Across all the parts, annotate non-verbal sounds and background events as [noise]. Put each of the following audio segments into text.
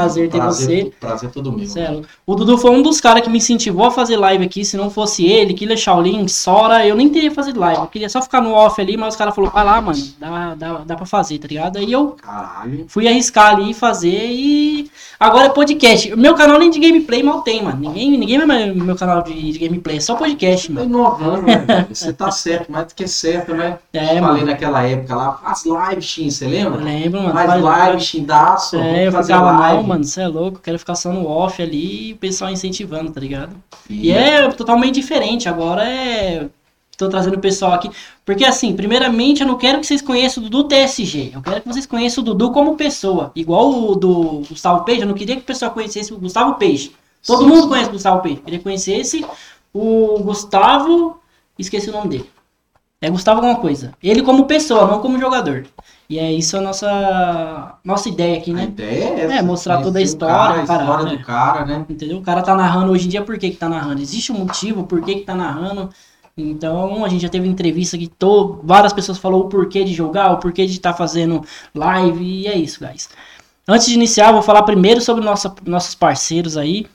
prazer ter prazer, você. Prazer todo meu. Cê é. O Dudu foi um dos caras que me incentivou a fazer live aqui. Se não fosse ele, Killer Shaolin, Sora, eu nem teria fazer live. Eu queria só ficar no off ali, mas os caras falaram, vai lá, mano, dá, dá, dá pra fazer, tá ligado? Aí eu Caralho. fui arriscar ali e fazer e agora é podcast. Meu canal nem de gameplay mal tem, mano. Ninguém, ninguém no meu canal de, de gameplay, é só podcast, mano. inovando, né? Você tá certo, mais do que certo, né? É, Falei mano. naquela época lá, faz live, Shin, você Eu lembra? lembro, mano. Faz live, Shindaço, É, eu ficava, live. Mano, você é louco, quero ficar só no off ali e o pessoal incentivando, tá ligado? E E é totalmente diferente, agora é. Tô trazendo o pessoal aqui. Porque assim, primeiramente eu não quero que vocês conheçam o Dudu TSG. Eu quero que vocês conheçam o Dudu como pessoa. Igual o do Gustavo Peixe, eu não queria que o pessoal conhecesse o Gustavo Peixe. Todo Sim, mundo sim. conhece o Gustavo Peixe. Eu queria que conhecesse o Gustavo. Esqueci o nome dele. É Gustavo alguma coisa. Ele como pessoa, não como jogador. E é isso a nossa, nossa ideia aqui, A né? ideia é essa. É, mostrar toda a história, cara, a cara, história né? do cara, né? Entendeu? O cara tá narrando hoje em dia, por que que tá narrando? Existe um motivo por que que tá narrando. Então, a gente já teve entrevista que to... várias pessoas falaram o porquê de jogar, o porquê de estar fazendo live, e é isso, guys. Antes de iniciar, vou falar primeiro sobre nossa, nossos parceiros aí,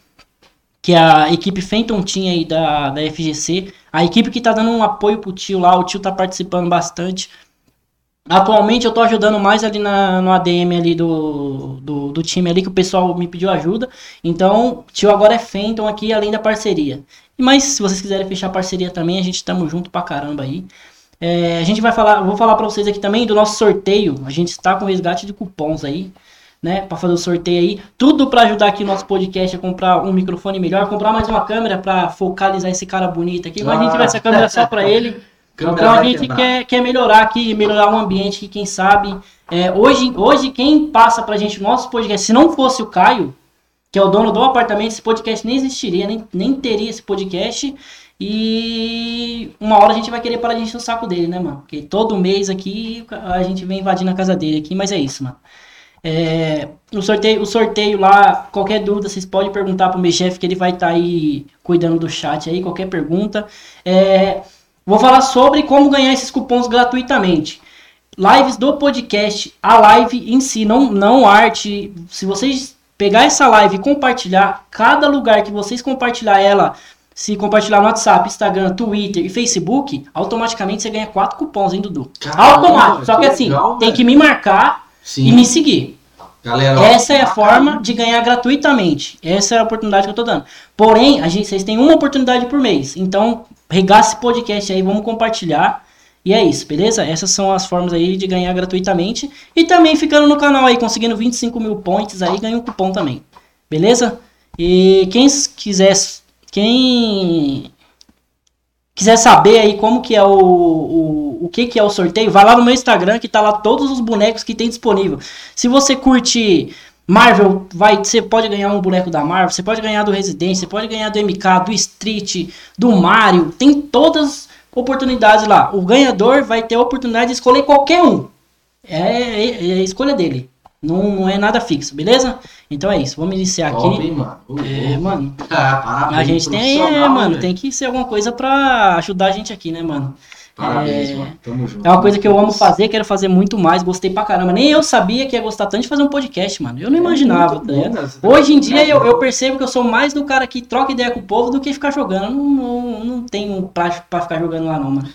que é a equipe Fenton Team aí da, da FGC, a equipe que tá dando um apoio pro tio lá, o tio tá participando bastante. Atualmente eu tô ajudando mais ali na, no ADM ali do, do, do time ali, que o pessoal me pediu ajuda. Então, tio agora é Fenton aqui, além da parceria. Mas se vocês quiserem fechar parceria também, a gente tamo junto pra caramba aí. É, a gente vai falar, vou falar pra vocês aqui também do nosso sorteio. A gente está com resgate de cupons aí, né, Pra fazer o sorteio aí. Tudo pra ajudar aqui o nosso podcast a comprar um microfone melhor, comprar mais uma câmera pra focalizar esse cara bonito aqui. Mas a gente vai essa câmera só pra ele. [laughs] Então a gente quer, quer melhorar aqui, melhorar o ambiente que quem sabe. é, hoje, hoje, quem passa pra gente o nosso podcast, se não fosse o Caio, que é o dono do apartamento, esse podcast nem existiria, nem, nem teria esse podcast. E uma hora a gente vai querer parar de encher o saco dele, né, mano? Porque todo mês aqui a gente vem invadindo a casa dele aqui, mas é isso, mano. É, o, sorteio, o sorteio lá, qualquer dúvida, vocês podem perguntar pro meu chefe que ele vai estar aí cuidando do chat aí, qualquer pergunta. É, vou falar sobre como ganhar esses cupons gratuitamente. Lives do podcast, a live em si, não, não arte. Se vocês pegar essa live e compartilhar, cada lugar que vocês compartilhar ela, se compartilhar no WhatsApp, Instagram, Twitter e Facebook, automaticamente você ganha quatro cupons, hein, Dudu? Caramba, Automático. Só que, assim, legal, tem que me marcar Sim. e me seguir. Galera, ó, Essa é a forma de ganhar gratuitamente. Essa é a oportunidade que eu tô dando. Porém, a gente, vocês têm uma oportunidade por mês. Então, regaça esse podcast aí, vamos compartilhar. E é isso, beleza? Essas são as formas aí de ganhar gratuitamente. E também ficando no canal aí, conseguindo 25 mil points aí, ganha um cupom também. Beleza? E quem quiser. Quem quiser saber aí como que é o, o, o que que é o sorteio, vai lá no meu Instagram que tá lá todos os bonecos que tem disponível. Se você curte Marvel, vai, você pode ganhar um boneco da Marvel, você pode ganhar do Resident, você pode ganhar do MK, do Street, do Mario, tem todas as oportunidades lá. O ganhador vai ter a oportunidade de escolher qualquer um. É, é- é a escolha dele. Não, não é nada fixo, beleza? Então é isso, vamos iniciar Top, aqui. hein, mano? É, mano, [laughs] Ah, a gente tem, é, mano, tem que ser alguma coisa pra ajudar a gente aqui, né, mano? Parabéns, é- mano. Tamo junto. É uma coisa que eu amo fazer, quero fazer muito mais, gostei pra caramba. Nem eu sabia que ia gostar tanto de fazer um podcast, mano. Eu não imaginava, É muito tá bom, ligado? cara. Hoje em dia eu, eu percebo que eu sou mais do cara que troca ideia com o povo do que ficar jogando. Eu não, não, não tenho prática pra ficar jogando lá, não, mano.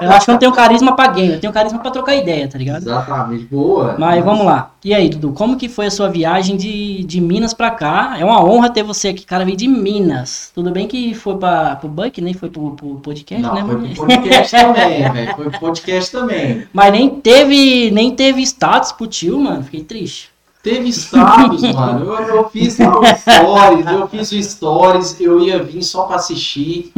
Eu acho que eu não tenho carisma pra game, eu tenho carisma pra trocar ideia, tá ligado? Exatamente, boa. Mas vamos lá. E aí, Dudu, como que foi a sua viagem de, de Minas pra cá? É uma honra ter você aqui, cara, veio de Minas. Tudo bem que foi pra, pro Buck, nem foi pro, pro podcast, Não, né? foi mano? pro podcast também, velho. Foi podcast também. Mas nem teve, nem teve status pro tio, mano. Fiquei triste. Teve status, mano. Eu, eu fiz lá o stories, eu fiz o stories, eu ia vir só pra assistir.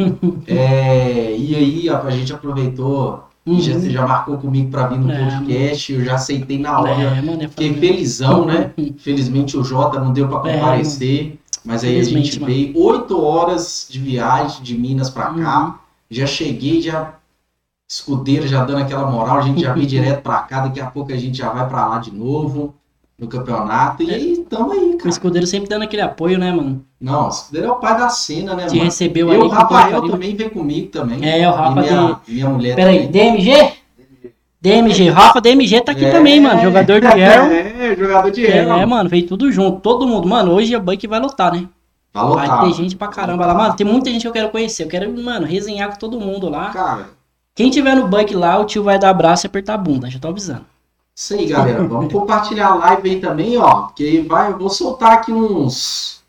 É, e aí a, a gente aproveitou e já, Uhum. você já marcou comigo pra vir no É, podcast, eu já aceitei na hora. É, mano, é Fiquei felizão, né? Infelizmente o Jota não deu pra É, comparecer. mas aí a Felizmente, gente mano. veio oito horas de viagem de Minas pra cá. Uhum. Já cheguei, já escudeiro já dando aquela moral, a gente já veio direto pra cá, daqui a pouco a gente já vai pra lá de novo no campeonato. E aí, tamo aí, O cara. escudeiro sempre dando aquele apoio, né, mano? Não, o escudeiro é o pai da cena, né, Te mano? recebeu E ali o Rafael também veio comigo também. É, o Rafa e minha, minha mulher Pera aí, também. DMG? DMG, Rafa DMG tá aqui É. também, mano. Jogador de [laughs] Arrow. É, jogador de É, Arrow. mano, veio tudo junto. Todo mundo. Mano, hoje a Buck vai lotar, né? Vai Vai lotar. ter gente pra caramba lá. Mano, tem muita gente que eu quero conhecer. Eu quero, mano, resenhar com todo mundo lá. Cara, Quem tiver no Buck lá, o tio vai dar abraço e apertar a bunda. Já tô avisando. isso aí, galera. Vamos compartilhar a live aí também, ó. Porque aí vai, eu vou soltar aqui uns.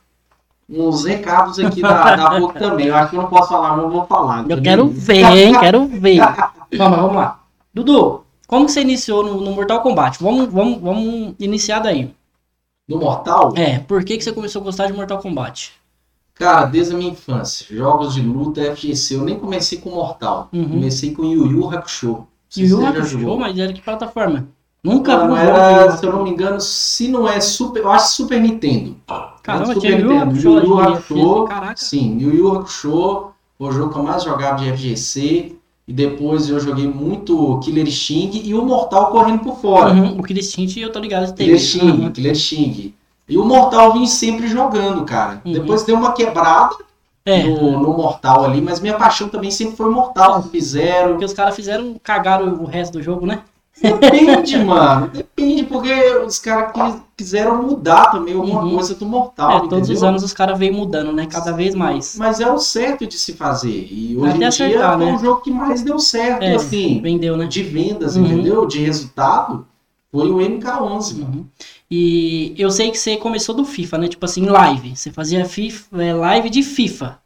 Uns recados aqui da, da boca também. Eu acho que eu não posso falar, mas eu vou falar. Eu quero ver, hein? Quero ver. [laughs] Vamos, vamos lá. Dudu, como que você iniciou no, no Mortal Kombat? Vamos, vamos, vamos iniciar daí. No Mortal? É, por que, que você começou a gostar de Mortal Kombat? Cara, desde a minha infância. Jogos de luta, FGC. Eu nem comecei com Mortal. Uhum. Comecei com Yu Yu Hakusho. Você já Hakusho, mas era que plataforma? Nunca vi Não, era, se eu não me engano, se não é Super. Eu acho Super Nintendo. Caramba, Yu Yu Nintendo. Yu Yu Hakusho. Sim, Yu Yu Hakusho foi o jogo que eu mais jogava de FGC. E depois eu joguei muito Killer Sting e o Mortal correndo por fora. Uhum, o Killer Instinct eu tô ligado. Killer Sting, Uhum. Killer Sting. E o Mortal vim sempre jogando, cara. Uhum. Depois deu uma quebrada É, no, no Mortal ali, mas minha paixão também sempre foi Mortal. Fizeram. porque os caras fizeram, cagaram o resto do jogo, né? Depende, [laughs] mano. Depende, porque os caras quis- quiseram mudar também alguma Uhum. coisa do Mortal. é, todos os entendeu? anos os caras vêm mudando, né? Cada vez mais. Mas é o certo de se fazer. E hoje Até em dia acertar, foi né? o jogo que mais deu certo, É, assim, Vendeu, né? de vendas, Uhum. entendeu? De resultado, foi o MK11, mano. E eu sei que você começou do FIFA, né? Tipo assim, live. Você fazia FIFA, é, live de FIFA,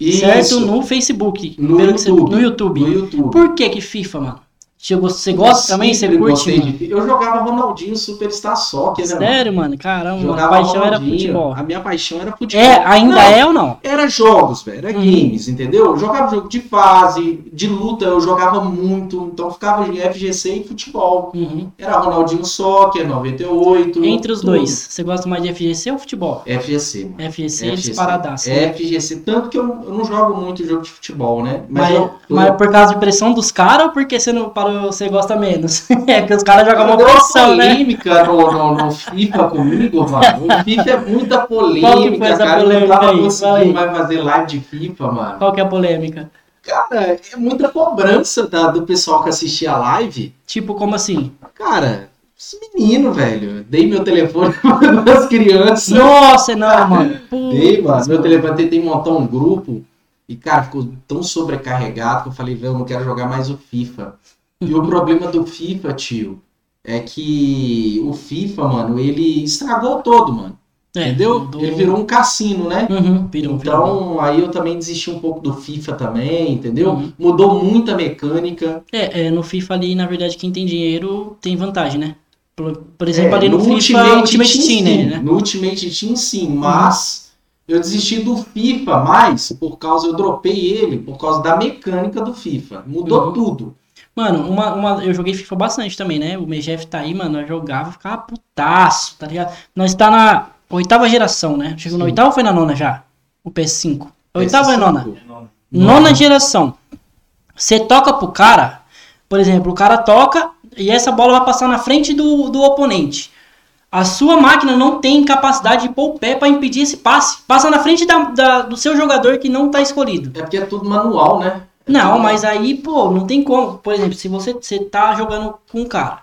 certo? Isso, No Facebook. No que você- YouTube. no YouTube. no YouTube. Por que que FIFA, mano? Você gosta, você gosta também? Você curte, de- Eu jogava Ronaldinho Superstar Soccer, né? Sério, mano? Caramba, mano, a Jogava paixão era Ronaldinho. futebol. A minha paixão era futebol. É, ainda Não, é ou não? Era jogos, velho. Era Uhum. games, entendeu? Eu jogava jogo de fase, de luta eu jogava muito. Então ficava em FGC e futebol. Uhum. Era Ronaldinho Soccer, 98. Entre os tudo. dois, você gosta mais de FGC ou futebol? FGC, mano. FGC, FGC. disparadaço. É FGC. Tanto que eu, eu não jogo muito jogo de futebol, né? Mas, eu, mas é por causa de pressão dos caras ou porque você não parou, você gosta menos? [laughs] é porque os caras jogam uma pressão, né? polêmica no, no, no FIFA comigo, mano. O FIFA é muita Qual que polêmica, foi essa cara. Eu polêmica não tava conseguindo mais fazer live de FIFA, mano. Qual que é a polêmica? Cara, é muita cobrança da, do pessoal que assistia a live. Tipo, como assim? Cara, esse menino, velho. Dei meu telefone [laughs] das crianças. Nossa, não, mano. Dei, mano. Meu telefone tentei montar um grupo. E, cara, ficou tão sobrecarregado que eu falei, velho, eu não quero jogar mais o FIFA. E o problema do FIFA, tio, é que o FIFA, mano, ele estragou todo, mano. É, entendeu? do- Ele virou um cassino, né? Uhum, virou, virou. Então, aí eu também desisti um pouco do FIFA também, entendeu? Uhum. Mudou muita mecânica. É, é, no FIFA ali, na verdade, quem tem dinheiro tem vantagem, né? Por, por exemplo, É, ali no, FIFA, Ultimate, Team, sim, né? No Ultimate Team, sim, mas eu desisti do FIFA mais por causa, eu dropei ele por causa da mecânica do FIFA. Mudou Uhum. tudo. Mano, uma, uma, eu joguei FIFA bastante também, né? O MGF tá aí, mano. Eu jogava, ficava putaço, tá ligado? Nós tá na oitava geração, né? Chegou na Sim. oitava ou foi na nona já? O PS5. Oitava ou é nona? PS5. Nona geração. Você toca pro cara, por exemplo, o cara toca e essa bola vai passar na frente do, do oponente. A sua máquina não tem capacidade de pôr o pé pra impedir esse passe. Passa na frente da, da- do seu jogador que não tá escolhido. É porque é tudo manual, né? Não, tudo- mas aí, pô, não tem como. Por exemplo, se você, você tá jogando com um cara,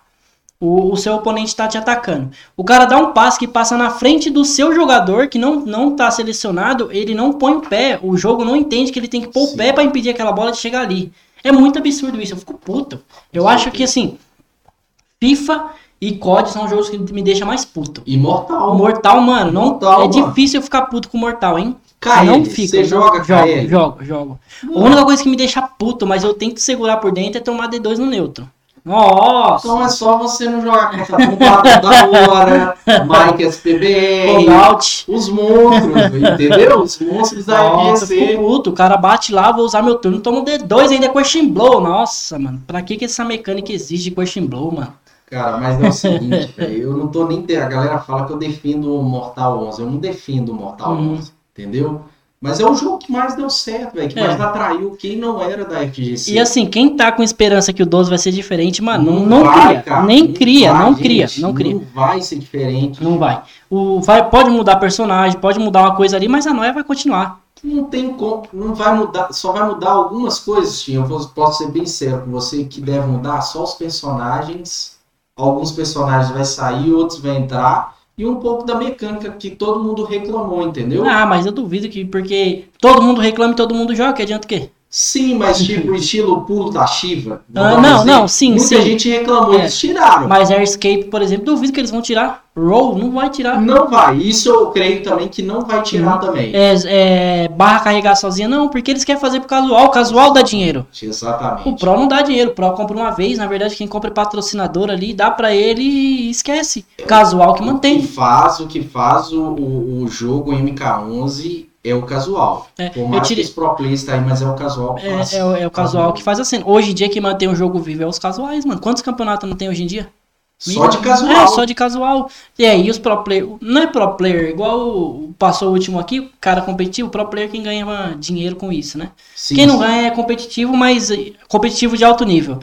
o, o seu oponente tá te atacando. O cara dá um passe que passa na frente do seu jogador, que não, não tá selecionado, ele não põe o pé. O jogo não entende que ele tem que pôr Sim. o pé pra impedir aquela bola de chegar ali. É muito absurdo isso, eu fico puto. Eu Com acho que assim, FIFA e COD são jogos que me deixam mais puto. Imortal. Mortal, mano, não, Mortal, é mano. difícil eu ficar puto com Mortal, hein? KL, não fica. você joga jogo, KL? jogo, jogo. A única coisa que me deixa puto, mas eu tento segurar por dentro, é tomar D2 no neutro. Nossa! Então é só você não jogar contra Computador da Hora, Mike SPBR, Logout. os monstros, entendeu? Os monstros da Nossa, puto. O cara bate lá, vou usar meu turno, tomo D2 ainda é question blow. Nossa, mano. Pra que que essa mecânica existe de question blow, mano? Cara, mas é o seguinte, velho, eu não tô nem. A galera fala que eu defendo o Mortal 11. Eu não defendo o Mortal Uhum. 11, entendeu? Mas é o jogo que mais deu certo, velho, que É. mais atraiu quem não era da FGC. E assim, quem tá com esperança que o 12 vai ser diferente, mano, não, Não não vai, cria. cara, nem cria, vai, não cria, gente, não cria. Não vai ser diferente. Não vai. O, vai. Pode mudar personagem, pode mudar uma coisa ali, mas a noia vai continuar. não tem como, não vai mudar, só vai mudar algumas coisas, Tim. Eu posso ser bem sério com você que deve mudar só os personagens. Alguns personagens vai sair, outros vai entrar. E um pouco da mecânica que todo mundo reclamou, entendeu? Ah, mas eu duvido que, porque todo mundo reclama e todo mundo joga, que adianta o quê? Sim, mas [laughs] tipo, estilo pulo da Shiva. Ah, não, exemplo. não, sim, Muita sim. gente reclamou, É. eles tiraram. Mas Airscape, por exemplo, duvido que eles vão tirar. Roll, não vai tirar. Não vai. Isso eu creio também que não vai tirar também. É, é, barra carregar sozinha, não, porque eles querem fazer pro casual. O casual dá dinheiro. Exatamente. O Pro não dá dinheiro, o Pro compra uma vez, na verdade quem compra é patrocinador ali, dá pra ele e esquece. Casual que O que mantém. faz, o que faz o, o, o jogo MK11 é o casual. É, Por eu mais tirei- que os pro players tá aí, mas é o casual que faz. É, é o- é o casual que faz assim. Hoje em dia quem mantém o jogo vivo é os casuais, mano. Quantos campeonatos não tem hoje em dia? Só de casual. É, só de casual. E aí os pro player, não é pro player, igual o- passou o último aqui, o cara competitivo, pro player quem ganha dinheiro com isso, né? Sim, Quem não sim. ganha é competitivo, mas eh, competitivo de alto nível.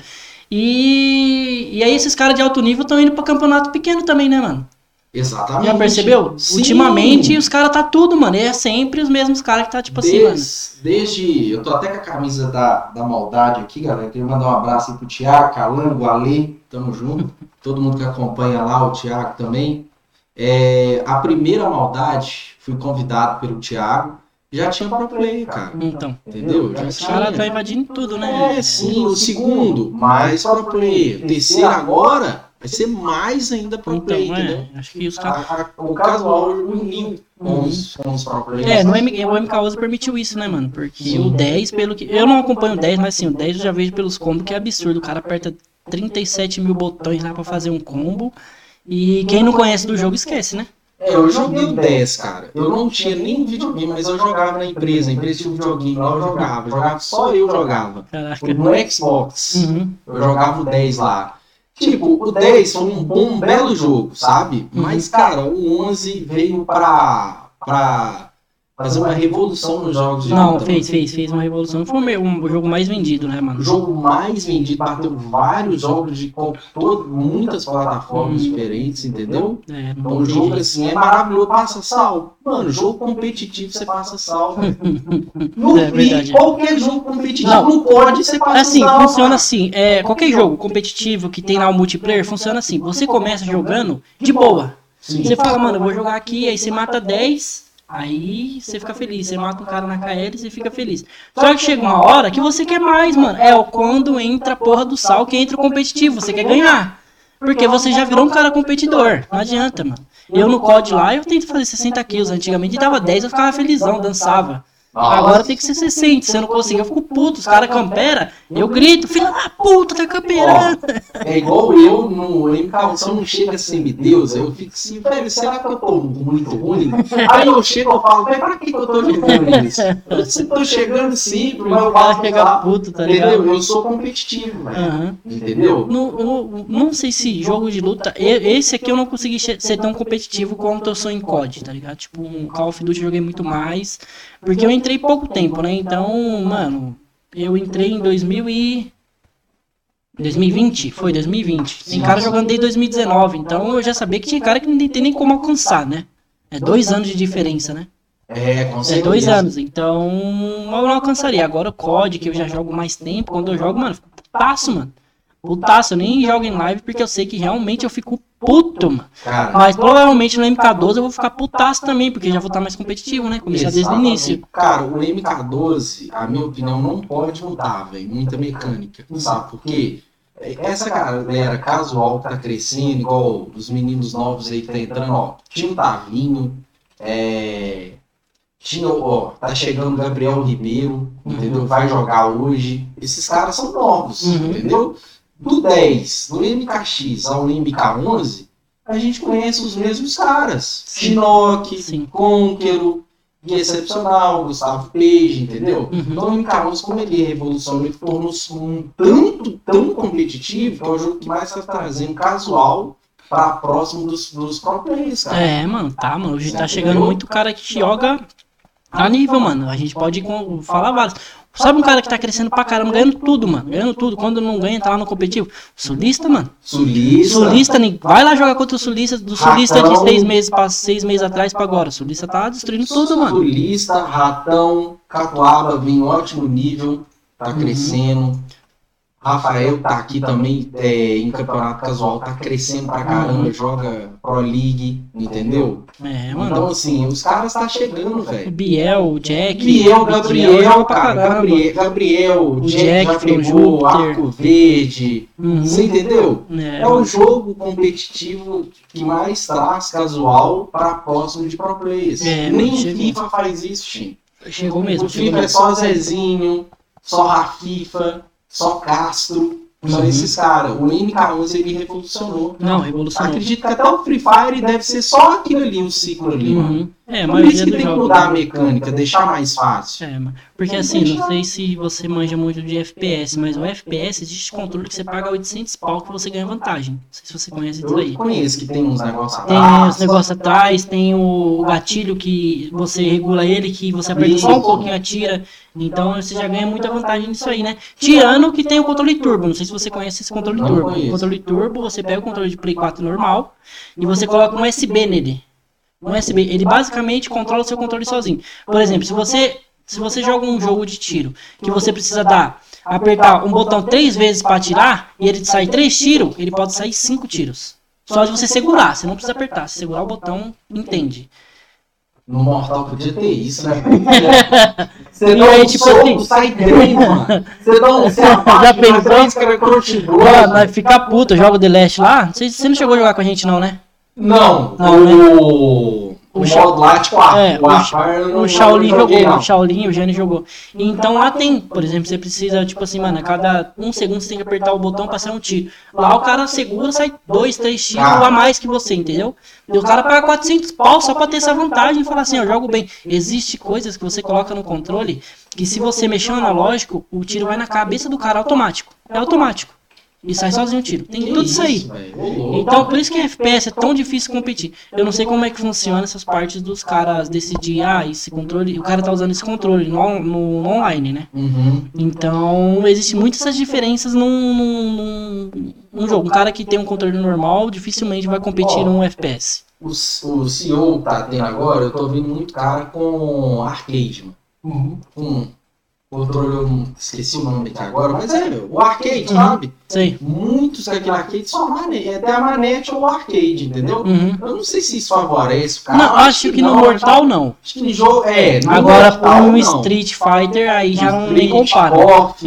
E, e aí esses caras de alto nível estão indo pra campeonato pequeno também, né, mano? Exatamente. Já percebeu? Sim. Ultimamente os caras tá tudo, mano. E é sempre os mesmos caras que tá tipo assim, mano. Desde, desde. Eu tô até com a camisa da, da maldade aqui, galera. Queria mandar um abraço aí pro Thiago, Calango, Ale. Tamo junto. [laughs] Todo mundo que acompanha lá, o Thiago também. É, a primeira maldade, fui convidado pelo Thiago. Já tinha pro play, cara. Então, Entendeu? Já os caras tá invadindo tudo, né? É, sim, o segundo, mais pro play. O terceiro agora vai ser mais ainda pro play, Então, entendeu? é. Acho que os caras. A- a- o casual uniu com os, com os pro players. É, no M, o MK11 permitiu isso, né, mano? Porque Sim. o 10, pelo que. Eu não acompanho o 10, mas assim, o 10 eu já vejo pelos combos que é absurdo. O cara aperta 37 mil botões lá pra fazer um combo. E quem não conhece do jogo esquece, né? É, eu joguei o 10, cara. Eu não tinha nem videogame, mas eu jogava na empresa. A empresa tinha um videogame lá, eu jogava. Eu jogava só eu jogava. Caraca. No Xbox. Uhum. Eu jogava o 10 lá. Tipo, o 10 foi um bom, um belo jogo, sabe? Mas, cara, o 11 veio pra, pra fazer uma revolução nos jogos de Não, luta. fez, fez, fez uma revolução. Foi o meu- um- o jogo mais vendido, né, mano? O jogo mais vendido, bateu vários jogos de com todo, muitas plataformas diferentes, entendeu? É, Então o jogo tem assim é maravilhoso, passa sal. Mano, jogo competitivo você passa sal. [laughs] No É verdade. e qualquer jogo competitivo Não. não pode você passa Assim, sal. funciona cara. assim. É, qualquer jogo competitivo que tem lá o multiplayer funciona assim. Você começa jogando de boa. Sim. Você fala, mano, eu vou jogar aqui, aí você mata 10, aí você fica feliz. Você mata um cara na KL e você fica feliz. Só que chega uma hora que você quer mais, mano. É quando entra a porra do sal que entra o competitivo. Você quer ganhar. Porque você já virou um cara competidor. Não adianta, mano. Eu no COD lá, eu tento fazer 60 kills. Antigamente dava 10, eu ficava felizão, dançava. Agora tem que ser 60. Se eu não conseguir, eu fico puto. Os caras camperam, eu grito, filha da puta, tá camperando. É igual eu no MK, se eu não chega semideus, eu fico assim, velho, será que eu tô muito ruim? Aí eu chego e falo, velho, pra que, que eu tô jogando isso? Eu se tô chegando sempre, mas eu O cara faço chega lá, puto, tá ligado? Entendeu? Eu sou competitivo, velho. Aham. Entendeu? No, no- não sei se jogo de luta. Esse aqui eu não consegui ser tão competitivo quanto eu sou em COD, tá ligado? Tipo, um Call of Duty eu joguei muito mais. Porque eu entrei pouco tempo, né? Então, mano, eu entrei em 2000 e. 2020? Foi 2020. Tem cara jogando desde 2019. Então eu já sabia que tinha cara que não tem nem como alcançar, né? É dois anos de diferença, né? É, com É certeza. dois anos, então eu não alcançaria. Agora o COD, que eu já jogo mais tempo, quando eu jogo, mano, eu fico putaço, mano. Putaço, eu nem jogo em live porque eu sei que realmente eu fico puto, mano. Cara, Mas provavelmente no MK12 eu vou ficar putaço também, porque já vou estar mais competitivo, né? Começar desde o início. Cara, o MK12, a minha opinião, não pode mudar, velho. Muita mecânica. Sabe por quê? Essa galera casual que tá crescendo, igual os meninos novos aí que tá entrando, ó. Tinha o Tavinho, é. Tinha, ó, tá chegando o Gabriel Ribeiro, entendeu? Vai jogar hoje. Esses caras são novos, Uhum. entendeu? Do 10, do MKX ao MK11, a gente conhece os mesmos caras. Shinnok. Conquero, Gui Excepcional, Gustavo Page, entendeu? Uhum. Então o MK11, como ele revolucionou, ele tornou-se um tanto, tão competitivo, que é o jogo que mais está trazendo casual para próximo dos, dos players, cara. É, mano, tá, mano. Hoje tá chegando muito cara que joga a nível, mano. A gente pode falar vários. Sabe um cara que tá crescendo pra caramba, ganhando tudo, mano. Ganhando tudo. Quando não ganha, tá lá no competitivo. Sulista, mano. Sulista. Sulista, vai lá jogar contra o Sulista. Do Sulista de Ratão. seis meses, pra seis meses atrás pra agora. O Sulista tá destruindo tudo, mano. Sulista, ratão, catuaba, vem em ótimo nível, tá Uhum. crescendo. Rafael tá aqui também é, em campeonato casual, tá crescendo pra caramba, joga Pro League, entendeu? É, Então, mano. assim, os caras tá chegando, O velho. Biel, Jack. Biel, Gabriel, pra cara. Gabriel, Gabriel, O Jack, Jack. Arco Verde, Uhum. você entendeu? É, É o jogo competitivo que mais traz casual para próximo de pro players. É, Nem. FIFA faz isso, Tim. chegou mesmo. O FIFA é só Zezinho, só Rafifa, só Castro, só Uhum. esses caras. O MK11 ele revolucionou. Não, revolucionou. Acredito que até o Free Fire deve ser só aquilo ali, o ciclo ali, mano. É, Por isso que dos tem que mudar a mecânica, deixar mais fácil. É. Porque assim, não sei se você manja muito de FPS, mas o FPS existe controle que você paga 800 pau que você ganha vantagem. Não sei se você conhece isso Eu aí. conheço que tem uns negócios Tem atrás. os negócios atrás, tem o gatilho que você regula ele, que você aperta só um pouquinho atira. Então você já ganha muita vantagem nisso aí, né? Tirando que tem o controle turbo. Não sei se você conhece esse controle Não turbo. conheço. O controle turbo, você pega o controle de Play 4 normal e você coloca um USB nele. Um USB. Ele basicamente controla o seu controle sozinho. Por exemplo, se você, se você joga um jogo de tiro que você precisa dar, apertar um botão três vezes para atirar e ele sai três tiros, ele pode sair cinco tiros. Só de você segurar, você não precisa apertar. Se segurar o botão, entende. No Mortal podia ter isso, né? [laughs] Você dá um tipo soco, assim- sai três, mano. Você dá um abate, [laughs] Já pensou? três caras crochingosos. Agora vai ficar puto, eu jogo The Last lá. Você não chegou a jogar com a gente, não, né? Não, Não, né? o... O, O Sha- modo lá, tipo, ah, É, o o Afar O Shaolin jogou, não. o Shaolin, o Jane jogou. Então lá tem, por exemplo, você precisa, tipo assim, mano, a cada um segundo você tem que apertar o botão pra sair um tiro. Lá o cara segura, sai dois, três tiros Cara. a mais que você, entendeu? E o cara paga 400 pau só pra ter essa vantagem e falar assim, eu jogo bem. Existe coisas que você coloca no controle que se você mexer no analógico, o tiro vai na cabeça do cara automático. É automático. E sai sozinho o tiro. Tem Que tudo isso aí. Então, por isso que FPS é tão difícil competir. Eu não sei como é que funciona essas partes dos caras decidir, ah, esse controle, o cara tá usando esse controle no, no- no online, né? Uhum. Então, existem muitas essas diferenças num, num, num- jogo. Um cara que tem um controle normal dificilmente vai competir num FPS. O, o CEO que tá tendo agora, eu tô vendo muito cara com arcade, mano. Com controle, eu esqueci o nome aqui agora, mas é, o arcade, Uhum. sabe? Sei. Muitos com aquele arcade só manete, até a manete ou o arcade, entendeu? Uhum. Eu não sei se isso favorece o cara. Não, acho que no não, Mortal não. Acho que no jogo. É, no Agora, com o não. Street Fighter, aí já não nem compara.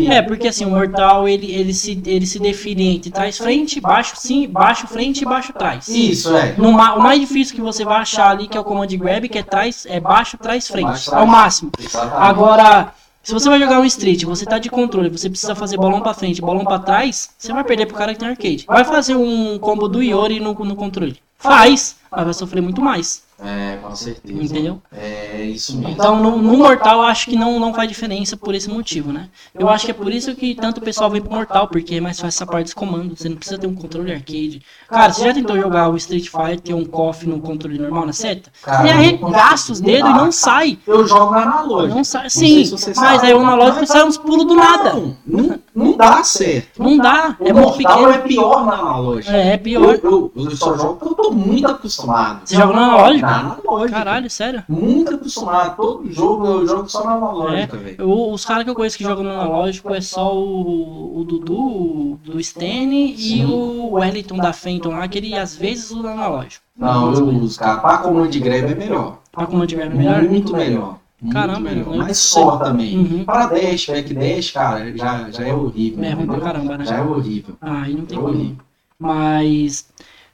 É, porque assim, o Mortal ele, ele, se, ele se define entre trás frente, baixo sim, baixo frente e baixo trás. Isso, é. No o mais difícil que você vai achar ali, que é o command grab, que é trás, é baixo, trás, frente. Baixo, É o trás. máximo. Exatamente. Agora, se você vai jogar um street, você tá de controle, você precisa fazer bolão pra frente, bolão pra trás, você vai perder pro cara que tem arcade. Vai fazer um combo do Iori no, no controle. Faz, mas vai sofrer muito mais. É, com certeza. Entendeu? É isso mesmo. Então, no, no Mortal, eu acho que não, não faz diferença por esse motivo, né? Eu acho que é por isso que tanto o pessoal vem pro Mortal, porque é mais fácil essa parte dos comandos. Você não precisa ter um controle arcade. Cara, você já tentou jogar o Street Fighter, um KOF no controle normal na seta? Cara, Você não arregaça os dedos não e não sai. Eu jogo na analógica. Não sai. Não Sim, sei se mas sabe. aí o analógico sai uns pulos do nada. Não, não, não dá certo. Não dá. É o muito Mortal pequeno. é pior na analógica. É, é pior. Eu, eu, eu só jogo porque eu tô muito acostumado. Você joga no analógico? Na analógica. Caralho, sério. Muito acostumado. Todo jogo eu jogo só na analógica, velho. Eu- os caras que eu conheço que jogam no analógico é só o, o Dudu, o do Stene e o Wellington da Fenton lá, que ele às vezes usa analógico. Não, eu uso, cara. Pra comando de greve é melhor. Pra como tiver melhor. Muito melhor. Muito Caramba, melhor. Mas só também. Uhum. Pra dash, back dash, cara, já, já é horrível. É ruim pra caramba, né? Já é horrível. Ah, aí não tem É como. horrível. Mas.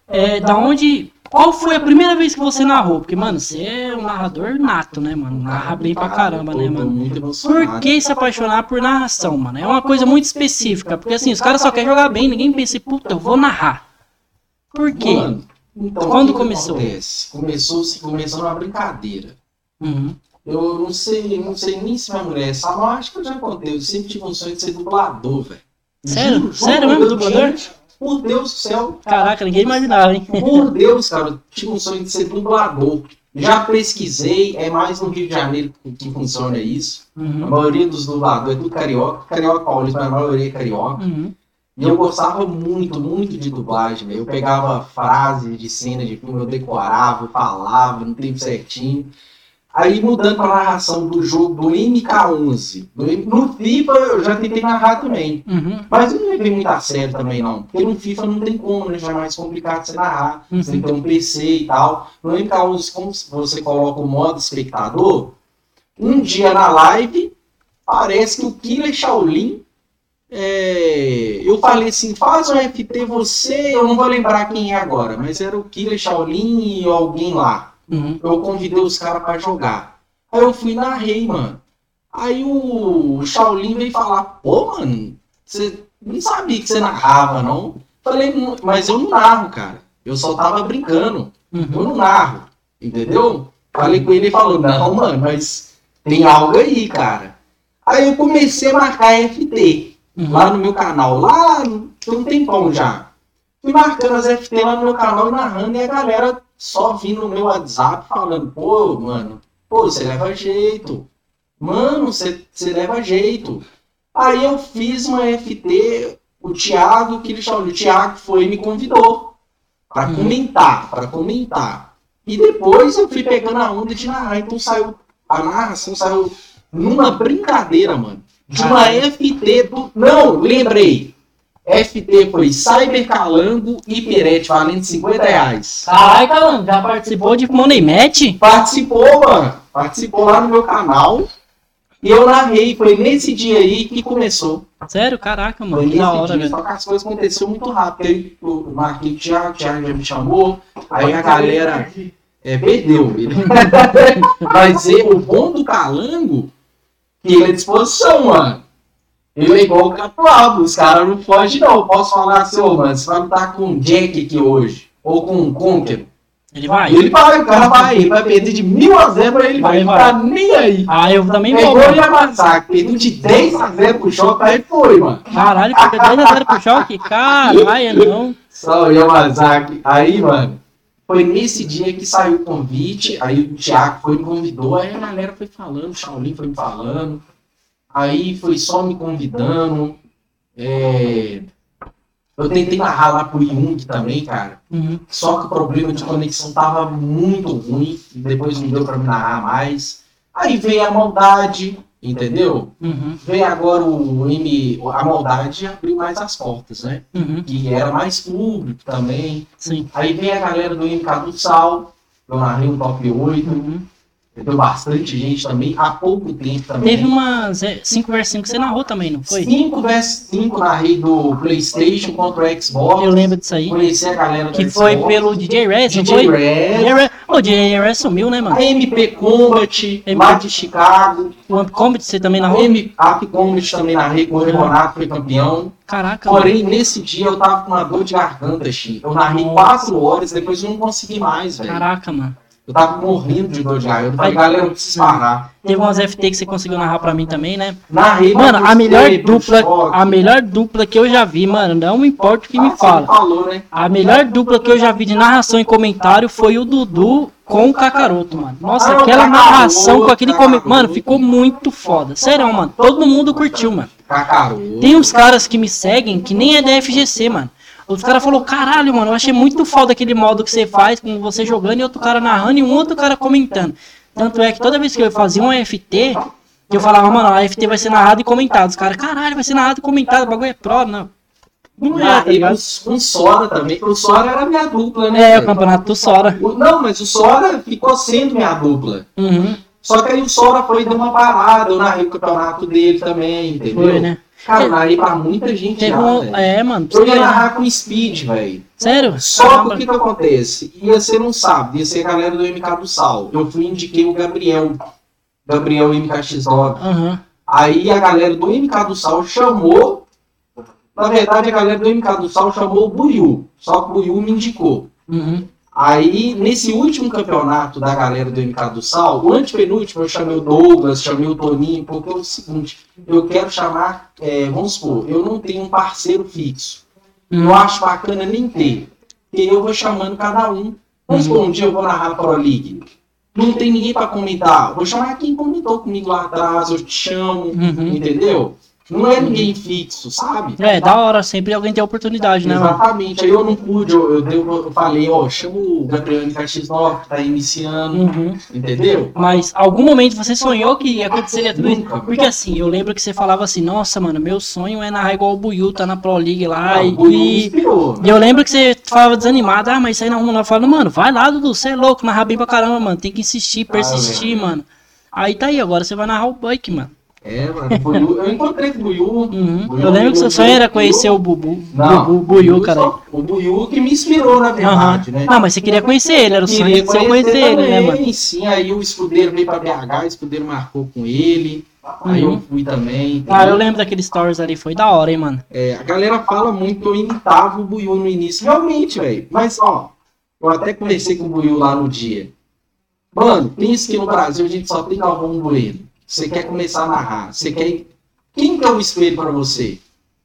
É, da onde. Qual foi a primeira vez que você narrou? Porque, mano, você é um narrador nato, né, mano? Narra bem pra caramba, né, mano? muito emocionado. Por que se apaixonar por narração, mano? É uma coisa muito específica. Porque assim, os caras só querem jogar bem, ninguém pensa, puta, eu vou narrar. Por quê? Mano, então, Quando começou? acontece? Começou, se começou numa brincadeira. Uhum. Eu não sei, não sei nem se minha mulher sabe, mas acho que eu já contei. Eu sempre tive um sonho de ser dublador, velho. Sério? Juro, Sério mesmo, dublador? Por Deus do céu. Caraca, ninguém imaginava, hein? Por Deus, cara, eu tinha um sonho de ser dublador. Já pesquisei, é mais no Rio de Janeiro que funciona isso. A Uhum. maioria dos dubladores é tudo carioca. Carioca paulista, mas a maioria é carioca. Uhum. E eu gostava muito, muito de dublagem. Eu pegava frases de cena de filme, eu decorava, eu falava no tempo certinho. Aí mudando pra narração do jogo do MK11. Do no FIFA eu já tentei narrar também. Uhum. Mas eu não levei muito a sério também, não. Porque no FIFA não tem como, né? Já é mais complicado você narrar. Você tem que ter um PC e tal. No MK11, como você coloca o modo espectador, um dia na live, parece que o Killer Shaolin. é, Eu falei assim, faz um FT você, eu não vou lembrar quem é agora, mas era o Killer Shaolin e alguém lá. Uhum. Eu convidei os caras pra jogar. Aí eu fui na rei, mano. Aí o Shaolin veio falar, pô, mano, você não sabia que você narrava, não? Falei, "Não, mas eu não narro, cara. Eu só tava brincando. Eu Uhum. não narro. Entendeu? Falei com ele e falou, não, mano, mas tem algo aí, cara. Aí eu comecei a marcar FT Uhum. lá no meu canal. Lá tem um tempão já. Fui marcando as FT lá no meu canal e narrando e a galera só vindo no meu WhatsApp falando, pô, mano, pô, você leva jeito. Mano, você leva jeito. Aí eu fiz uma FT, o Thiago, que ele chamou, o Thiago foi e me convidou para Uhum. comentar, para comentar. E depois eu fui pegando a onda de narrar, então saiu, a narração saiu numa brincadeira, mano. De uma Caralho. FT do. Não, lembrei. FT foi Cyber Calango e Pirete, valendo 50 reais. Caralho, Calango, já participou de Money Match? Participou, mano. Participou lá no meu canal. E eu narrei. Foi nesse dia aí que começou. Sério? Caraca, Foi mano. Que nesse da hora, dia. velho. Só que as coisas aconteceram muito rápido. Aí o Thiago, o Thiago já me chamou. Aí a galera é, perdeu. [laughs] Mas o bom do Calango, que ele é disposição, mano. Ele é igual o Capuabo, os caras não fogem não. Eu posso falar assim, ô, mano, você vai lutar com um Jack aqui hoje, ou com um Conquer. Ele vai? Ele vai, o cara vai, ele vai perder de mil a zero, mas ele vai, não vai. tá nem aí. Ah, eu também vou, Pegou o mano. Yamazaki, perdeu de 10 a 0 pro choque, aí foi, mano. Caralho, fica 10 a 0 pro choque? Caralho, [laughs] não. Só o Yamazaki. Aí, mano, foi nesse dia que saiu o convite, aí o Thiago foi e me convidou, aí a galera foi falando, o Shaolin foi me falando, aí foi só me convidando. é, Eu tentei narrar lá pro Jung também, cara. Uhum. Só que o problema de conexão tava muito ruim, e depois não deu pra me narrar mais. Aí veio a maldade, entendeu? Uhum. Veio agora o M. A maldade abriu mais as portas, né? Uhum. Que era mais público também. Sim. Aí veio a galera do MK do Sal, eu narrei um top 8, Uhum. Deu bastante gente também, há pouco tempo também. Teve umas 5 vs 5 que você narrou também, não foi? 5 vs 5 narrei do Playstation contra o Xbox. Eu lembro disso aí. Conheci a galera do Que foi Xbox. pelo DJ Rez, não DJ foi? DJ Rez. Ô, DJ Rez sumiu, né, mano? a MP Combat, MP. lá de Chicago. O Amp Combat você também A narrou? M Up Combat também narrei com o Renato, foi campeão. Caraca, mano. Porém, nesse dia eu tava com uma dor de garganta, Chi. Eu narrei Nossa. 4 horas, depois eu não consegui mais, velho. Caraca, mano. Eu tava morrendo de dor de garganta. Eu falei, galera, eu preciso parar. Teve umas FT que você conseguiu narrar pra mim também, né? Narrei Mano, a melhor dupla, choque. a melhor dupla que eu já vi, mano, não importa o que me Ah, fala. falou, né? A melhor dupla que eu já vi de narração e comentário foi o Dudu com o Kakaroto, mano. Nossa, Ah, aquela narração com aquele comentário. Mano, ficou muito foda. Sério, mano. Todo mundo curtiu, mano. Cacaroto. Tem uns caras que me seguem que nem é da FGC, mano. Os caras falaram, caralho, mano, eu achei muito foda aquele modo que você faz com você jogando e outro cara narrando e um outro cara comentando. Tanto é que toda vez que eu fazia um FT, que eu falava, mano, a FT vai ser narrado e comentado. Os caras, caralho, vai ser narrado e comentado, o bagulho é pro, não. Não é, tá Narrei ligado? com, com Sora também. O Sora era minha dupla, né? É, o campeonato do Sora. O- Não, mas o Sora ficou sendo minha dupla. Uhum, Só que aí o Sora foi dar uma parada, eu narrei o campeonato dele também, entendeu? foi, né? Cara, narrei pra muita gente Teve já, um, é, mano. Eu ia narrar com Speed, velho. Sério? Só que o que que acontece? Ia ser um sábado, ia ser a galera do MK do Sal. Eu fui indiquei o Gabriel. Gabriel MKX9. Aham. Aí a galera do MK do Sal chamou. Na verdade, a galera do MK do Sal chamou o Buiu. Só que o Buiu me indicou. Uhum. Aí, nesse último campeonato da galera do MK do Sal, o antepenúltimo eu chamei o Douglas, chamei o Toninho, porque é o seguinte, eu quero chamar, é, vamos supor, eu não tenho um parceiro fixo. Eu Uhum. acho bacana nem ter. Porque eu vou chamando cada um. Vamos supor, um dia eu vou narrar Pro League. não tem ninguém pra comentar. Vou chamar quem comentou comigo lá atrás, eu te chamo, Uhum. entendeu? Não é ninguém fixo, sabe? É, da hora, sempre alguém tem a oportunidade, né, mano? Exatamente. Aí eu não pude, eu, eu, eu falei, ó, chama o Gabriel MKX9, que tá iniciando, Uhum. entendeu? Mas algum momento você sonhou que aconteceria tudo isso? Porque assim, eu lembro que você falava assim, nossa, mano, meu sonho é narrar igual o Buiu, tá na Pro League lá. Não, e, e- inspirou. e eu lembro que você falava desanimado, ah, mas isso aí não. Eu falava, mano, vai lá, Dudu, você é louco, narrar bem pra caramba, mano. Tem que insistir, persistir, mano. Aí tá aí, agora você vai narrar o Buck, mano. É, mano, Buiu, eu encontrei com o Buiu. Uhum. Buiu Eu lembro que seu sonho era conhecer o Bubu. Não, Bubu, Buiu, cara. só- O Buiu que me inspirou, na verdade, né? Não, mas você queria conhecer ele, era o sonho de você conhecer ele, né, mano? Sim, aí o escudeiro veio pra BH, o escudeiro marcou com ele. Aí Uhum. eu fui também. Cara, eu lembro daqueles stories ali, foi da hora, hein, mano. É, a galera fala muito que eu imitava o Buiu no início. Realmente, velho. Mas, ó, eu até conversei com o Buiu lá no dia. Mano, pensa que no Brasil a gente só tem Galvão Bueno. Você quer começar a narrar. Você quer. Quem que é o espelho pra você?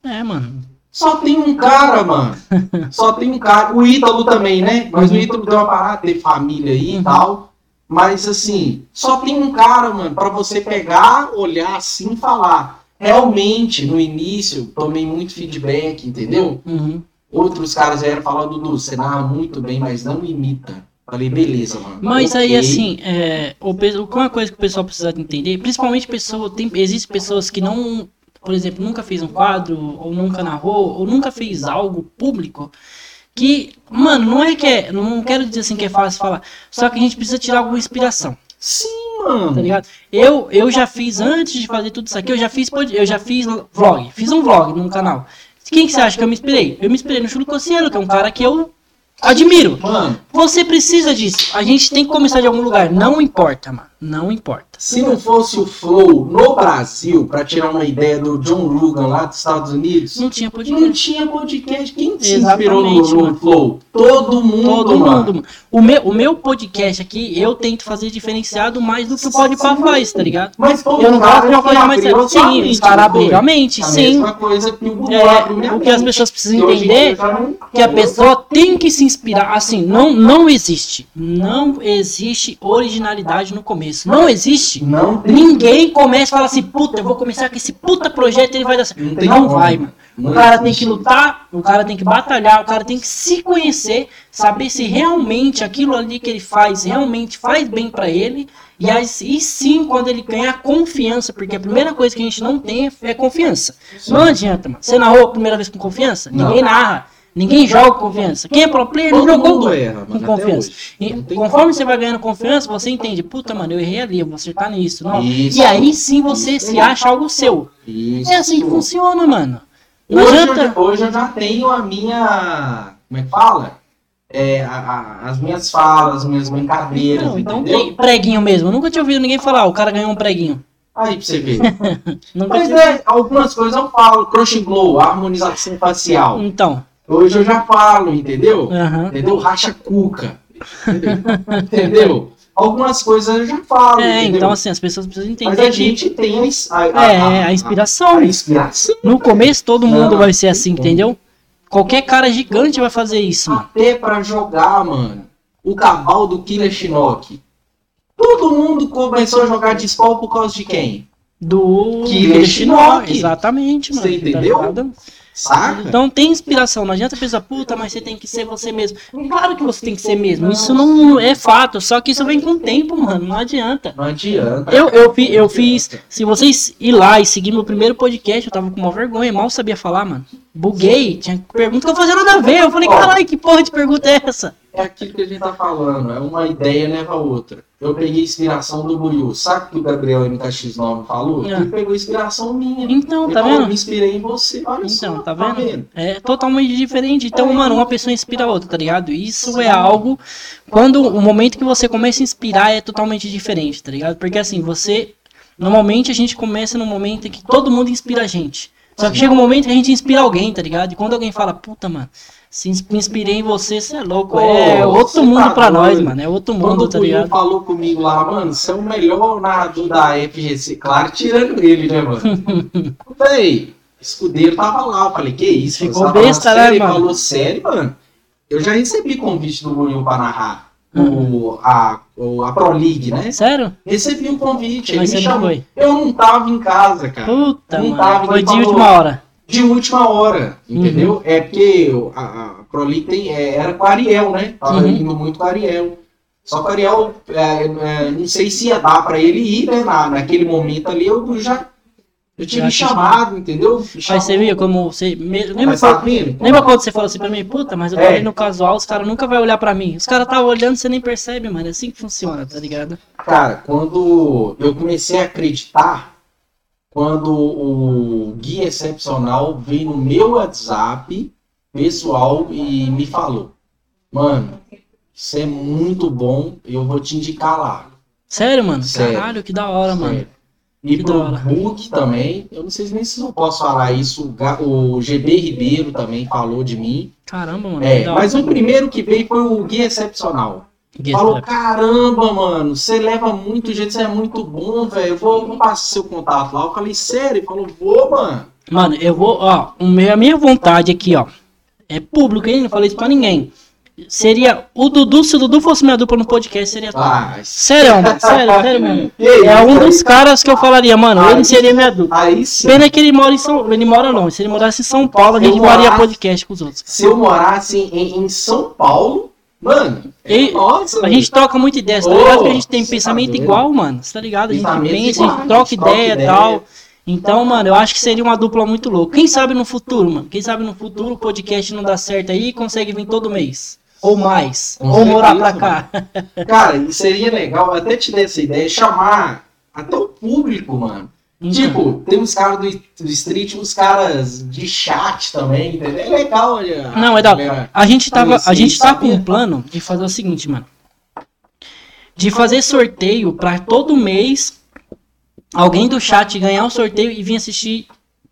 É, mano. Só tem um cara, mano. [laughs] Só tem um cara. O Ítalo também, né? Mas o Ítalo deu uma parada, teve família aí e Uhum. tal. Mas assim, só tem um cara, mano, pra você pegar, olhar assim e falar. Realmente, no início, tomei muito feedback, entendeu? Uhum. Outros caras vieram falar, Dudu, você narra muito bem, mas não imita. Falei, beleza, mano. Mas aí, assim, é, o, uma coisa que o pessoal precisa entender, principalmente pessoa, tem, existem pessoas que não, por exemplo, nunca fez um quadro, ou nunca narrou, ou nunca fez algo público, que, mano, não é que é, não quero dizer assim que é fácil falar, só que a gente precisa tirar alguma inspiração, Sim, mano. tá ligado? Eu, eu já fiz, antes de fazer tudo isso aqui, eu já fiz, eu já fiz vlog, fiz um vlog num canal. Quem que você acha que eu me inspirei? Eu me inspirei no Chulo Cossielo, que é um cara que eu admiro. Mano, Você precisa disso. A gente tem que começar de algum lugar. Não importa, mano. Não importa. se não fosse o Flow no Brasil, pra tirar uma ideia do John Lugan lá dos Estados Unidos, Não tinha Não podcast. tinha podcast. Quem se inspirou no, no. Flow? Todo mundo, Todo mundo, mano. O meu, o meu podcast aqui, eu tento fazer diferenciado mais do que o Podpah faz, tá ligado? Mas todo Eu não gosto de uma coisa mais séria. Sim, mente, os caras não foi? abriram a mente, A sim. o É, que as pessoas precisam entender não- que a pessoa tem que se inspirar. Assim, não, não existe. Não existe originalidade no começo. Não existe. Não tem. Ninguém começa e fala assim, puta, eu vou começar com esse puta projeto e ele vai dar certo. Não Não vai, mano. O cara tem que lutar, o cara tem que batalhar, o cara tem que se conhecer, saber se realmente aquilo ali que ele faz realmente faz bem pra ele. E, aí, e sim, quando ele ganhar confiança, porque a primeira coisa que a gente não tem é, confiança. Não adianta, mano. Você narrou a primeira vez com confiança? Ninguém narra. Ninguém joga confiança. Quem é pro player não Todo jogou mundo com- erra, com confiança. E Não conforme você vai ganhando confiança, você entende, puta, mano, eu errei ali, eu vou acertar nisso. Não. Isso. E aí sim você Isso se acha algo seu. Isso. É assim que funciona, mano. Não Hoje, adianta. eu, hoje eu já tenho a minha. Como é que fala? É, a- a- as minhas falas, as minhas brincadeiras, Não, então tem preguinho mesmo. Eu nunca tinha ouvido ninguém falar, "Ah, o cara ganhou um preguinho. Aí pra você ver. [laughs] Mas é, algumas coisas eu falo. Crush glow, harmonização facial. Então, Hoje eu já falo, entendeu? aham. Entendeu? Racha cuca. Entendeu? Algumas coisas eu já falo. É, entendeu? então assim, as pessoas precisam Mas entender a que gente tem a, ins- a, é a inspiração. A, inspiração. No começo todo mundo Não, vai ser assim, entendeu? Qualquer cara gigante vai fazer isso, mano. Até pra jogar, mano. O cabal do Killer Shinnok. Todo mundo começou a jogar de spawn por causa de quem? Do Killer Shinnok. Exatamente, mano. Você tá entendeu? ligado? Saca? Então tem inspiração, não adianta pensar, puta, mas você tem que ser você mesmo. Claro que você tem que ser mesmo, isso não é fato, só que isso vem com o tempo, mano, não adianta. Não adianta. Eu, eu, fi- eu fiz, se vocês ir lá e seguir meu primeiro podcast, eu tava com uma vergonha, mal sabia falar, mano. Buguei, tinha pergunta que eu fazia nada a ver, eu falei, caralho, que porra de pergunta é essa? É aquilo que a gente tá falando. É uma ideia leva a outra. Eu peguei inspiração do Buiu. Sabe o que o Gabriel MKX9 falou? É. Ele pegou inspiração minha. Então, tá falou, vendo? me inspirei em você. Olha só. Então, tá vendo? É totalmente diferente. Então, mano, uma pessoa inspira a outra, tá ligado? Isso é algo. Quando o momento que você começa a inspirar é totalmente diferente, tá ligado? Porque assim, você. Normalmente a gente começa no momento em que todo mundo inspira a gente. Só que chega um momento que a gente inspira alguém, tá ligado? E quando alguém fala, puta, mano, se me inspirei em você, você é louco. Pô, é outro mundo tá pra nós, doido. mano. É outro Quando mundo, o tá ligado? falou comigo lá, mano, você é o melhor narrador da FGC. Claro, tirando ele, né, mano? [laughs] Véi, escudeiro tava lá. Eu falei, que isso? Ficou besta, né, sério? Ele mano? falou, sério, mano? Eu já recebi convite do Buiu pra narrar o, a o- a Pro League, né? Sério? Recebi um convite, ele Mas me você não chamou. foi? Eu não tava em casa, cara. Puta, Não mano. tava, Foi ele de última hora. De última hora, entendeu? Uhum. É porque a, a tem, é, era com o Ariel, né? Tava Uhum. indo muito com o Ariel. Só que o Ariel, é, é, não sei se ia dar pra ele ir, né? Na, naquele momento ali, eu já eu tinha me chamado, entendeu? Mas você viu como você. me- Lembra, Mas quando, lembra quando você falou assim pra mim, puta, mas eu tô É. ali no casual, os caras nunca vão olhar pra mim. Os caras tá olhando, você nem percebe, mano. É assim que funciona, tá ligado? Cara, quando eu comecei a acreditar, quando o Guia Excepcional veio no meu WhatsApp pessoal e me falou: Mano, isso é muito bom, eu vou te indicar lá. Sério, mano? Sério. Caralho, que da hora, mano. Sério. E Que pro. Book também, eu não sei nem se eu posso falar isso, o GB Ribeiro também falou de mim. Caramba, mano. É, mas o primeiro que veio foi o Guia Excepcional. Falou, caramba, mano, você leva muito jeito, você é muito bom, velho. Eu vou, vou passar seu contato lá. Eu falei, sério? Ele falou, vou, mano. Mano, eu vou, ó, a minha vontade aqui, ó, é público, hein? Não falei isso pra ninguém. Seria o Dudu, se o Dudu fosse minha dupla no podcast, seria. Ah, Sério, mano, sério, sério mesmo. [laughs] É um dos caras que eu falaria, mano, ele seria minha dupla. Aí sim, Pena que ele mora em São ele mora longe. Se ele morasse em São Paulo, a gente faria podcast com os outros. se eu morasse em, em São Paulo, mano, é nossa. A gente troca muita ideia, tá Ô, ligado? Que a gente tem pensamento tá igual, mano. Você tá ligado? A gente pensa, a igual, gente troca ideia e tal. Então, mano, eu acho que seria uma dupla muito louca. Quem sabe no futuro, mano? Quem sabe no futuro o podcast não dá certo aí e consegue vir todo mês. Ou mais. Com ou morar pra cá. Cara, e seria legal, até te dei essa ideia, chamar até o público, mano. Então, Tipo, tem uns caras do, do street, uns caras de chat também, entendeu? É legal, olha. Não, é da galera. A gente tava, a Conheci, gente tá com um plano de fazer o seguinte, mano. De fazer sorteio pra todo mês alguém do chat ganhar o sorteio e vir assistir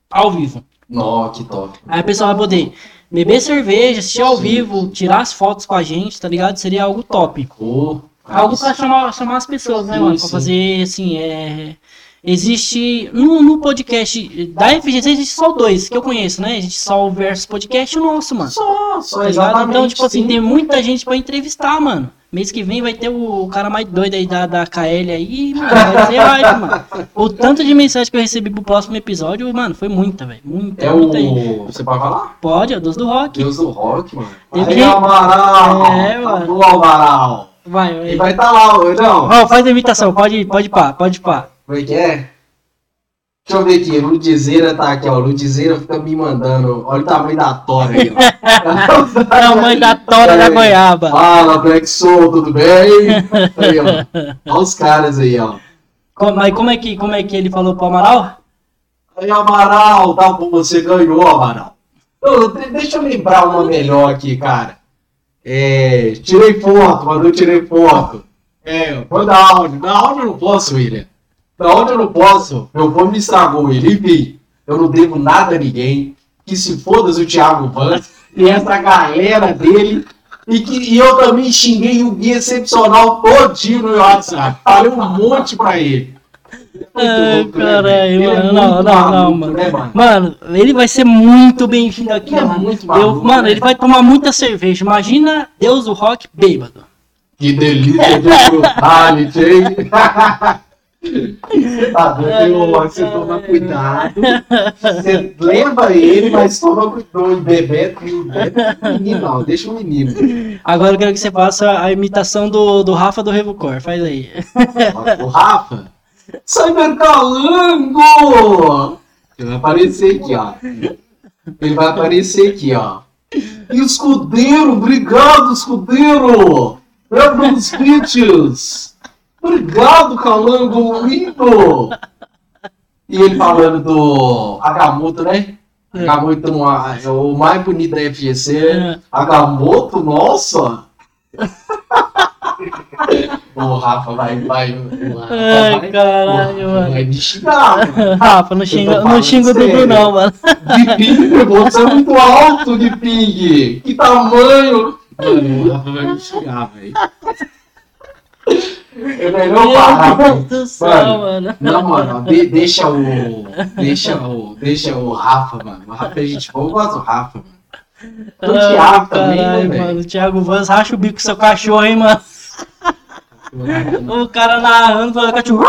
ao vivo. Nó, que top. Aí a pessoa vai poder beber cerveja, assistir ao Sim. vivo, tirar as fotos com a gente, tá ligado? Seria algo top. Pô, Algo pra chamar, chamar as pessoas, né, Sim, mano? Pra fazer, assim, é... Existe, no, no podcast da FGC existe só dois que eu conheço, né? Existe só o Versus Podcast e o nosso, mano. Só, só Tá exatamente. Então, tipo assim, sim. tem muita gente pra entrevistar, mano. Mês que vem vai ter o, cara mais doido aí da, da KL aí, mano. Vai ser [laughs] hype, mano. O tanto de mensagem que eu recebi pro próximo episódio, mano, foi muita, velho. Muita, É muita aí. o. Você pode falar? Pode, é o Deus do Rock. Deus do rock, mano. Tem Aí, Amaral! É, tá mano. bom, Amaral! Vai, Ele vai. vai estar lá hoje, não? Ó, faz a imitação, pode, pode pá, pode pá. Como é que é? Deixa eu ver aqui, Ludizeira tá aqui, ó. Ludizeira fica me mandando. Olha o tamanho da tora aí, ó. [laughs] Tamanho da tora da goiaba. Fala, Black Soul, tudo bem? Aí, ó. [laughs] Olha os caras aí, ó. Co- Mas como é que, como é que ele falou pro Amaral? Aí, Amaral, tá bom, você ganhou, Amaral. De- deixa eu lembrar uma melhor aqui, cara. É, tirei foto, mas eu tirei foto. É, foi da áudio. Da áudio eu não posso, William. Da áudio eu não posso. Fone me estragou ele. Enfim, eu não devo nada a ninguém. Que se foda o Thiago Vans e essa galera dele. E, que, e eu também xinguei o guia excepcional todinho no meu WhatsApp. Falei um monte pra ele. Ai, né, caralho? Ele é mano. Não, não, não, maluco, mano. né, mano? Mano, ele vai ser muito bem-vindo aqui, Ele é mano. muito Eu- maluco, mano, né? ele vai tomar muita cerveja. Imagina Deus do Rock bêbado. Que delícia de brutality, hein? [laughs] Tá doido, você toma cuidado. Você leva ele, mas toma cuidado. Bebê, menino, não, deixa o menino. Agora eu quero que você faça a imitação do, do Rafa do Revucor. Faz aí. O Rafa, Cybercalango! Ele vai aparecer aqui, ó. Ele vai aparecer aqui, ó. Escudeiro, obrigado, escudeiro! Lembra dos bitches! Obrigado, Calango, lindo! E ele falando do Agamotto, né? É. Agamotto uma- é o mais bonito da FGC. É. Agamotto, nossa! [laughs] o Rafa vai, vai, o Rafa Ai, vai, caralho, Rafa mano. vai me xingar, mano. Rafa, não xinga, não xinga o Dudu, não, mano. De ping, você é muito alto de ping. Que tamanho. Mano, o Rafa vai me xingar, velho. É. Meu velho. Deus do céu, mano. Não, mano, de- deixa o. Deixa o. Deixa o Rafa, mano. O Rafa é gente boa, eu gosto do Rafa, mano. O Ai, Thiago também, né, caralho, velho? mano. O Thiago Vans racha o bico com seu cachorro, hein, mano. O cara narrando, falando cachorro.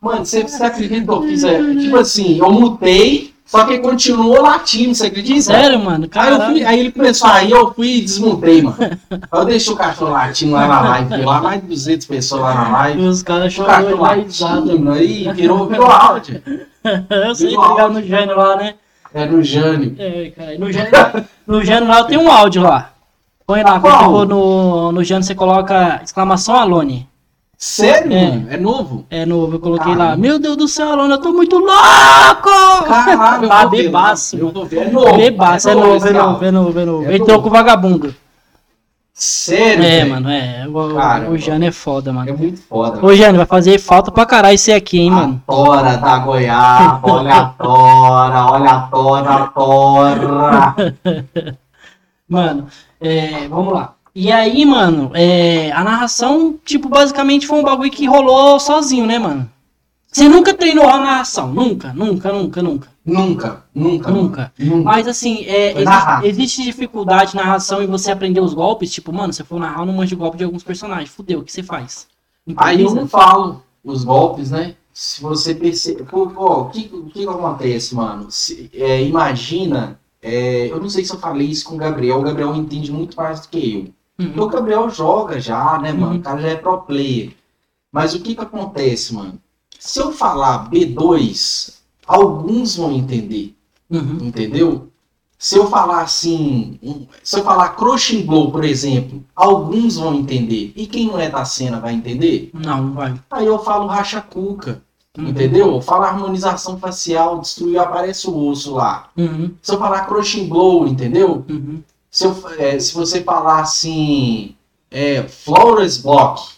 Mano, você, você acredita que eu fiz? é, tipo assim, eu mutei, só que continuou latindo, você acredita? Sério, mano? Aí, eu fui- aí ele começou aí eu fui e desmontei, mano. Aí eu deixei o cachorro latindo lá na live, lá mais de 200 pessoas lá na live. Os caras O cachorro choraram da risada. latindo aí, virou, virou áudio. [laughs] Eu sei pegar no Gênio lá, né? É no Jânio. É, cara. No Gênio, no lá tem um áudio lá. Põe lá, quando for no, no Gênio você coloca exclamação Alone. Sério, É. mano? É novo? É novo, eu coloquei lá. Caramba. Meu Deus do céu, Alone, eu tô muito louco! Caralho, [laughs] Tá bebaço. Eu vou ver. É novo. Bebaço, é novo, é esse novo, é novo, é novo. É Ele novo. trocou com o vagabundo. Sério, É, velho? mano, é. O, Caramba. o Jânio é foda, É mano. muito foda. Ô, Jânio, vai fazer falta pra caralho esse aqui, hein, mano. A tora da goiaba, olha a tora, olha a tora, a tora. [laughs] Mano, é, vamos lá. E aí, mano, é, a narração, tipo, basicamente foi um bagulho que rolou sozinho, né, mano? Você nunca treinou a narração? Nunca, nunca, nunca, nunca. Nunca, nunca. Nunca. Nunca. Mas assim, é, Foi exi- narrar. existe dificuldade na narração em você aprender os golpes? Tipo, mano, você for narrar, eu não manjo golpe de alguns personagens. Fudeu, o que você faz? Aí eu Improvisa? não falo os golpes, né? Se você percebe. O que que acontece, mano? Se- é, imagina. é, eu não sei se eu falei isso com o Gabriel. O Gabriel entende muito mais do que eu. Porque Uhum. o Gabriel joga já, né, mano? Uhum. O cara já é pro player. Mas o que que acontece, mano? Se eu falar B2, alguns vão entender. Uhum. Entendeu? Se eu falar assim, se eu falar crushing blow, por exemplo, alguns vão entender. E quem não é da cena vai entender? Não, não vai. Aí eu falo racha cuca, Uhum. entendeu? Eu falo harmonização facial, destruiu, aparece o osso lá. Uhum. Se eu falar crushing blow, entendeu? Uhum. Se, eu, é, se você falar assim, é, flawless block,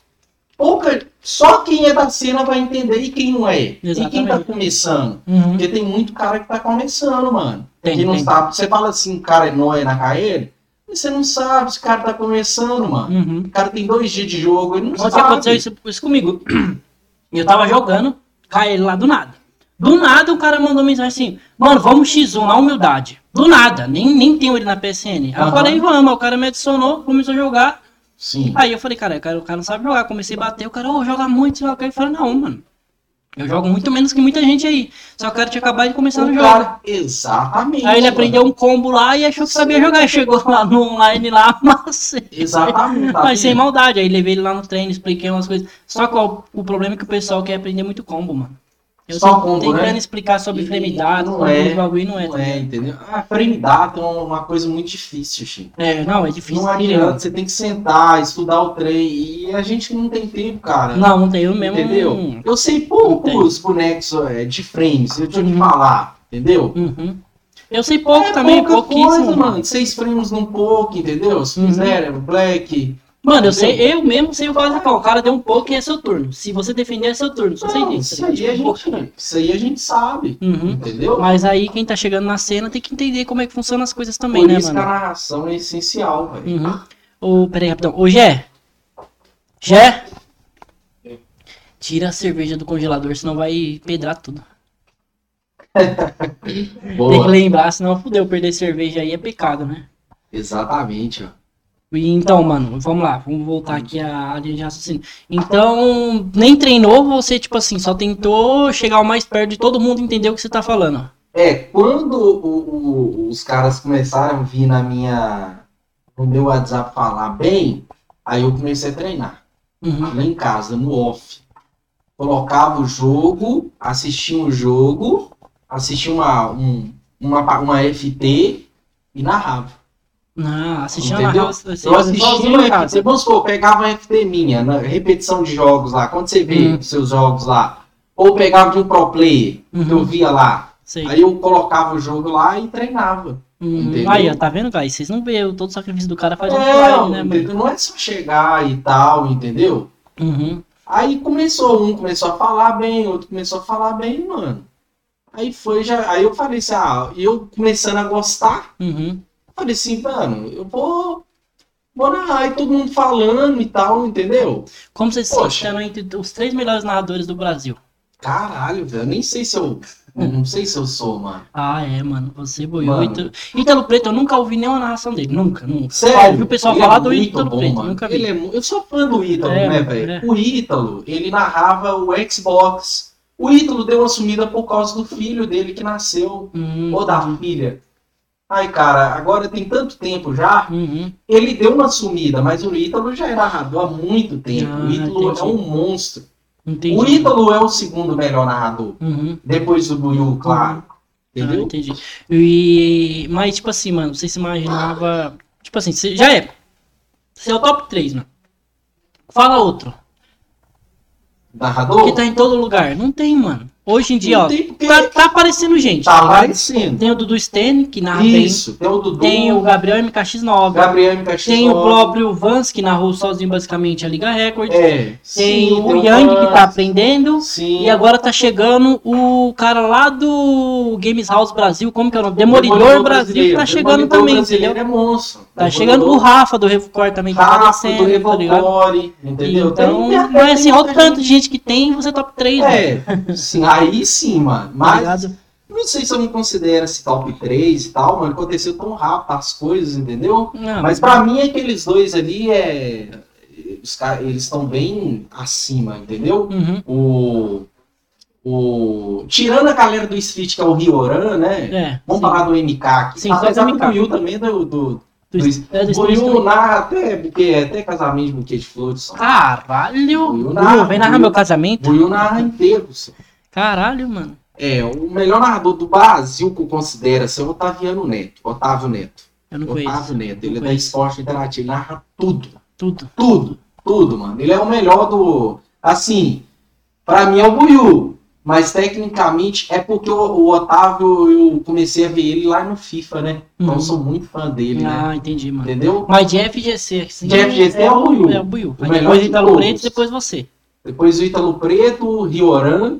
pouca, só quem é da cena vai entender e quem não é. E quem tá Exatamente. começando? Uhum. Porque tem muito cara que tá começando, mano. Tem, que não tem. sabe. Você fala assim, o cara é nóia na KL, você não sabe se o cara tá começando, mano. Uhum. O cara tem dois dias de jogo, ele não Ontem sabe. aconteceu isso, isso comigo. [clears throat] Eu tava jogando, ele lá do nada. Do nada o cara mandou mensagem assim, mano, vamos X1 na humildade. Do nada, nem, nem tenho ele na PSN. Aí eu Aham. falei, vamos, o cara me adicionou, começou a jogar. Sim. Aí eu falei, cara, o cara, o cara não sabe jogar. Comecei a bater, o cara, ô, joga muito, sei lá o que. Eu falei, não, mano. Eu jogo muito menos que muita gente aí. Só que o cara tinha acabado de começar O jogo. cara, exatamente. Aí ele mano. aprendeu um combo lá e achou que sabia jogar. Chegou lá no online lá, [laughs] mas. Exatamente. tá Mas sem maldade, aí levei ele lá no treino, expliquei umas coisas. Só que ó, o problema é que o pessoal quer aprender muito combo, mano. Eu Só combo, tentando né? explicar sobre E- frame data, não é, bagulho não é. Não tá é, entendeu? A frame data é uma coisa muito difícil, Chico. É, não, é difícil. Não adianta, você tem que sentar, estudar o trem. E a gente não tem tempo, cara. Não, não tem, eu mesmo. Entendeu? Eu sei poucos bonecos é, de frames, eu tinha que falar, entendeu? Uhum. Eu sei pouco é também, pouca pouquíssimo. coisa, mano. mano. Seis frames num pouco, entendeu? Se Uhum. fizer, black. Mano, eu sei, eu mesmo sei o básico. O cara deu um pouco e é seu turno. Se você defender, é seu turno. Só sei disso. isso, aí a gente, isso aí a gente sabe, Uhum. entendeu? Mas aí quem tá chegando na cena tem que entender como é que funcionam as coisas também, Por né, isso que a mano? narração é essencial, velho. Uhum. Ô, peraí, rapidão. Ô, Gé. Gé. Tira a cerveja do congelador, senão vai pedrar tudo. [laughs] Tem que lembrar, senão fudeu. Perder cerveja aí é pecado, né? Exatamente, ó. E Então, mano, vamos lá, vamos voltar aqui à linha de raciocínio. Então, nem treinou, você, tipo assim, só tentou chegar o mais perto de todo mundo entender o que você tá falando. É, quando o- o- os caras começaram a vir na minha, no meu WhatsApp falar bem, aí eu comecei a treinar. Uhum. lá em casa, no off. Colocava o jogo, assistia um jogo, assistia uma, um, uma, uma FT e narrava. Não, assistia na você Eu assistia em uma casa. FT, vamos supor, pegava uma FT minha, na repetição de jogos lá, quando você vê Hum. seus jogos lá, ou pegava de um pro player, que eu Uhum. via lá, Sei. aí eu colocava o jogo lá e treinava. Uhum. entendeu? Aí, tá vendo, guys? Vocês não o- todo o sacrifício do cara faz um É, slide, né, mano? não é só chegar e tal, entendeu? Uhum. Aí começou, um começou a falar bem, outro começou a falar bem, mano. Aí foi já. Aí eu falei assim, ah, eu começando a gostar, Uhum. Falei assim, mano, eu vou. Vou narrar, e todo mundo falando e tal, entendeu? Como você se Poxa. sente entre os três melhores narradores do Brasil? Caralho, velho, nem sei se eu. Não sei se eu sou, mano. Ah, é, mano. Você boiou. Ítalo... Ítalo Preto, eu nunca ouvi nenhuma narração dele. Nunca, nunca. Sério? ouvi o pessoal Ele falar é do Ítalo bom, Preto. mano. Nunca vi. Ele é Eu sou fã do Ítalo, É, né, velho? é. O Ítalo, ele narrava o Xbox. O Ítalo deu uma sumida por causa do filho dele que nasceu. Hum, Ou da filha. Ai, cara, agora tem tanto tempo já. uhum. Ele deu uma sumida, mas o Ítalo já é narrador há muito tempo. Ah, o Ítalo entendi. é um monstro. Entendi. O Ítalo é o segundo melhor narrador. Uhum. Depois do Buiu, claro. Ah, Entendeu? entendi. E... Mas, tipo assim, mano, você se imaginava. Tipo assim, você já é. Você é o top 3, mano. Fala outro. Narrador? Que tá em todo lugar. Não tem, mano. Hoje em dia, ó. porque Tá, tá aparecendo gente. tá aparecendo. Tem o Dudu Stene, que narra Isso, tem o Dudu, bem. Tem o Gabriel MKX9. Gabriel MKX. Tem o próprio Vance, que narrou sozinho basicamente a Liga Record. É, Tem sim, o tem Yang, que tá aprendendo. Sim. E agora tá chegando o cara lá do Games House Brasil, como que é o nome? Demolidor, Demolidor Brasil, que tá chegando Demolidor também, entendeu? é monstro. Tá Demolidor- chegando o Rafa do Revucor também, que tá Rafa do descendo, tá ligado? Revolcore, entendeu? Então, Tem- é assim, olha o tanto de gente que tem, você é top 3, É, sim, aí sim, mano. Mas ligado? não sei se eu me considero esse top 3 e tal, mano. Aconteceu tão rápido as coisas, entendeu? Não, Mas pra mim, aqueles dois ali é. Os caras, eles estão bem acima, entendeu? Uhum, O. O. Tirando a galera do Street, que é o Rioran, né? é. Vamos sim. falar do MK aqui. Sim, só Apesar do do MK. Buiu também do. do Do, do- é, do narra até, porque, até casamento de buquê de flores. Caralho! Buiu Buiu, narra, vem narrar Buiu. meu casamento. Buiu narra inteiro. só. Caralho, mano. É, o melhor narrador do Brasil que eu considero ser o Otaviano Neto. Otávio Neto. Eu não Otávio conheço. Neto. Ele é da. Esporte Interativo. Ele narra tudo. Tudo. Tudo. Tudo, mano. Ele é o melhor do. Assim, pra mim é o Buiu. Mas tecnicamente é porque o, o Otávio eu comecei a ver ele lá no FIFA, né? Então Uhum. eu sou muito fã dele, né? Ah, entendi, mano. Entendeu? Mas de FGC, assim, De FGC é o Buiu. É o Buiu. O Aí depois de Italo. Preto, depois você. Depois o Ítalo Preto, o Rioran.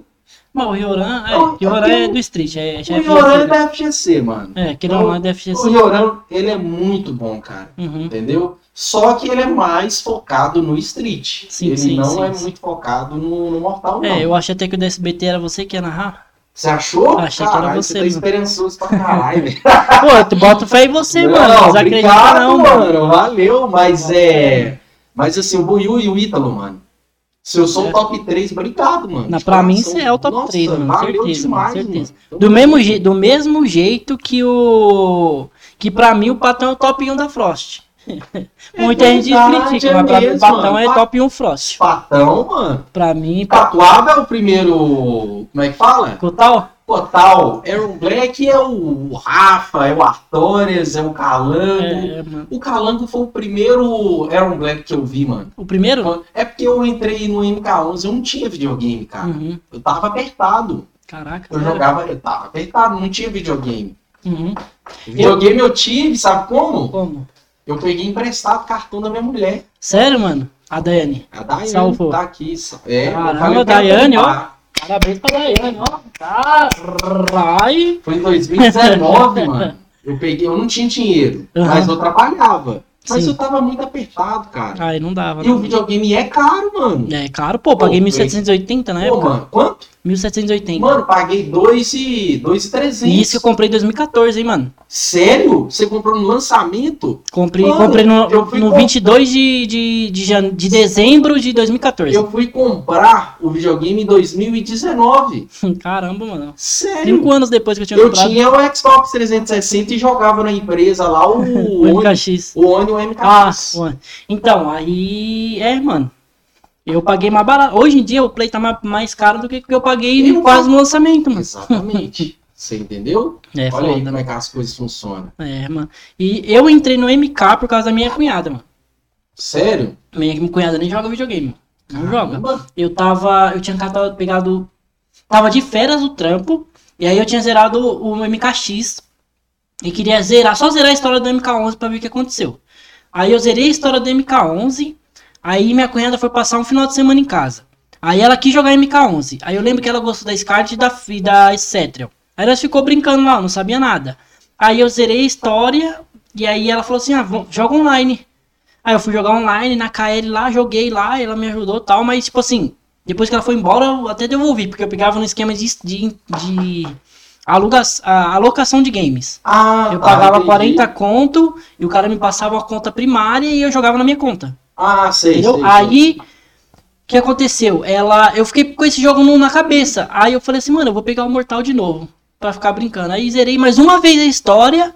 Mas o Rioran, é, Não, Rioran é é do Street, é, já O é Rioran é da FGC, mano. É, que não é O FGC. Rioran, ele é muito bom, cara. Uhum. Entendeu? Só que ele é mais focado no Street. Sim, ele sim, não sim, é sim. muito focado no, no Mortal, não. É, eu achei até que o do SBT era você que ia narrar. Você achou? Achei que era Caralho, você, tá mano. esperançoso pra caralho, velho. [laughs] Pô, tu bota fé em você, mano. Não obrigado, não, mano. Valeu, mas é... Mas assim, o Buiu e o Ítalo, mano. Se eu sou É. o top 3, obrigado, mano. Não, De pra mim você é o top Nossa, 3, mano. Certeza, demais, mano. Certeza. mano. Do mesmo, je- do mesmo jeito que o. Que pra mim o Patão é o top 1 da Frost. [laughs] Muita gente critica, é mas pra mim o Patão mano. é top 1 Frost. Patão, mano. Pra mim, pra... Tatuaba é o primeiro... Como é que fala? Cotal? Total. Aaron Black é o Rafa, é o Artores, é o Calango. É, mano. O Calango foi o primeiro Aaron Black que eu vi, mano. O primeiro? É porque eu entrei no MK11, eu não tinha videogame, cara. Uhum. Eu tava apertado. Caraca. Eu sério? jogava, eu tava apertado, não tinha videogame. Uhum. Videogame eu tive, sabe como? Como? Eu peguei emprestado o cartão da minha mulher. Sério, mano? A Daiane. A Daiane Salvou. tá aqui. É, eu Caramba, falei, eu quero Daiane, ó. Parabéns pra Daiane, ó. Caralho. Foi em 2019, [laughs] mano. Eu peguei, eu não tinha dinheiro, Uhum. mas eu trabalhava. Mas Sim. eu tava muito apertado, cara. Aí não dava. E o não. videogame é caro, mano. É claro, pô, paguei Pô, 1780 na Pô, época. mano, quanto? 1780. Mano, paguei 2 e 2,300. E isso que eu comprei em 2014, hein, mano. Sério? Você comprou no lançamento? Comprei, Mano, comprei no, eu no com- 22 de, de, de, de dezembro de 2014. Eu fui comprar o videogame em 2019. [laughs] Caramba, mano. Sério? Cinco anos depois que eu tinha Eu comprado tinha o Xbox 360 e jogava na empresa lá o [laughs] o MKX. o Oni e o MKX. Ah, ué. então, aí. É, mano. Eu paguei mais barato. Hoje em dia o Play tá ma- mais caro do que que eu paguei Eu- quase no lançamento, mano. Exatamente. [laughs] Você entendeu? É, Olha aí foda, como né? é que as coisas funcionam. É, mano. E eu entrei no MK por causa da minha cunhada, mano. Sério? Minha cunhada nem joga videogame. Não joga. Caramba. Eu tava. Eu tinha pegado. Tava de férias do trampo. E aí eu tinha zerado o MKX. E queria zerar, só zerar a história do MK11 pra ver o que aconteceu. Aí eu zerei a história do MK11. Aí minha cunhada foi passar um final de semana em casa. Aí ela quis jogar MK11. Aí eu lembro que ela gostou da Scarlet e da, e da Cetriel. Aí ela ficou brincando lá, não sabia nada. Aí eu zerei a história. E aí ela falou assim: ah, vamos- joga online. Aí eu fui jogar online na KL lá, joguei lá, ela me ajudou e tal, mas tipo assim, Depois que ela foi embora, eu até devolvi, porque eu pegava no esquema de, de, de aluga, a, alocação de games. Ah, Eu tá, pagava entendi. 40 conto e o cara me passava uma conta primária e eu jogava na minha conta. Ah, sei, Entendeu? sei, sei. Aí, o que aconteceu? Ela, eu fiquei com esse jogo na cabeça. Aí eu falei assim, mano, eu vou pegar o Mortal de novo. Pra ficar brincando. Aí zerei mais uma vez a história.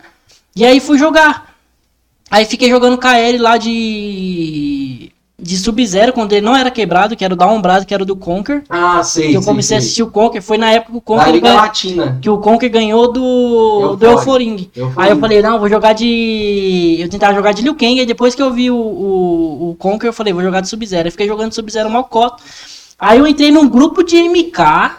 E aí fui jogar. Aí fiquei jogando KL lá de. De Sub-Zero, quando ele não era quebrado, que era o da Ombrado, que era o do Conker. Ah, sei, Que eu sei, comecei a sei. assistir o Conker. Foi na época que o Conker, ganha- que o Conker ganhou do, do. Euforing. Aí eu falei, não, vou jogar de. Eu tentava jogar de Liu Kang, aí depois que eu vi o, o, o Conker, eu falei, vou jogar de Sub-Zero. Eu fiquei jogando Sub-Zero mal cota. Aí eu entrei num grupo de MK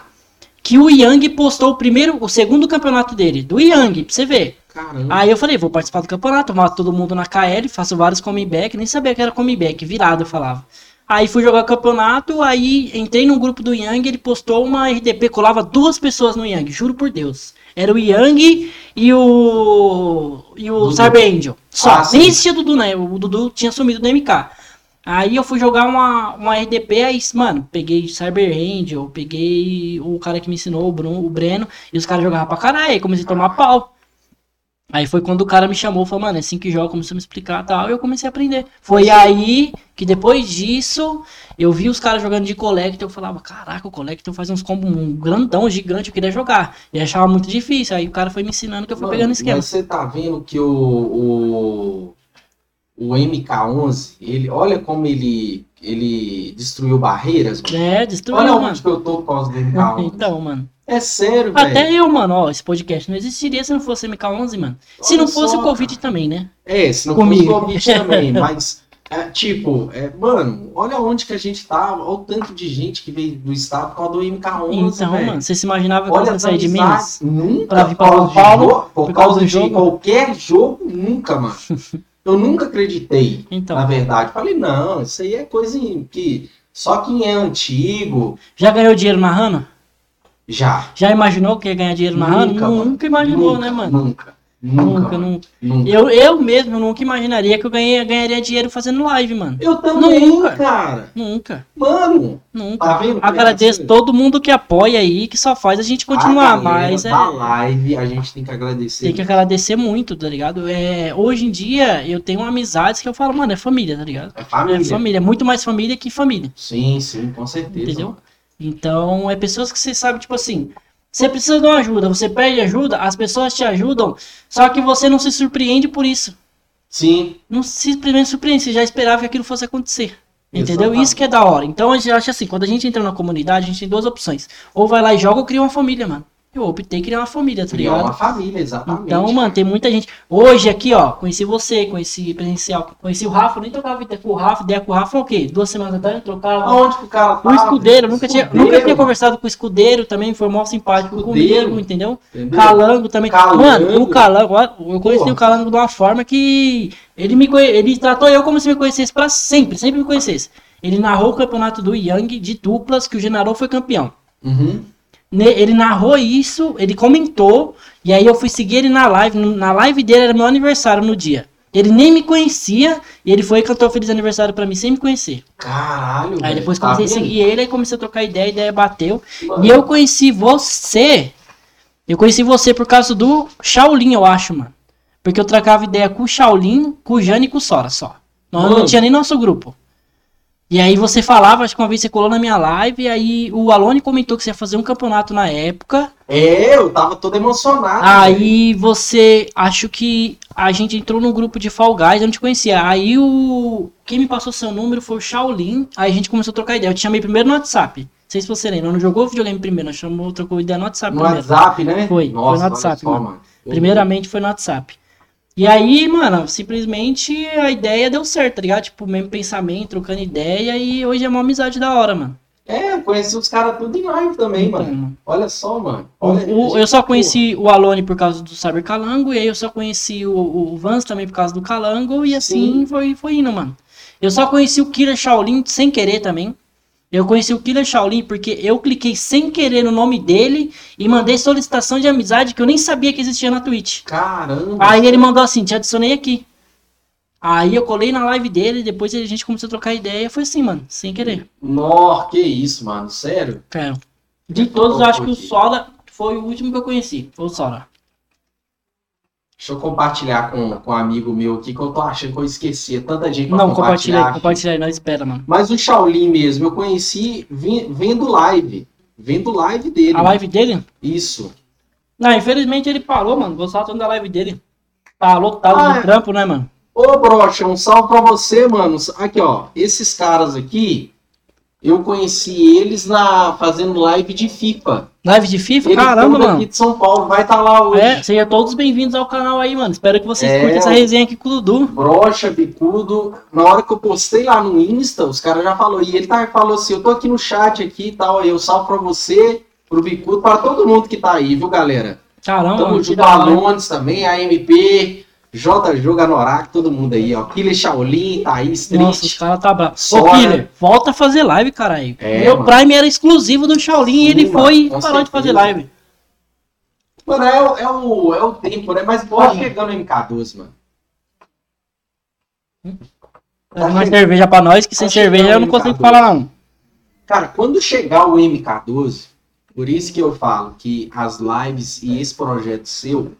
que o Yang postou o primeiro, o segundo campeonato dele, do Yang, pra você ver. Caramba. Aí eu falei, vou participar do campeonato, mato todo mundo na KL, faço vários comeback, nem sabia que era comeback, virado eu falava. Aí fui jogar campeonato, aí entrei num grupo do Yang, ele postou uma RDP, colava duas pessoas no Yang, juro por Deus. Era o Yang e o. e o Dudu. Cyber Angel. Só, Ah, nem existia Dudu, né? O Dudu tinha sumido do MK. Aí eu fui jogar uma, uma RDP, aí, mano, peguei Cyber Angel, peguei o cara que me ensinou, o, Bruno, o Breno, e os caras jogavam pra caralho, aí comecei a tomar pau. Aí foi quando o cara me chamou, falou, mano, é assim que joga, começou a me explicar e tal, e eu comecei a aprender. Foi aí que depois disso, eu vi os caras jogando de Collector, eu falava, caraca, o Collector faz uns combos um grandão, gigante, eu queria jogar. E achava muito difícil, aí o cara foi me ensinando que eu fui Mano, pegando esquema. Mas você tá vendo que o, o, o MK11, ele, olha como ele, ele destruiu barreiras, mano. É, destruiu, Olha mano. onde que eu tô por causa do MK11. [laughs] Então, mano. É sério, velho. Até eu, mano, ó, esse podcast não existiria se não fosse MK11, mano. Se Olha não fosse só, o Covid também, né? É, se não Comigo. fosse Covid [laughs] também, mas, é, tipo, é, mano, olha onde que a gente tá, olha o tanto de gente que veio do estado por causa do MK11, Então, velho. mano, você se imaginava que eu Olha ia as sair de Minas? Nunca, pra vir por pra causa São Paulo, de jogo, por, por causa causa de jogo? qualquer jogo, nunca, mano. [laughs] Eu nunca acreditei, Então, na verdade. Falei, não, isso aí é coisa que só quem é antigo já ganhou dinheiro narrando? Já. Já imaginou que ia ganhar dinheiro narrando? Nunca, Nunca, imaginou, Nunca, né, mano? Nunca, nunca, Nunca, nunca. nunca. Eu, eu mesmo nunca imaginaria que eu ganhei, ganharia dinheiro fazendo live, mano. Eu também, Nunca. cara. Nunca, Mano, nunca. tá vendo? Agradeço todo mundo que apoia aí, que só faz a gente continuar, a galera mas é. da live, a gente tem que agradecer. Tem que agradecer muito, tá ligado? É, hoje em dia eu tenho amizades que eu falo, mano, é família, tá ligado? É família. É família, é muito mais família que família. Sim, sim, com certeza. Entendeu? mano. Então, é pessoas que você sabe, tipo assim, você precisa de uma ajuda, você pede ajuda, as pessoas te ajudam, só que você não se surpreende por isso. Sim, Não se simplesmente surpreende, você já esperava que aquilo fosse acontecer. Entendeu? Exatamente. Isso que é da hora. Então a gente acha assim, quando a gente entra na comunidade, a gente tem duas opções. Ou vai lá e joga ou cria uma família, mano. Eu optei criar uma família, tá criar ligado? uma família, exatamente. Então, mano, tem muita gente. Hoje aqui, ó, conheci você, conheci presencial, conheci o Rafa, nem trocava ideia com o Rafa, ideia com o Rafa, foi o quê? Duas semanas atrás eu trocava. Aonde que o cara? O escudeiro, nunca tinha, Escudeiro, nunca tinha conversado com o escudeiro também, foi mó simpático Escudeiro. comigo, entendeu? Entendeu? Calango também. Calango. Mano, o Calango, eu conheci o Calango de uma forma que ele me conhe... ele tratou eu como se me conhecesse pra sempre, sempre me conhecesse. Ele narrou o campeonato do Yang de duplas, que o General foi campeão. Uhum. Ne- Ele narrou isso, ele comentou, e aí eu fui seguir ele na live. Na live dele era meu aniversário no dia. Ele nem me conhecia, e ele foi e cantou feliz aniversário pra mim sem me conhecer. Caralho, Aí depois tá comecei a vendo? seguir ele, aí comecei a trocar ideia, a ideia bateu. Mano, E eu conheci você. Eu conheci você por causa do Shaolin, eu acho, mano. Porque eu trocava ideia com o Shaolin, com o Jane e com o Sora só. Nós não tinha nem nosso grupo. E aí você falava, acho que uma vez você colou na minha live, e aí o Alone comentou que você ia fazer um campeonato na época. É, eu tava todo emocionado. velho. Aí você, acho que a gente entrou no grupo de Fall Guys, eu não te conhecia. Aí o. Quem me passou seu número foi o Shaolin. Aí a gente começou a trocar ideia. Eu te chamei primeiro no WhatsApp. Não sei se você lembra. Não jogou videogame primeiro, nós chamou, trocou ideia no WhatsApp No primeiro. WhatsApp, né? Foi, foi no Nossa, WhatsApp, só, mano. Primeiramente foi no WhatsApp. E aí, mano, simplesmente a ideia deu certo, tá ligado? Tipo, mesmo pensamento, trocando ideia, e hoje é uma amizade da hora, mano. É, eu conheci os caras tudo em live também, Então, mano. mano. Olha só, mano. Olha, o- eu só conheci o Alone por causa do Cyber Calango, e aí eu só conheci o, o Vans também por causa do Calango, e assim Sim. foi, foi indo, mano. Eu só conheci o Killer Shaolin sem querer também. Eu conheci o Killer Shaolin porque eu cliquei sem querer no nome dele e mandei solicitação de amizade que eu nem sabia que existia na Twitch. Caramba. Aí ele mandou assim, te adicionei aqui. Aí eu colei na live dele, depois a gente começou a trocar ideia. Foi assim, mano, sem querer. Nó, que isso, mano. Sério? É. De todos, eu acho que o Sola foi o último que eu conheci. Foi o Sola. Deixa eu compartilhar com, com um amigo meu aqui que eu tô achando que eu esqueci. Tanta gente pra Não, compartilha compartilha aí, nós espera, mano. Mas o Shaolin mesmo, eu conheci vendo live. Vendo live dele. A live dele? Isso. Não, infelizmente ele parou, mano. Gostava tanto da live dele. Tá lotado Ah, de é. trampo, né, mano? Ô, Brocha, um salve pra você, mano. Aqui, ó. Esses caras aqui, eu conheci eles na fazendo live de FIFA. Live de FIFA? Eles Caramba, mano. daqui de São Paulo, vai estar lá hoje. É, sejam todos bem-vindos ao canal aí, mano. Espero que vocês É, curtam essa resenha aqui com o Dudu. Brocha, bicudo. Na hora que eu postei lá no Insta, os caras já falaram. E ele tá, falou assim: eu tô aqui no chat aqui e tal. aí Eu salvo pra você, pro bicudo, para todo mundo que tá aí, viu, galera? Caramba, Tamo junto, da hora. Alones também, a MP, J. Joga Norak, todo mundo aí, ó. Killer Shaolin, Thaís, Street. Nossa, os caras tá bravo. Ô. Killer, volta a fazer live, caralho. É, Meu mano. Prime era exclusivo do Shaolin e ele mano, foi e parou de fazer certeza. live. Mano, é, o- é, o, é o tempo, né? Mas bora chegando no MK12, mano. Dá mais cerveja pra nós, que sem Tá cerveja eu não consigo falar, não. Cara, quando chegar o MK12, por isso que eu falo que as lives e esse projeto seu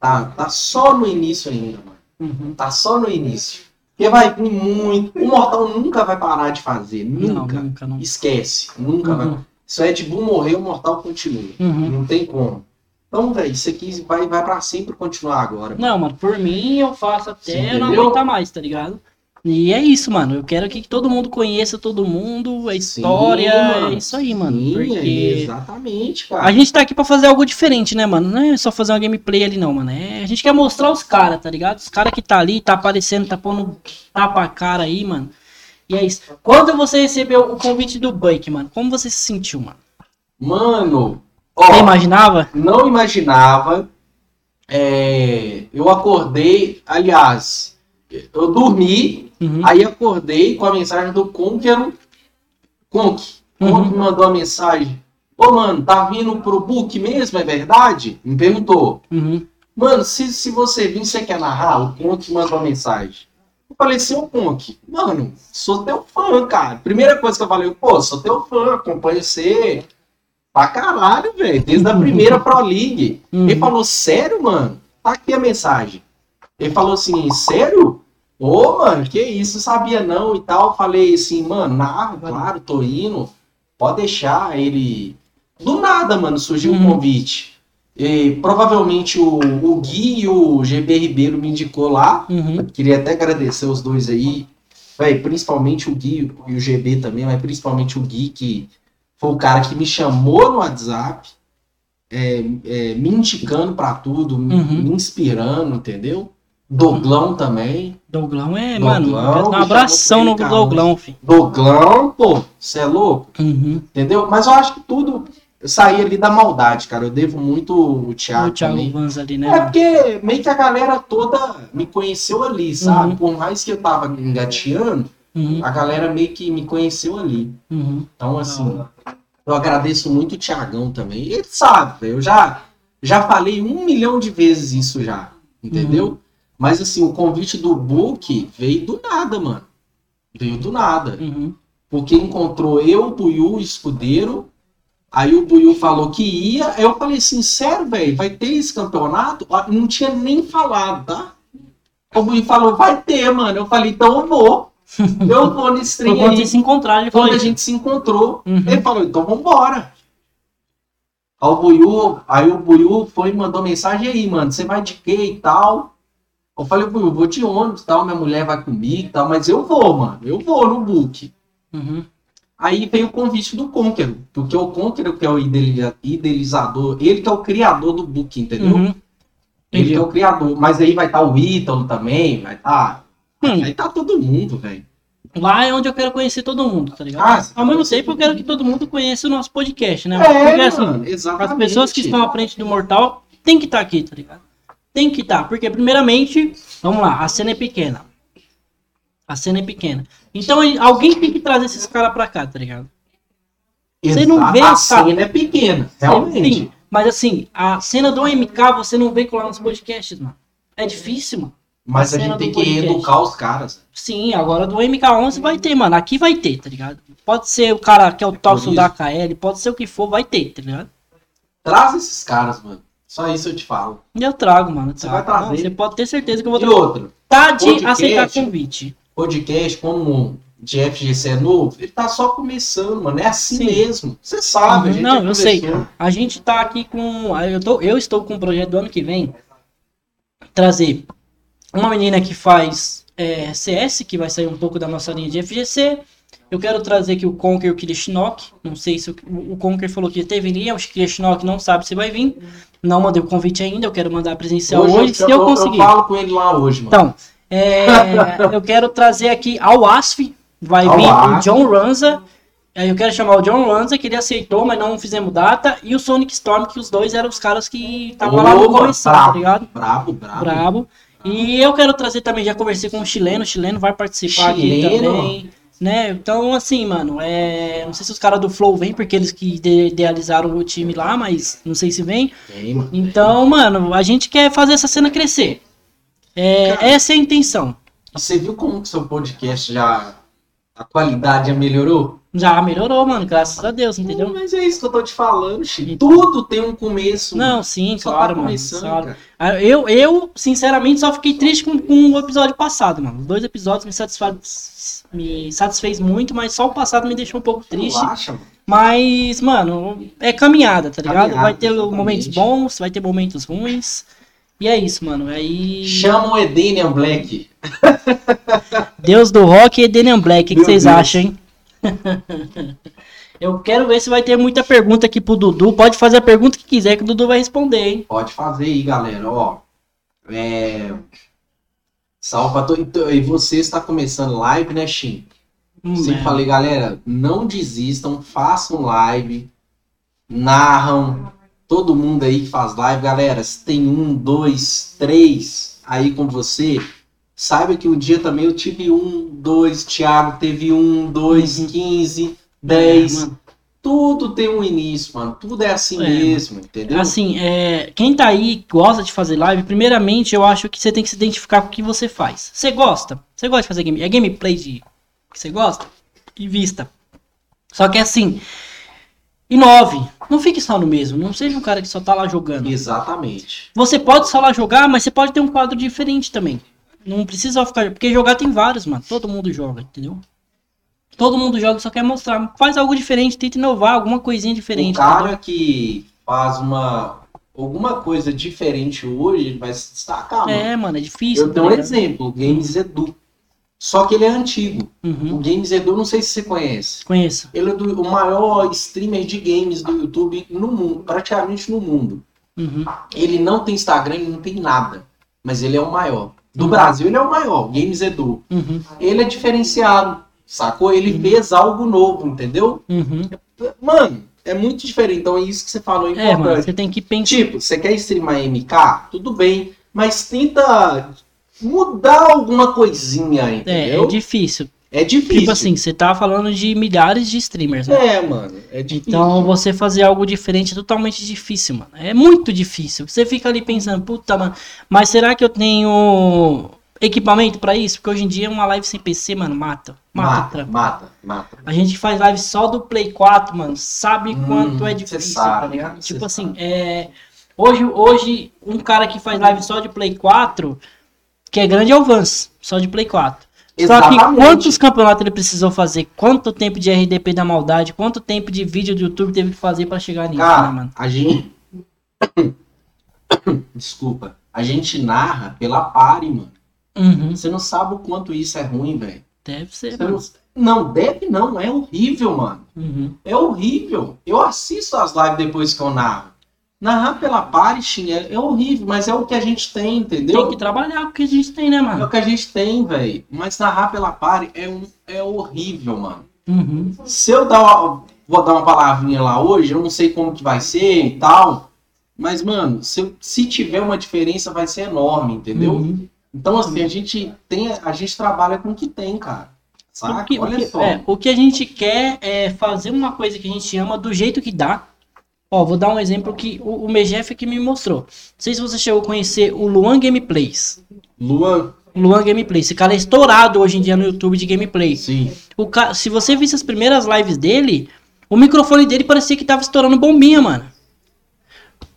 tá, tá só no início ainda, mano. Tá só no início. Porque vai vir muito. O Mortal nunca vai parar de fazer. Não, Nunca. nunca, não. Esquece. Nunca vai. Uhum. Se o Ed Boon morrer, o Mortal continua. Uhum. Não tem como. Então, velho, isso aqui vai, vai pra sempre continuar agora. Não, mano, por mim eu faço até Sim, não aguentar mais, tá ligado? E é isso, mano. Eu quero que todo mundo conheça todo mundo, a história. Sim, é isso aí, mano. Sim, porque Exatamente, cara. a gente tá aqui pra fazer algo diferente, né, mano? Não é só fazer uma gameplay ali, não, mano. É, a gente quer mostrar os caras, tá ligado? Os caras que tá ali, tá aparecendo, tá pondo tapa a cara aí, mano. E é isso. Quando você recebeu o convite do Buck, mano, como você se sentiu, mano? Mano, ó, Você imaginava? não imaginava. é, eu acordei, aliás, eu dormi, Uhum. aí acordei com a mensagem do Conquero. Conk, Conk Uhum. me mandou a mensagem. Ô, mano, tá vindo pro book mesmo, é verdade? Me perguntou. Uhum. Mano, se, se você vir, você quer narrar? O Conk mandou a mensagem. Eu falei, seu Conk, mano, sou teu fã, cara. Primeira coisa que eu falei, pô, sou teu fã, acompanho você pra caralho, velho. Desde a primeira Pro League. Uhum. Ele falou, sério, mano? Tá aqui a mensagem. Ele falou assim, sério? Ô, mano, que isso, sabia não e tal. Falei assim, mano, narro, claro, tô indo. Pode deixar ele. Do nada, mano, surgiu o Uhum. convite. E, provavelmente o, o Gui e o GB Ribeiro me indicou lá. Uhum. Queria até agradecer os dois aí. Véi, principalmente o Gui e o GB também, mas principalmente o Gui, que foi o cara que me chamou no WhatsApp, é, é, me indicando pra tudo, me- Uhum. me inspirando, entendeu? Doglão também. Douglão é, Douglão, mano. me Um abração no Douglão, filho. Doglão, pô, você é louco? Uhum. Entendeu? Mas eu acho que tudo saía ali da maldade, cara. Eu devo muito o Thiago, o Thiago também. Vanza ali, né? É porque meio que a galera toda me conheceu ali, sabe? Uhum. Por mais que eu tava engateando, Uhum. a galera meio que me conheceu ali. Uhum. Então, assim, eu agradeço muito o Thiagão também. Ele sabe, eu já, já falei um milhão de vezes isso já, entendeu? Mas, assim, o convite do Book veio do nada, mano. Veio do nada. Uhum. Porque encontrou eu, o Buiu, o escudeiro. Aí o Buiu falou que ia. Aí eu falei assim, sério, velho, vai ter esse campeonato? Ah, Não tinha nem falado, tá? O Buiu falou, vai ter, mano. Eu falei, então eu vou. [laughs] Eu vou nesse trem quando aí. se encontraram, ele Quando a gente se encontrou, Uhum. ele falou, então vambora. Aí o Buiu, aí o Buiu foi e mandou mensagem aí, mano, você vai de quê e tal? Eu falei, Buiu, vou de ônibus e tal, minha mulher vai comigo e tal, mas eu vou, mano, eu vou no book. Uhum. Aí veio o convite do Conquero, porque o Conquero que é o idealizador, ele que é o criador do book, entendeu? Uhum. Ele é o criador, mas aí vai estar o Ítalo também, vai estar... Hum. Aí tá todo mundo, velho. Lá é onde eu quero conhecer todo mundo, tá ligado? Ah, Ao mesmo tempo, eu quero que todo mundo conheça o nosso podcast, né? É, assim, mano, exatamente. as pessoas que estão à frente do Mortal tem que estar aqui, tá ligado? Tem que estar, porque primeiramente, vamos lá, a cena é pequena. A cena é pequena. Então alguém tem que trazer esses caras pra cá, tá ligado? Você não vê a essa- cena é pequena, realmente. Sim, mas assim, a cena do MK você não vê colar nos podcasts, mano. É difícil, mano. Mas a, cena gente tem que educar os caras. Sim, agora do MK11 vai ter, mano. Aqui vai ter, tá ligado? Pode ser o cara que é o isso. da KL, pode ser o que for, vai ter, tá ligado? Traz esses caras, mano. Só isso eu te falo. E eu trago, mano. Você trago. vai trazer. Não, Você pode ter certeza que eu vou E trazer. outro, Tá de podcast. aceitar convite. podcast como de FGC é novo, ele tá só começando, mano. É assim Sim. mesmo. Você sabe, a gente Não, eu sei. A gente tá aqui com. Eu, tô, eu estou com um projeto do ano que vem trazer uma menina que faz é, CS, que vai sair um pouco da nossa linha de FGC. Eu quero trazer aqui o Conker e o Kirishnock. Não sei se o, o Conker falou que ia ter viria. O Kirishnock não sabe se vai vir. Não mandei o convite ainda. Eu quero mandar presencial hoje, se eu conseguir. Eu falo com ele lá hoje, mano. Então, é, [laughs] eu quero trazer aqui ao ASF. Vai Ao vir o. John Ranza. Aí eu quero chamar o John Ranza, que ele aceitou, mas não fizemos data. E o Sonic Storm, que os dois eram os caras que estavam lá no começo, tá ligado? brabo, brabo. Brabo. E eu quero trazer também, já conversei com o chileno, o chileno vai participar aqui Chileno? também. Né? Então, assim, mano, é... não sei se os caras do Flow vêm, porque eles que ide- idealizaram o time lá, mas não sei se vem. Tem, mano. Então, mano, a gente quer fazer essa cena crescer. É, Cara. essa é a intenção. Você viu como que seu podcast já. A qualidade já melhorou? Já melhorou, mano, graças a Deus, entendeu? Mas é isso que eu tô te falando, Chico. Tudo tem um começo. Não, sim, Só claro, tá mano. claro. Ah, Eu, eu, sinceramente, só fiquei triste com, com o episódio passado, mano. Os dois episódios me, satisfaz, me satisfez muito, mas só o passado me deixou um pouco triste. Relaxa, mano. Mas, mano, é caminhada, tá ligado? Caminhada, vai ter exatamente. momentos bons, vai ter momentos ruins. E é isso, mano. Aí. Chama o Edenian Black. [laughs] Deus do rock e Denian Black. O que, vocês Deus. acham, hein? [laughs] Eu quero ver se vai ter muita pergunta aqui pro Dudu. Pode fazer a pergunta que quiser que o Dudu vai responder, hein? Pode fazer aí, galera. Ó, é... Salve então, E você está começando live, né, Shin? Hum, Sempre é. falei, galera, não desistam, façam live, narram. Todo mundo aí que faz live, galera, se tem um, dois, três aí com você, saiba que um dia também eu tive um, dois, Thiago teve um, dois, Uhum. quinze, dez. É. Tudo tem um início, mano. Tudo é assim É, mesmo, entendeu? Assim, é, quem tá aí, gosta de fazer live, primeiramente eu acho que você tem que se identificar com o que você faz. Você gosta? Você gosta de fazer game? É gameplay de que você gosta? Invista. Só que assim, inove. Não fique só no mesmo. Não seja um cara que só tá lá jogando. Exatamente. Você pode só lá jogar, mas você pode ter um quadro diferente também. Não precisa ficar. Porque jogar tem vários, mano. Todo mundo joga, entendeu? Todo mundo joga e só quer mostrar. Faz algo diferente, tenta inovar, alguma coisinha diferente. o cara entendeu? que faz uma alguma coisa diferente hoje, ele vai se destacar, mano. É, mano, é difícil. Eu tenho um tá exemplo, o Games Edu. Só que ele é antigo. O Uhum. Games Edu, não sei se você conhece. Conheço. Ele é do- o maior streamer de games do YouTube no mundo, praticamente no mundo. Uhum. Ele não tem Instagram, ele não tem nada. Mas ele é o maior. Do Uhum. Brasil, ele é o maior, Games Edu. Uhum. Ele é diferenciado, sacou? Ele fez algo novo, entendeu? Uhum. Mano, é muito diferente. Então é isso que você falou, é É, mano, importante. você tem que pensar. Tipo, você quer streamar MK? Tudo bem. Mas tenta mudar alguma coisinha, É, entendeu? é difícil. É difícil. Tipo assim, você tá falando de milhares de streamers, né? É, mano. É difícil. Então você fazer algo diferente é totalmente difícil, mano. É muito difícil. Você fica ali pensando, puta, mano, mas será que eu tenho equipamento pra isso? Porque hoje em dia uma live sem PC, mano, mata. Mata, mata, mata, mata. A gente faz live só do Play 4, mano. Sabe Hum, quanto é difícil, sabe, tá ligado? Tipo assim, sabe. é. Hoje, hoje, um cara que faz live só de Play 4, que é grande é o Vance, só de Play 4. Só que Exatamente. quantos campeonatos ele precisou fazer? Quanto tempo de RDP da maldade? Quanto tempo de vídeo do YouTube teve que fazer pra chegar nisso, né, Cara, mano? a gente. [coughs] Desculpa. A gente narra pela pare, mano. Uhum. Você não sabe o quanto isso é ruim, velho. Deve ser, mano. Não... não, deve não. É horrível, mano. Uhum. É horrível. Eu assisto as lives depois que eu narro. Narrar pela Parishin é, é horrível, mas é o que a gente tem, entendeu? Tem que trabalhar com o que a gente tem, né, É o mano? que a gente tem, velho. Mas narrar pela Pari é, um, é horrível, mano. Uhum. Se eu dar uma, vou dar uma palavrinha lá hoje, eu não sei como que vai ser e tal. Mas, mano, se, se tiver uma diferença, vai ser enorme, entendeu? Uhum. Então, assim, a gente tem. A gente trabalha com o que tem, cara. Saca? O que, o Olha que- só. é, o que a gente quer é fazer uma coisa que a gente ama do jeito que dá. Ó, vou dar um exemplo que o, o Megef que me mostrou. Não sei se você chegou a conhecer o Luan Gameplays. Luan, Luan Gameplays. Esse cara é estourado hoje em dia no YouTube de gameplay. sim. O ca... Se você visse as primeiras lives dele, o microfone dele parecia que tava estourando bombinha, mano.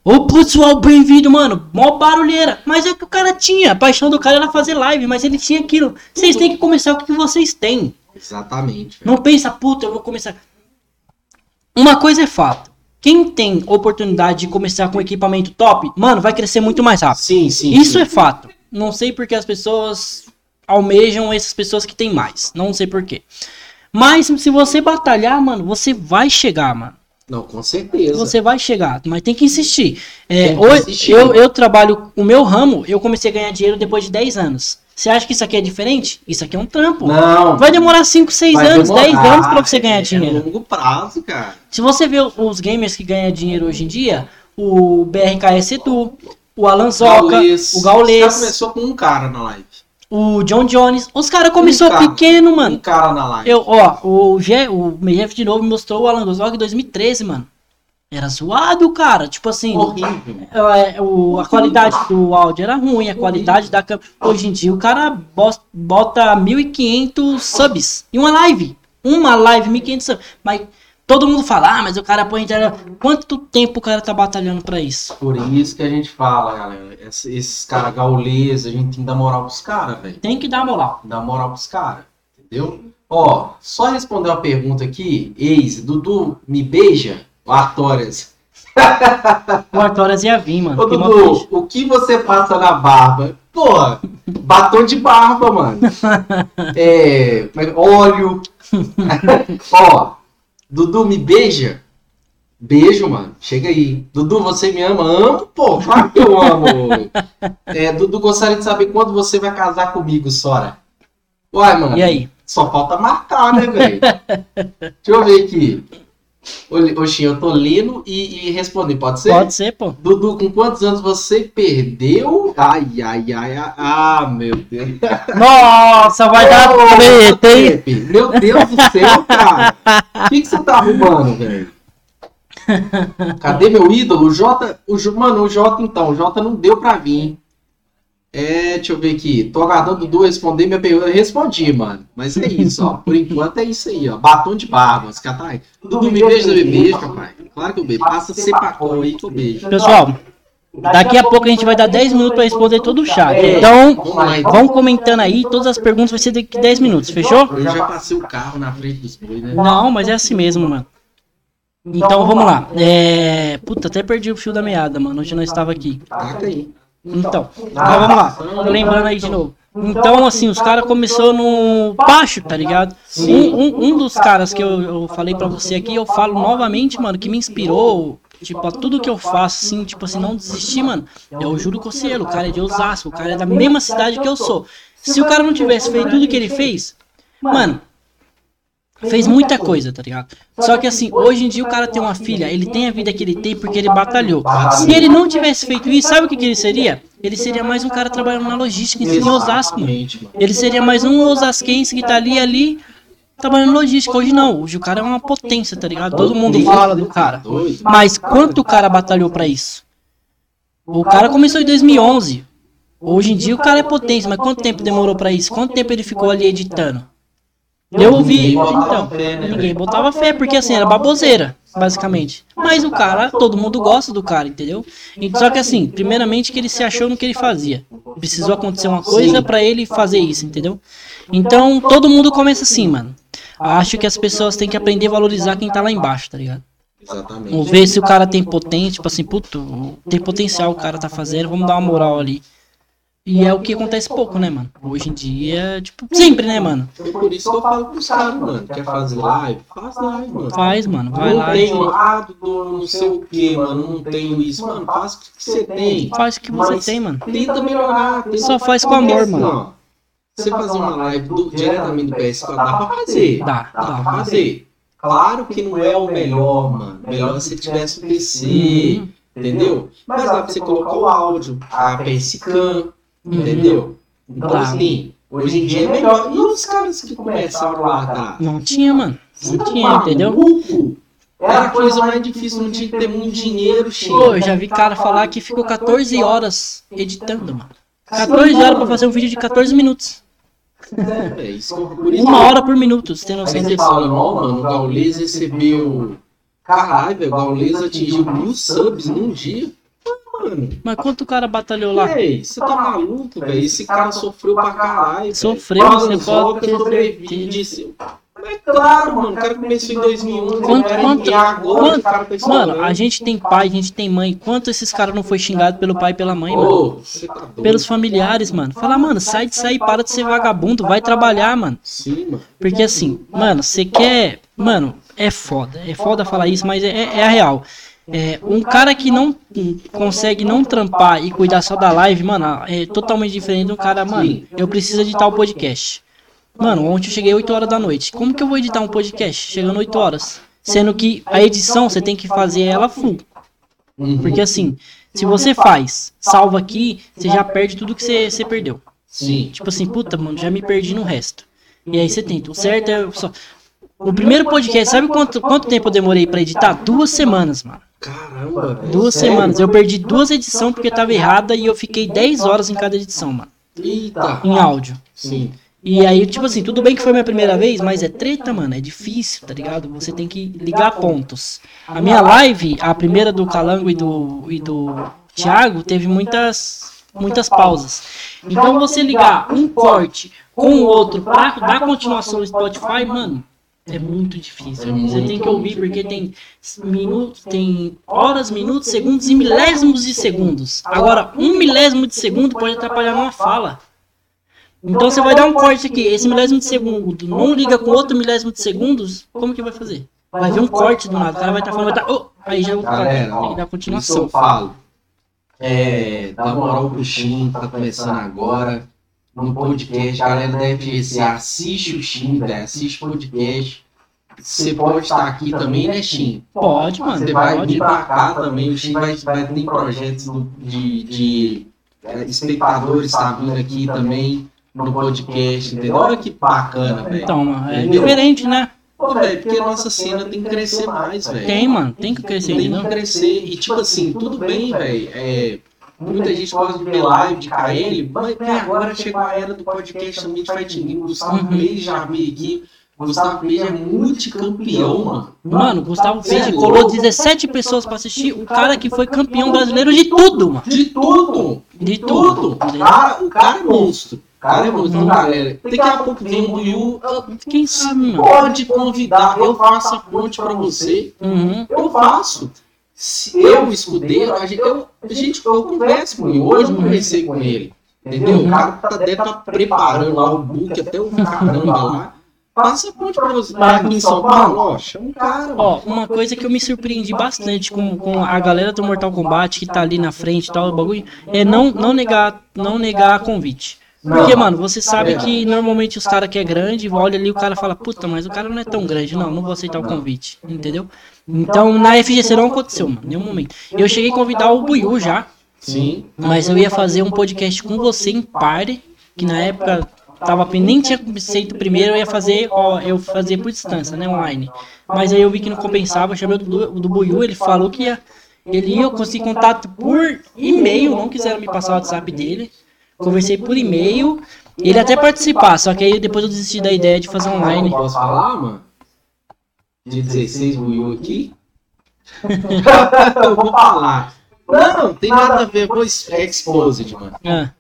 Ô pessoal, bem-vindo, mano. Mó barulheira. Mas é que o cara tinha. A paixão do cara era fazer live, mas ele tinha aquilo. Vocês têm que começar com o que vocês têm. Exatamente. velho. Não pensa, puta, eu vou começar. Uma coisa é fato. Quem tem oportunidade de começar com equipamento top, mano, vai crescer muito mais rápido. Sim, sim. Isso sim. é fato. Não sei porque as pessoas almejam essas pessoas que têm mais. Não sei porquê. Mas se você batalhar, mano, você vai chegar, mano. Não, com certeza. Você vai chegar, mas tem que insistir. É, Tem que hoje. Eu, eu trabalho, o meu ramo, eu comecei a ganhar dinheiro depois de 10 anos. Você acha que isso aqui é diferente? Isso aqui é um trampo. Não. Vai demorar 5, 6 vai anos, 10 demorar, anos pra você ganhar é dinheiro. longo prazo, cara. Se você vê os gamers que ganham dinheiro hoje em dia, o BRKS Edu, o Alan Zoca, Gaules. o Gaules, começou com um cara na live. O John Jones, os caras começou cara. pequeno, Um mano. cara na live. Eu, ó, o G, o Megef de novo me mostrou o Alan Zoca em 2013, mano. Era zoado, cara. Tipo assim, Horrível. é, o, a qualidade do áudio era ruim, a qualidade da câmera. Hoje em dia o cara bota 1.500 subs em uma live. Uma live, 1.500 subs. Mas todo mundo fala, ah, mas o cara põe internet. Quanto tempo o cara tá batalhando pra isso? Por isso que a gente fala, galera. Esses, esses caras gauleses, a gente tem que dar moral pros caras, velho. Tem que dar moral. Dar moral pros caras. Entendeu? Ó, só responder uma pergunta aqui. Ex, Dudu, me beija? O Artórias. O Artorias ia vir, mano. Ô, Dudu, o que você passa na barba? Porra, batom de barba, mano. [laughs] É, é que- óleo. [laughs] Ó, Dudu, me beija? Beijo, mano. Chega aí. Dudu, você me ama? Amo, pô. Claro que eu amo. [laughs] É, Dudu, gostaria de saber quando você vai casar comigo, Sora. Uai, mano. E aí? Só falta marcar, né, velho? [laughs] Deixa eu ver aqui. Oxinho, eu tô lendo e, e respondendo, pode ser? Pode ser, pô. Dudu, com quantos anos você perdeu? Ai, ai, ai, ai, ah, meu Deus. [laughs] Nossa, vai dar Ô, treta, hein? Meu Deus do céu, cara. O que, que você tá arrumando, velho? Cadê meu ídolo? O Jota, o, J- mano, o Jota então, o Jota não deu pra vir. É, deixa eu ver aqui. Tô aguardando o Dudu responder minha pergunta. Eu respondi, mano. Mas é isso, ó. Por enquanto é isso aí, ó. Batom de barba. Os caras tá aí. Dudu, me beija, me beijo, papai. Claro que eu beijo. Passa sepacol aí que eu beijo. Pessoal, daqui a pouco a gente vai dar 10 minutos pra responder todo o chat. É. Então, então. vão comentando aí. Todas as perguntas vai ser daqui 10 minutos, fechou? Eu já passei o carro na frente dos bois, né? Não, mas é assim mesmo, mano. Então vamos lá. É... Puta, até perdi o fio da meada, mano. Hoje não estava aqui. Taca aí. Então, então vamos lá. Lembrando aí de novo. Então, assim, os caras começou no baixo, tá ligado? Um, um, um dos caras que eu, eu falei pra você aqui, eu falo novamente, mano, que me inspirou, tipo, a tudo que eu faço, assim, tipo assim, não desistir, mano, é o Júlio Cossielo. O cara é de Osasco, o cara é da mesma cidade que eu sou. Se o cara não tivesse feito tudo que ele fez, mano, fez muita coisa, tá ligado? Só que assim, hoje em dia o cara tem uma filha, ele tem a vida que ele tem porque ele batalhou. Se ele não tivesse feito isso, sabe o que, que ele seria? Ele seria mais um cara trabalhando na logística em Osasco. Ele seria mais um osasquense que tá ali ali trabalhando em logística. Hoje não, hoje o cara é uma potência, tá ligado? Todo mundo fala do cara. Mas quanto o cara batalhou pra isso? O cara começou em 2011. Hoje em dia o cara é potência, mas quanto tempo demorou pra isso? Quanto tempo ele ficou ali editando? Eu ouvi, então, fé, né, ninguém botava fé, porque assim, era baboseira, basicamente. Mas o cara, todo mundo gosta do cara, entendeu? Só que assim, primeiramente que ele se achou no que ele fazia. Precisou acontecer uma coisa pra ele fazer isso, entendeu? Então, todo mundo começa assim, mano. Acho que as pessoas têm que aprender a valorizar quem tá lá embaixo, tá ligado? Exatamente. Vamos ver se o cara tem potência, tipo assim, puto, tem potencial o cara tá fazendo, vamos dar uma moral ali. E é o que acontece pouco, né, mano? Hoje em dia, tipo, sempre, né, mano? É por isso que eu falo pros caras, mano. Quer fazer live? Faz live, mano. Faz, mano, vai não lá. e tenho lado do não sei o que, mano. Não tenho isso. Mano, faz o que você tem. Faz o que você tem, mano. Tenta melhorar. Tenta Só faz com amor, mano. Você fazer uma live do- diretamente do PS4, dá pra fazer. Dá, Dá pra dá. fazer. Claro que não é o melhor, mano. Melhor se tivesse um PC, Uhum. entendeu? Mas dá pra você colocar o áudio, a PS Cam, entendeu? Então, Dá. assim, hoje em dia é melhor. E os caras que começaram lá, tá? Não tinha, mano. Não Você tá tinha, entendeu? maluco? Era a coisa mais difícil, não tinha que ter muito dinheiro, Pô, Chico. eu já vi cara falar que ficou 14 horas editando, mano. 14 horas pra fazer um vídeo de 14 minutos. É, isso, Uma hora por minuto, você tem noção você disso? fala, não, mano, o Gaules recebeu. Caralho, velho, o Gaules atingiu mil subs num dia. Mano, Mas quanto o cara batalhou lá? véi, você tá maluco, velho? Esse cara sofreu pra caralho. Sofreu, você pode ter disse. Mas claro, mano, o cara começou em 2011, Quanto- cara, quanto- e agora quanto- tá. Mano, a gente tem pai, a gente tem mãe. Quanto esses caras não foi xingado pelo pai e pela mãe, mano? Tá doido. Pelos familiares, mano. Fala, mano, sai de sair, para de ser vagabundo, vai trabalhar, mano. Sim, mano. Porque assim, mano, você quer. Mano, é foda. É foda falar isso, mas é, é a real. É, um cara que não consegue não trampar e cuidar só da live, mano, é totalmente diferente de um cara, mano, eu preciso editar o podcast. Mano, ontem eu cheguei 8 horas da noite. Como que eu vou editar um podcast chegando 8 horas? Sendo que a edição você tem que fazer ela full. Porque assim, se você faz, salva aqui, você já perde tudo que você, você perdeu. Sim. Tipo assim, puta, mano, já me perdi no resto. E aí você tenta. O certo é só. O primeiro podcast, sabe quanto, quanto tempo eu demorei pra editar? Duas semanas, mano. Caramba. Duas sério? semanas. Eu perdi duas edições porque tava errada e eu fiquei 10 horas em cada edição, mano. Eita. Em áudio. Sim. E aí, tipo assim, tudo bem que foi minha primeira vez, mas é treta, mano. É difícil, tá ligado? Você tem que ligar pontos. A minha live, a primeira do Calango e do, e do Thiago, teve muitas, muitas pausas. Então você ligar um corte com o outro pra dar continuação no Spotify, mano, é muito difícil. É Você muito tem que ouvir porque tem minutos, tem horas, minutos, segundos e milésimos de segundos. Agora, um milésimo de segundo pode atrapalhar numa fala. Então você vai dar um corte aqui, esse milésimo de segundo não liga com outro milésimo de segundos, como que vai fazer? Vai ver um corte do nada, o cara vai estar falando, vai tá, oh, aí já cara Galera, tem que dar isso eu continuação. falo. É, dá moral pro Shin, tá começando agora. No podcast, a galera da FGC assiste o Shin, velho, assiste o podcast. Você pode estar aqui também, né, Shin? Pode, mano, Você vai pode. vir pra cá também, o Shin vai, vai ter projetos de, de é, espectadores, tá vindo aqui também no podcast, entendeu? Olha que bacana, velho. Então, mano, é Entendeu? diferente, né? Pô, velho, porque a nossa cena tem que crescer mais, velho. Tem, mano, tem que crescer, Tem que crescer. E tipo assim, tudo bem, velho. É, muita gente gosta de ver live de KL, mas véi, agora chegou a era do podcast também de Fighting Game. O Gustavo Uhum. Page já veio aqui. O Gustavo Page é multicampeão, mano. Mano, Gustavo é Page louco. colou 17 pessoas pra assistir, o cara que foi campeão brasileiro de tudo, mano. De tudo! De Tudo! tudo. O cara, o cara é monstro. O cara é monstro, então, galera. Daqui a pouco vem o Buiu. Quem sabe, mano? Pode convidar, eu faço a ponte pra você. Uhum. Eu faço. Se eu, escudeiro, a gente, eu, a gente, eu converso com ele. Hoje eu conversei com ele. Entendeu? O cara tá, deve estar preparando lá o book até o caramba lá. Passa a ponte pra você. Tá aqui em São Paulo, ó, chama o cara. mano. Ó, uma coisa que eu me surpreendi bastante com, com a galera do Mortal Kombat que tá ali na frente e tal, o bagulho, é não, não negar não negar convite. Porque, mano, você sabe que normalmente os caras que é grande, olha ali o cara fala, puta, mas o cara não é tão grande, não, não vou aceitar o convite, entendeu? Então na FGC não aconteceu, mano, nenhum momento. Eu cheguei a convidar o Buiu já, Sim. mas eu ia fazer um podcast com você em party, que na época tava nem tinha feito primeiro, eu ia fazer, ó, eu fazia por distância, né, online. Mas aí eu vi que não compensava, eu chamei o do, do Buiu, ele falou que ia, ele ia, eu consegui contato por e-mail, não quiseram me passar o WhatsApp dele. Conversei por e-mail, ele até participar, só que aí depois eu desisti da ideia de fazer online. Posso falar, mano? De 16 Buiu aqui? [laughs] eu vou falar. Não, não tem nada a ver. Vou ex- exposed, mano. Ah,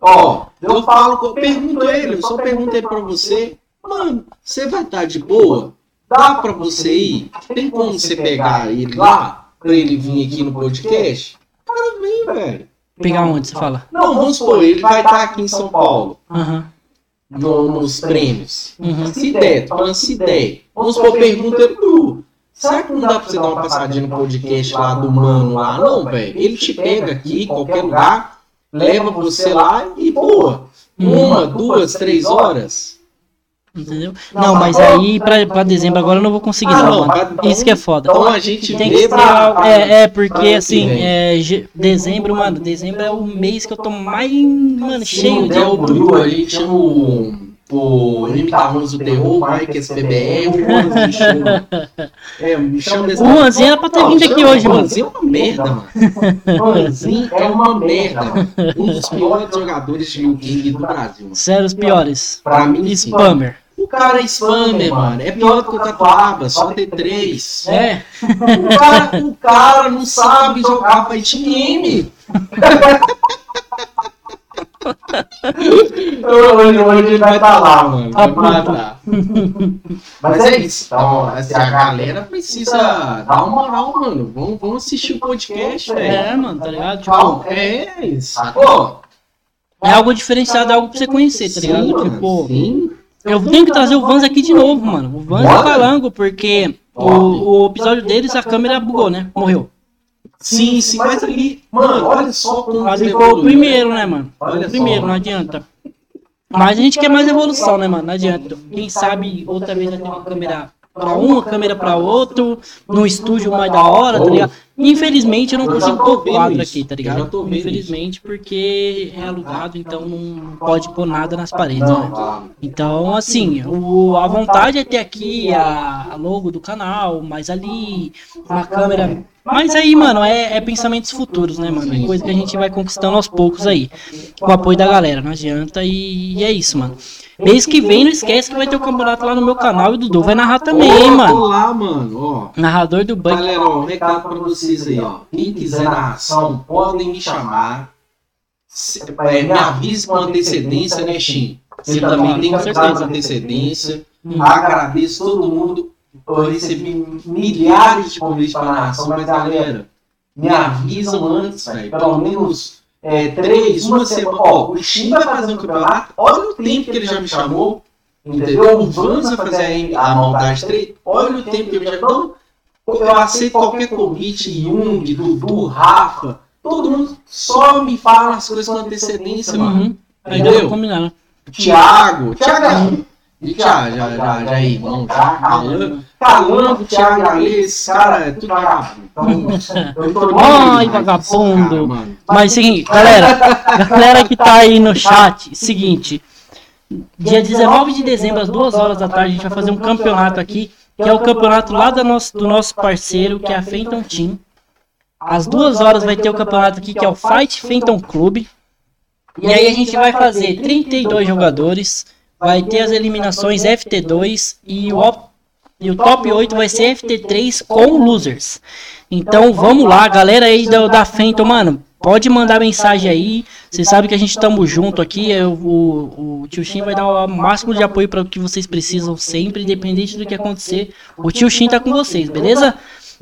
Ó, eu falo, com- eu pergunto ele, eu só perguntei pra você, mano, você vai estar de boa? Dá pra você ir? Tem como você pegar ele lá, pra ele vir aqui no podcast? Cara, vem, velho. Pegar onde você fala? Não, vamos supor, ele vai estar aqui em São Paulo, Aham, no- nos prêmios. uhum. Se der, tô falando se der. Vamos supor, pergunta "Lu, será que não dá pra você dar uma passadinha no podcast lá do mano lá? Não, velho. Ele te pega aqui, em qualquer lugar, leva você lá e, pô, uma, duas, três horas. Entendeu? Não, mas aí pra, pra dezembro agora eu não vou conseguir, Ah, não, não, mano. pra- Isso que é foda. Então a gente Tem que ser. É, é, porque assim, é, dezembro, mano, dezembro é o mês que eu tô mais, mano, cheio não de o outubro. a gente chama o, o Imitações do Terror, Mike SPBR, o Juanzinho me [laughs] chama. É, me chama desse O Juanzinho era pra ter vindo aqui hoje, O mano. Juanzinho é uma merda, mano. O [laughs] Juanzinho é uma merda, mano. Um dos [laughs] piores jogadores de Liu Kang do Brasil. Sério, os piores. Pra mim. Spammer. O cara é spammer, mano. É pior do que o Tatuaba, só ter três. É. O cara, o cara não sabe jogar fight game. hoje, hoje ele vai estar lá, mano. Vai matar. Mas é isso. Então, assim, a galera precisa dar uma moral, mano. Vamos, vamos assistir o podcast, velho. É, mano, tá ligado? Tipo, é isso. Pô, é algo diferenciado, é algo pra você conhecer, tá ligado? sim, mano, Tipo, sim. Eu tenho que trazer o Vans aqui de novo, mano. O Vans e o Bora. Calango, porque o, o episódio deles, a câmera bugou, né? Morreu. Sim, sim, mas ali, mano, olha só como Mas o primeiro, né, mano? Foi Olha o primeiro, só. não adianta. Mas a gente quer mais evolução, né, mano? Não adianta. Quem sabe outra vez vai ter uma câmera pra um, uma câmera pra outro, no estúdio mais da hora, tá ligado? Infelizmente eu não consigo pôr quadro aqui, tá ligado? Infelizmente, porque é alugado, então não pode pôr nada nas paredes, né? tá. Então, assim, o, a vontade é ter aqui a, a logo do canal, mas ali, uma câmera. Mas aí, mano, é, é pensamentos futuros, né, mano? É coisa que a gente vai conquistando aos poucos aí. Com o apoio da galera, não adianta. E, e é isso, mano. Mês que vem, não esquece que vai ter o campeonato lá no meu canal e o Dudu vai narrar também, hein, mano. lá, mano, ó. Narrador do Bug. Galera, ó, um recado pra vocês aí, ó. Quem quiser narração, podem me chamar. Se- é, me avise com antecedência, né, Shin? Você também tem que avisar com antecedência. Hum. Agradeço todo mundo. Eu recebi milhares de convites para narração, mas galera, me avisam antes, velho. Pelo menos é, três, uma semana. Ó, o Shin vai fazer um campeonato. Olha o tempo que ele já me chamou. Entendeu? O Vans vai fazer a, a montagem 3. Olha o tempo que ele já. Então, eu aceito qualquer convite, Jung, Dudu, Rafa. Todo mundo só me fala as coisas com antecedência, mano. Uhum. Deu pra Entendeu? combinar, né? Thiago, Thiago. E Thiago, já, já, já é irmão, já. Calango, Calango, Thiago, esse cara é tudo vagabundo. Então, [laughs] Ai, vagabundo. mano. Mas seguinte, [laughs] galera, galera que tá aí no chat, seguinte, dia 19 de dezembro, às 2 horas da tarde, a gente vai fazer um campeonato aqui, que é o campeonato lá da nosso, do nosso parceiro, que é a Fenton Team. Às 2 horas vai ter o campeonato aqui, que é o Fight Fenton Club. E aí a gente vai fazer 32 jogadores, vai ter as eliminações FT2 e o, e o top 8 vai ser FT3 com losers. Então vamos lá, galera aí da, da Fenton, mano. Pode mandar mensagem aí. Vocês sabem que a gente tamo junto aqui. Eu, o, o tio Shin vai dar o máximo de apoio para o que vocês precisam sempre, independente do que acontecer. O tio Shin tá com vocês, beleza?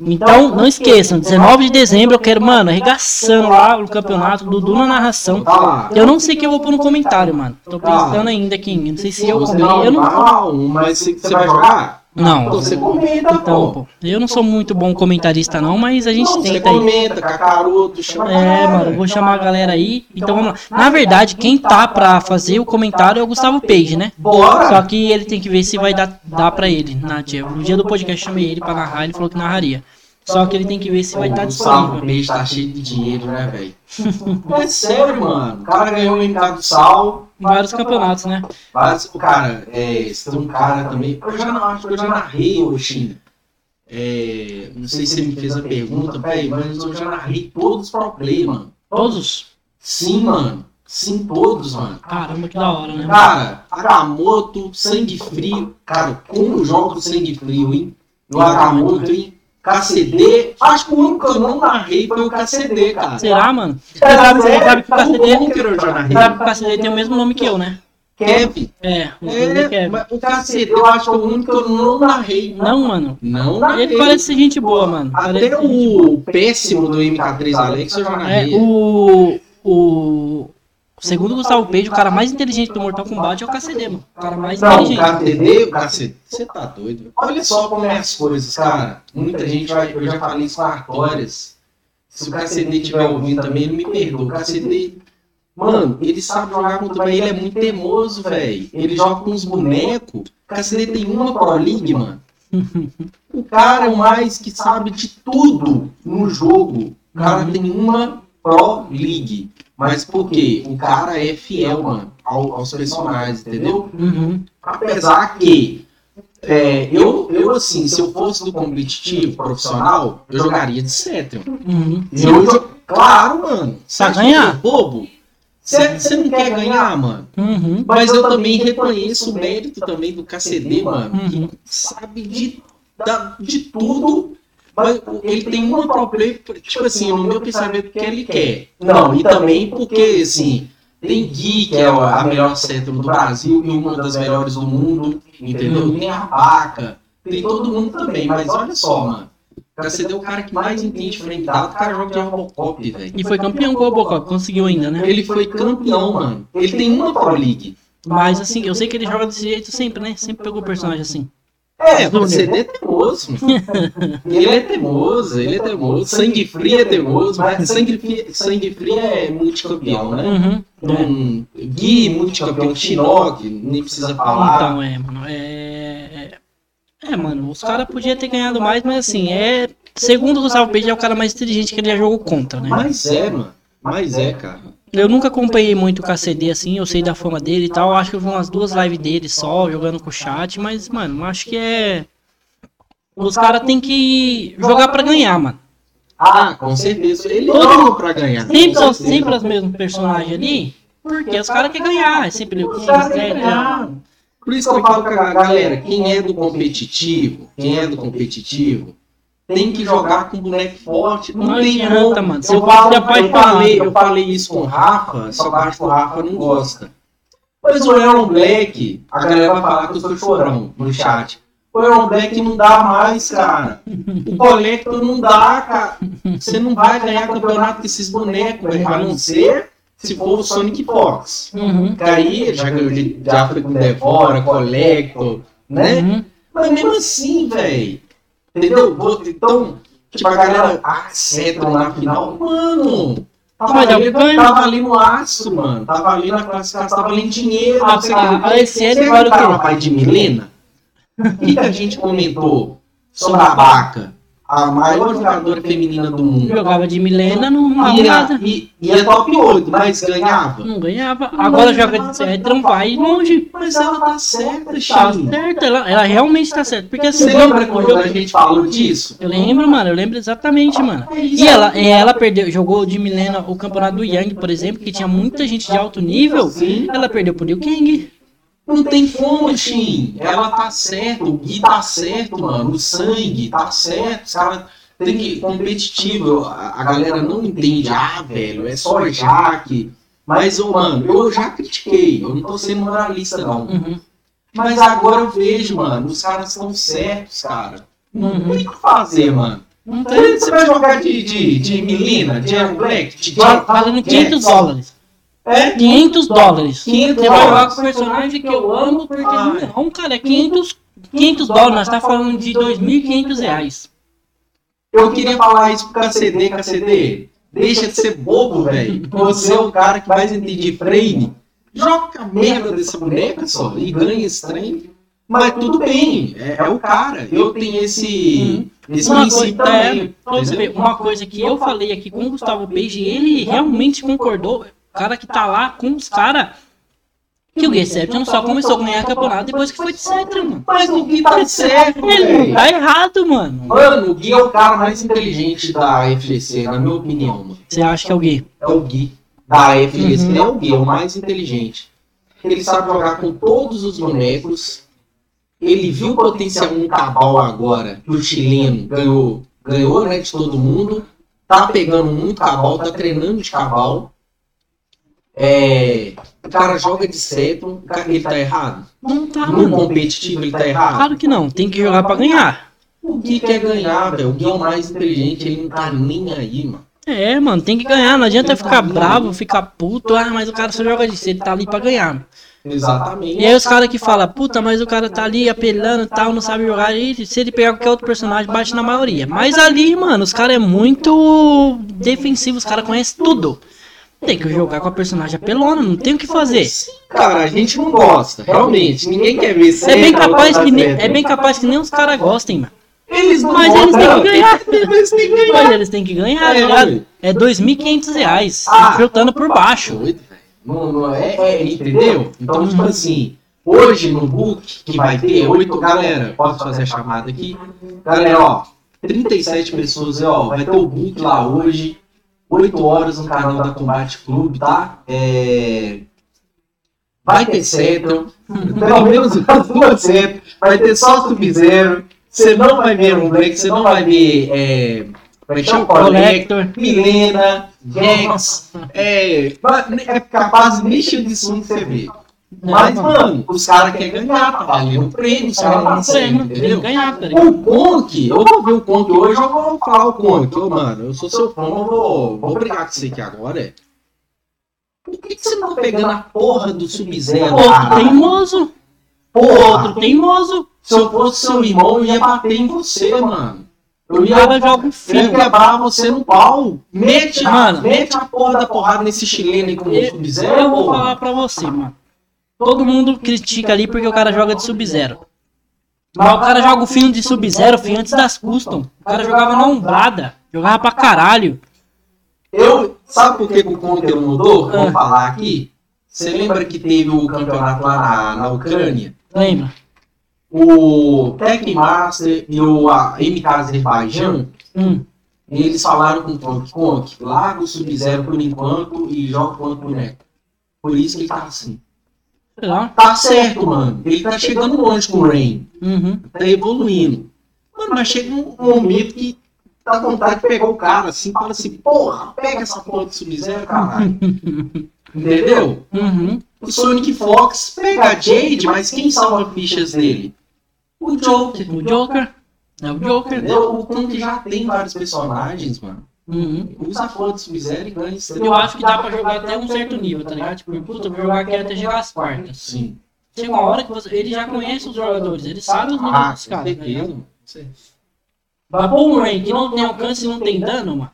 Então, não esqueçam, 19 de dezembro eu quero, mano, arregaçando lá o campeonato, Dudu na narração. Tá. Eu não sei o que eu vou pôr no comentário, mano. Tô pensando ainda aqui. Não sei se eu Você não, Eu não. não, mas você, você vai jogar? Não. Então você comenta, Então, pô. eu não sou muito bom comentarista, não, mas a gente Não, você tenta aí. comenta, cacaroto, chama É, mano, vou chamar a galera aí. Então vamos lá. Na verdade, quem tá pra fazer o comentário é o Gustavo Page, né? Bora! Só que ele tem que ver se vai dar, dar pra ele. Na dia, no dia do podcast, eu chamei ele pra narrar, ele falou que narraria. Só que ele tem que ver se vai estar o Gustavo disponível. Peixe tá cheio de dinheiro, né, velho? [laughs] é sério, mano. O cara ganhou o MK do Sal. Vários campeonatos, né? Mas, cara, é, esse tem um cara também. Eu já não acho que eu já narrei, ô China. É, não sei se você me fez a pergunta, velho, mas eu já narrei todos os pro play, mano. Todos? Sim, mano. Sim, todos, mano. Caramba, que da hora, né? Cara, Agamotto, Sangue Frio. Cara, como jogo Sangue Frio, hein? O Agamotto, hein? KCD. Acho que o único que eu não narrei foi o KCD, cara. Será, mano? Você sabe, você sabe que o KCD, Como que eu já narrei? sabe que o KCD tem o mesmo nome que eu, né? Kevin. É, o é É, mas o KCD eu acho que é o único que eu não narrei. Não, mano. Não narrei. Ele parece ser gente boa, mano. Até o péssimo do MK3 Alex eu já É, narrei. o, o. Segundo o Gustavo Page, o cara mais inteligente do Mortal Kombat é o KCD, mano. O cara mais Não, o inteligente. KCD, o KCD. Você tá doido? Olha só como é as coisas, cara. Muita gente vai. Eu já falei isso com Artórias. Se o KCD estiver ouvindo também, ele me perdoa. O KCD. Mano, ele sabe jogar muito bem, ele é muito teimoso, velho. Ele joga com uns bonecos. O KCD tem uma Pro League, mano. O cara é o mais que sabe de tudo no jogo. O cara tem uma Pro League. Mas por quê? O cara é fiel, mano. ao- aos personagens, entendeu? Uhum. Apesar que é, eu, eu, assim, se eu fosse do competitivo profissional, eu jogaria de Cetrion. Uhum. Eu, jo- claro, mano. Pra ganhar? eu bobo? Você você não quer ganhar, mano? Uhum. Mas eu também reconheço o mérito também do KCD, mano. Uhum. Que sabe de, da- de tudo. Mas ele tem uma problema, tipo assim, no meu pensamento que ele quer. Não, e também porque, assim, tem Gui, que é a melhor cetro do Brasil e uma das melhores do mundo, entendeu? Tem a Vaca, tem todo mundo também, mas olha só, mano. O KCD é o cara que mais entende frame dado, o cara joga de Robocop, velho. E foi campeão com o Robocop, conseguiu ainda, né? Ele foi campeão, mano. Ele tem uma Pro League. Mas assim, eu sei que ele joga desse jeito sempre, né? Sempre pegou personagem assim. É, o CD é teimoso. mano. ele é teimoso, ele é teimoso. Sangue frio é teimoso, mas sangue frio, sangue frio é multicampeão, né? Uhum. É. Um, Gui, multicampeão, Shinnok, nem precisa falar. Então, é, mano, é. É, mano, os caras podiam ter ganhado mais, mas assim, é. Segundo o Gustavo Page, é o cara mais inteligente que ele já jogou contra, né? Mas é, mano. Mas é, cara. Eu nunca acompanhei muito o KCD assim, eu sei da fama dele e tal. Acho que eu vi umas duas lives dele só, jogando com o chat, mas, mano, acho que é. Os caras têm que jogar pra ganhar, mano. Ah, com certeza. Ele Todo joga pra ganhar. Sempre, são sempre os mesmos personagens ali, porque os caras querem ganhar. É sempre o querem King, ganhar. Por isso que eu falo com a galera, quem é do competitivo, quem é do competitivo, tem que jogar com boneco forte. Não, Não tem adianta, mano. Eu, falo, eu, falei, eu falei isso com o Rafa, só acho que o Rafa não gosta. Mas o Elon Black, a galera vai falar que eu sou chorão no chat. O Elon Black não dá mais, cara. [laughs] O Collector não dá, cara. Você não vai ganhar campeonato com esses bonecos, velho. A não ser se for o Sonic Fox. Uhum. Que aí já já foi com Devora, Collector, né? Uhum. Mas mesmo assim, velho. Entendeu? Então, tipo, a galera, ah, Cetron na final, mano. Tava ali, ganho. tava ali no aço, mano. Tava ali na classificação, tava ali em dinheiro. A- não sei o quê. a- a SL Você vale o pai de Milena? O que, a gente comentou sobre a Baca? A maior jogadora feminina do mundo. Jogava de Milena, não E, ganhava a, nada. e, e é top 8, mas ganhava. Não ganhava. Agora joga de Cetron, vai longe. Mas ela tá certa, Tá Chico. certo, ela, ela realmente tá certa. Porque assim, Você lembra quando a gente falou disso? eu lembro, mano, eu lembro exatamente, mano. É. E ela, e ela perdeu, jogou de Milena o campeonato do Yang, por exemplo, que tinha muita gente de alto nível. Sim. Ela perdeu pro Liu Kang. Não tem como, Shin. Ela tá certa, o Gui tá certo, mano. O sangue tá certo. Os caras tem que. Competitivo. A, a galera não entende. Ah, velho, é só Jaque. Mas, ô, mano, eu já critiquei. Eu não tô sendo moralista, não. Uhum. Mas agora eu vejo, mano. Os caras estão certos, cara. Não Uhum. tem o que fazer, mano. Não tem. Você vai jogar de, de, de Milena, de Black, de Fazendo 500 dólares. É? 500 dólares. 500 Você vai jogar dólares. com o personagem que eu amo, porque Ai. não, cara, é 500, 500 dólares. Nós tá falando de 2.500 reais. Eu queria falar isso pro KCD, KCD. Deixa de ser bobo, velho. Você é o cara que mais entende de frame. Joga a merda dessa boneca só e ganha esse trem. Mas tudo bem, é, é o cara. Eu tenho esse, esse Uma princípio coisa, é, também. Entendeu? uma coisa que eu falei aqui com o Gustavo Page, ele realmente concordou. O cara que tá lá com os caras. Que o Deception só começou a ganhar campeonato depois que foi de Cetra, mano. Mas o Gui tá certo, Ele tá errado, mano. Mano, o Gui é o cara mais inteligente da FGC, na minha opinião, mano. Você acha que é o Gui? É o Gui. Da FGC Uhum. é o Gui, é o mais inteligente. Ele sabe jogar com todos os bonecos. Ele viu o potencial no Cabal agora, que o chileno ganhou, ganhou né, de todo mundo. Tá pegando muito Cabal, tá treinando de Cabal. É, o cara joga de seto, o cara- ele tá errado. Não tá, No mano. competitivo ele tá errado. Claro que não, tem que jogar pra ganhar. O Gui quer ganhar, velho. O Gui é o mais inteligente, ele não tá nem aí, mano. É, mano, tem que ganhar. Não adianta ficar bravo, ficar puto. Ah, mas o cara só joga de cedo, tá ali pra ganhar. Exatamente. E aí os caras que falam, puta, mas o cara tá ali apelando e tal, não sabe jogar. E se ele pegar qualquer outro personagem, bate na maioria. Mas ali, mano, os caras é muito defensivo, os caras conhecem tudo. Tem que jogar com a personagem apelona, não tem o que fazer. Cara, a gente não gosta, realmente. Ninguém quer ver É bem capaz tá que nem, é bem capaz que nem os caras gostem, mano. Eles não Mas eles têm que ganhar. [laughs] Eles têm que ganhar. Mas eles têm que ganhar, É, tá ligado? ué. É 2.500 reais, Ah. filtrando por baixo. Doido, velho. Não, não é, é, entendeu? Então, tipo assim, hoje no book que vai ter, oito, galera, posso fazer a chamada aqui? Galera, ó, 37 pessoas, ó, vai ter o book lá hoje, 8 horas no canal da Combate Clube, tá? É... Vai ter Settle, pelo menos umas [laughs] duas vai ter só Sub-Zero, você não vai ver um Black, você não vai ver é, como é? Collector, Milena, Rex, é, é capaz de mexer de som que você vê. Mas, mano, os caras querem ganhar, tá valendo o prêmio, os caras não Prêmio, entendeu? ganhar, tá? O Conk, eu vou ver o Conk hoje, eu vou falar o Conk. Ô, mano, eu sou seu fã, eu vou, vou brigar com você aqui agora. é. Por que, que você não tá pegando a porra do Sub-Zero, Outro teimoso, Porra, outro teimoso. se eu fosse seu irmão, eu ia bater em você, mano. Eu O ia, um eu ia filho. quebrar você no pau. Mete, Mano. mete a porra da porrada nesse chileno aí com o Sub-Zero, eu vou falar pra você, mano. Todo mundo critica ali porque o cara joga de Sub-Zero. Mas o cara joga o fino de Sub-Zero, fim antes das custom. O cara jogava na ombrada. Jogava pra caralho. Eu, sabe por que o Conker mudou? Ah. Vamos falar aqui. Você lembra que teve o campeonato lá na, na Ucrânia? Lembra? O Tech Master e o a, MK Azerbaijão, Hum. eles falaram com o Conk, Conk, larga o Sub-Zero por enquanto e joga quanto boneco. Por isso que ele tá assim. Lá. Tá certo, mano. Ele tá chegando longe com o Rain. Uhum. Tá evoluindo. Mano, mas chega um momento que dá vontade de pegar o cara assim, fala assim, porra, pega essa porra do Sub-Zero, caralho. [laughs] Entendeu? Uhum. O Sonic Fox pega a Jade, mas quem salva fichas dele? O Joker. O Joker. É o Joker. Entendeu? O Kong já tem vários personagens, mano. Uhum. Usa a porra do Sub-Zero e ganha estrela. Eu acho que dá pra jogar até um certo nível, tá ligado? Tipo, puta, vou jogar aqui até chegar às quartas. Sim. Chega uma hora que você, ele já conhece os jogadores, ele sabe os níveis Ah, dos caras. tá ligado? Vai pôr um Rain que não tem alcance e não tem dano, mano.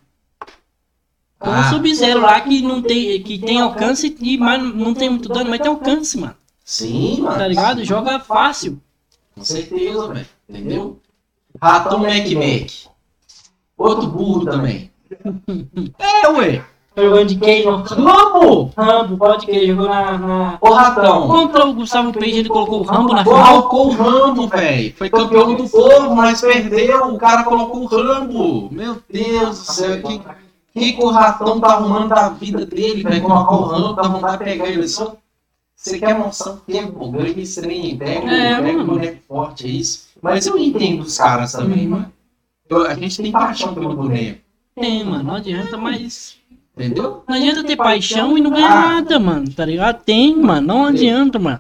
Com Ah. um Sub-Zero lá que, não tem, que tem alcance e mas não tem muito dano, mas tem alcance, mano. Sim, mano. Tá ligado? Joga fácil. Com certeza, velho. Entendeu? Ratão Mac Mac. Outro burro também. É, ué. Tá jogando de Kano. Vamos! Rambo, pode que jogou na, na- Ô, Ratão. Contra o Gustavo Page, ele colocou o Rambo na final. Colocou o Rambo, velho. Foi campeão do povo, mas perdeu. O cara colocou o Rambo. Meu Deus do céu. Que, que, que o ratão tá arrumando da vida dele, velho? Colocar o Rambo, dá vontade de pegar ele. Só... Você quer mostrar o tempo? Ganha trem, pega, É, pega o mano. boneco forte, é isso. Mas eu entendo os caras também, mano. Eu- a gente tem paixão pelo boneco, Tem, mano, não adianta mais. entendeu? Não adianta ter paixão e não ganhar Ah. nada, mano. Tá ligado? Tem, mano. Não adianta, mano.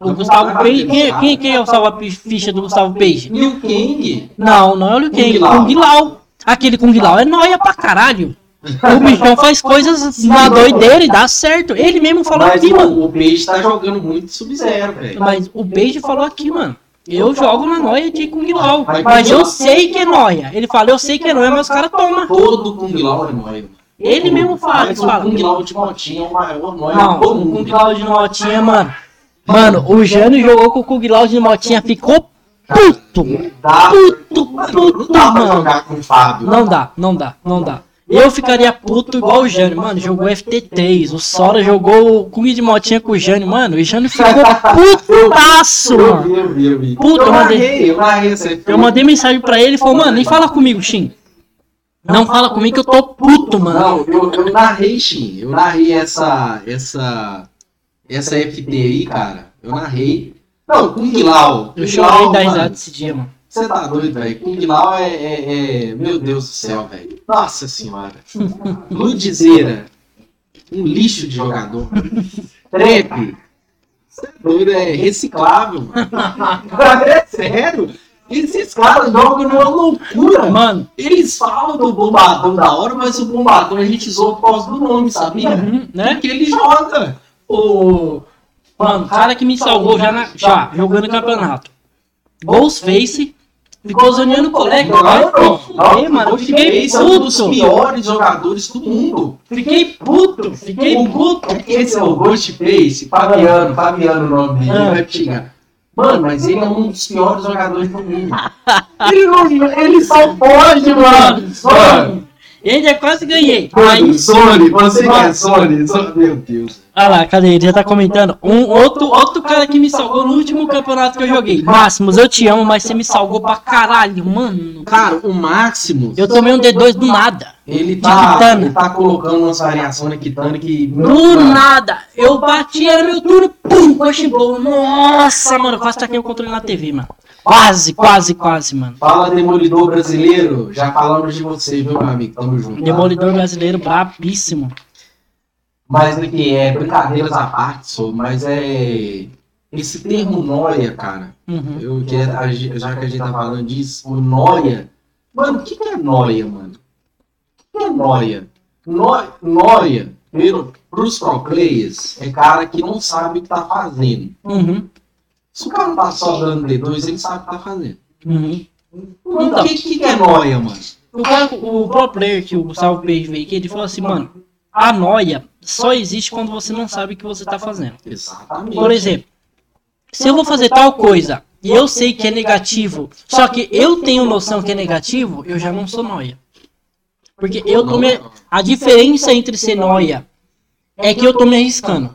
O Gustavo bater Quem, quem, quem é o salva-ficha do Gustavo Page? Liu Kang, Não, não é o Liu Kang. Kung Lao. Kung Lao. Aquele Kung Lao é nóia pra caralho. O bichão faz coisas na doideira e dá certo. Ele mesmo falou mas aqui, mano. o, Peixe tá jogando muito Sub-Zero, velho. Mas o Page falou aqui, mano. Eu jogo na noia de Kung Lao. Mas eu sei que é noia. Ele fala, eu sei que é noia, mas os caras tomam. Todo Kung Lao é nóia. Ele mesmo fala, ele fala. o Kung Lao de motinha é o maior nóia Não, do mundo. Kung Lao de Motinha, mano. Mano, o Jânio jogou com o Kung Lao de Motinha, ficou puto. Dá, Puto, puto, dá pra mano. Não dá, não dá, não dá. Eu ficaria puto igual o Jânio, mano. Jogou FT3. O Sora jogou Kung de Motinha com o Jânio, mano. E o Jânio ficou [laughs] putaço, mano. eu vi, eu vi. Puta, eu mandei- eu mandei mensagem pra ele e falou, mano, nem fala comigo, Shin. Não fala comigo que eu tô puto, mano. Não, eu, eu narrei, Shin. Eu narrei essa, essa, essa FT aí, cara. Eu narrei. Não, Kung Lao. Eu chorei da risada esse dia, mano. Você tá doido, velho? Kung Lao é, é, é- Meu Deus do céu, velho. Nossa senhora. [laughs] Ludizeira. Um lixo de jogador. [laughs] Trap. Você é doido, é reciclável, mano. [laughs] É sério. Esses caras jogam numa loucura. Mano, Eles falam do bombadão da hora, mas o bombadão a gente zoa por causa do nome, sabia? uhum, né? Porque ele joga. O. Mano, o cara que me salvou já, na- já jogando campeonato. Ghostface. Ficou zoneando o colega. Vai fuder, mano. Eu fiquei é um dos puto. piores jogadores do mundo. Fiquei puto. Fiquei puto. Esse é o Ghostface, Fabiano, Fabiano o nome dele, Ah. vai xingar. Mano, mas ele é um dos piores jogadores do mundo. [laughs] ele, não, ele só pode, mano. Mano, Ele quase ganhei. Mano, Aí, Sony, você que é Sony, Sony, meu Deus. olha lá, cadê? Ele já tá comentando. Um outro, outro cara que me salvou no último campeonato que eu joguei. Máximos, eu te amo, mas você me salvou pra caralho, mano. Cara, o Máximo, Eu tomei um D2 do nada. ele tá, ele tá colocando umas variações na Kitana que... Do nada. Eu bati, era meu turno, pum, push blow. Nossa, mano, quase taquei o controle na TV, mano. Quase, quase, quase, mano. Fala Demolidor brasileiro, já falamos de você, viu, meu amigo? Tamo junto. tá? Demolidor brasileiro brabíssimo. Mas aqui é brincadeiras à parte, sou, mas é. Esse termo noia, cara. Uhum. Eu, que é- já que a gente tá falando disso, o noia. Mano, o que, que é noia, mano? O que é noia? No- Noia, pelo, pros pro players, é cara que não sabe o que tá fazendo. Uhum. Se o cara não tá só dando D2, ele sabe o que tá fazendo. Uhum. Então, o que, que, que é noia, mano? O, cara, o pro player que o Gustavo Peixe veio aqui, ele falou assim, mano, a noia só existe quando você não sabe o que você tá fazendo. Exatamente. Por exemplo, se eu vou fazer tal coisa e eu sei que é negativo, só que eu tenho noção que é negativo, eu já não sou noia. Porque eu tô me... A diferença entre ser noia é que eu tô me arriscando.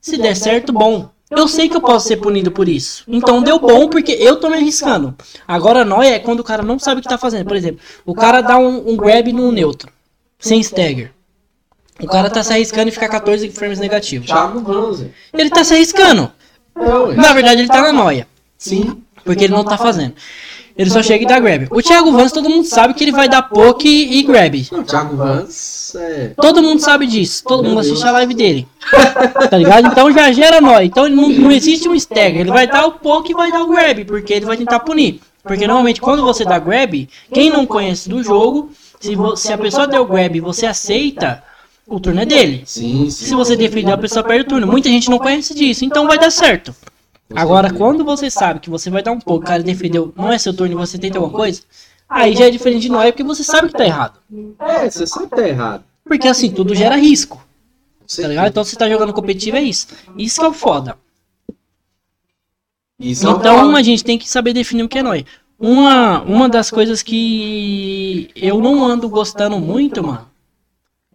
Se der certo, bom. Eu sei que eu posso ser punido por isso. Então deu bom porque eu tô me arriscando. Agora, noia é quando o cara não sabe o que tá fazendo. Por exemplo, o cara dá um, um grab no neutro, sem stagger. O cara tá se arriscando e fica 14 frames negativos. Thiago Vanza. Ele tá se arriscando. Na verdade, ele tá na noia. Sim. Porque ele não tá fazendo. Ele só chega e dá grab. O Thiago Vance, todo mundo sabe que ele vai dar poke e grab. O Thiago Vans é. Todo mundo sabe disso. Todo mundo assiste a live dele. [laughs] Tá ligado? Então já gera noia. Então não, não existe um stagger. Ele vai dar o poke e vai dar o grab. Porque ele vai tentar punir. Porque normalmente quando você dá grab, quem não conhece do jogo, se, se a pessoa deu grab e você aceita, o turno é dele. Sim, sim. Se você defender, a pessoa perde o turno. Muita gente não conhece disso. Então vai dar certo. Agora, quando você sabe que você vai dar um pouco, o cara defendeu, não é seu turno e você tenta alguma coisa, aí já é diferente de nós, porque você sabe que tá errado. É, você sabe que tá errado. Porque assim, tudo gera risco, tá ligado? Então se você tá jogando competitivo é isso. Isso que é o foda. Isso é Então a gente tem que saber definir o que é nóia. Uma, uma das coisas que eu não ando gostando muito, mano,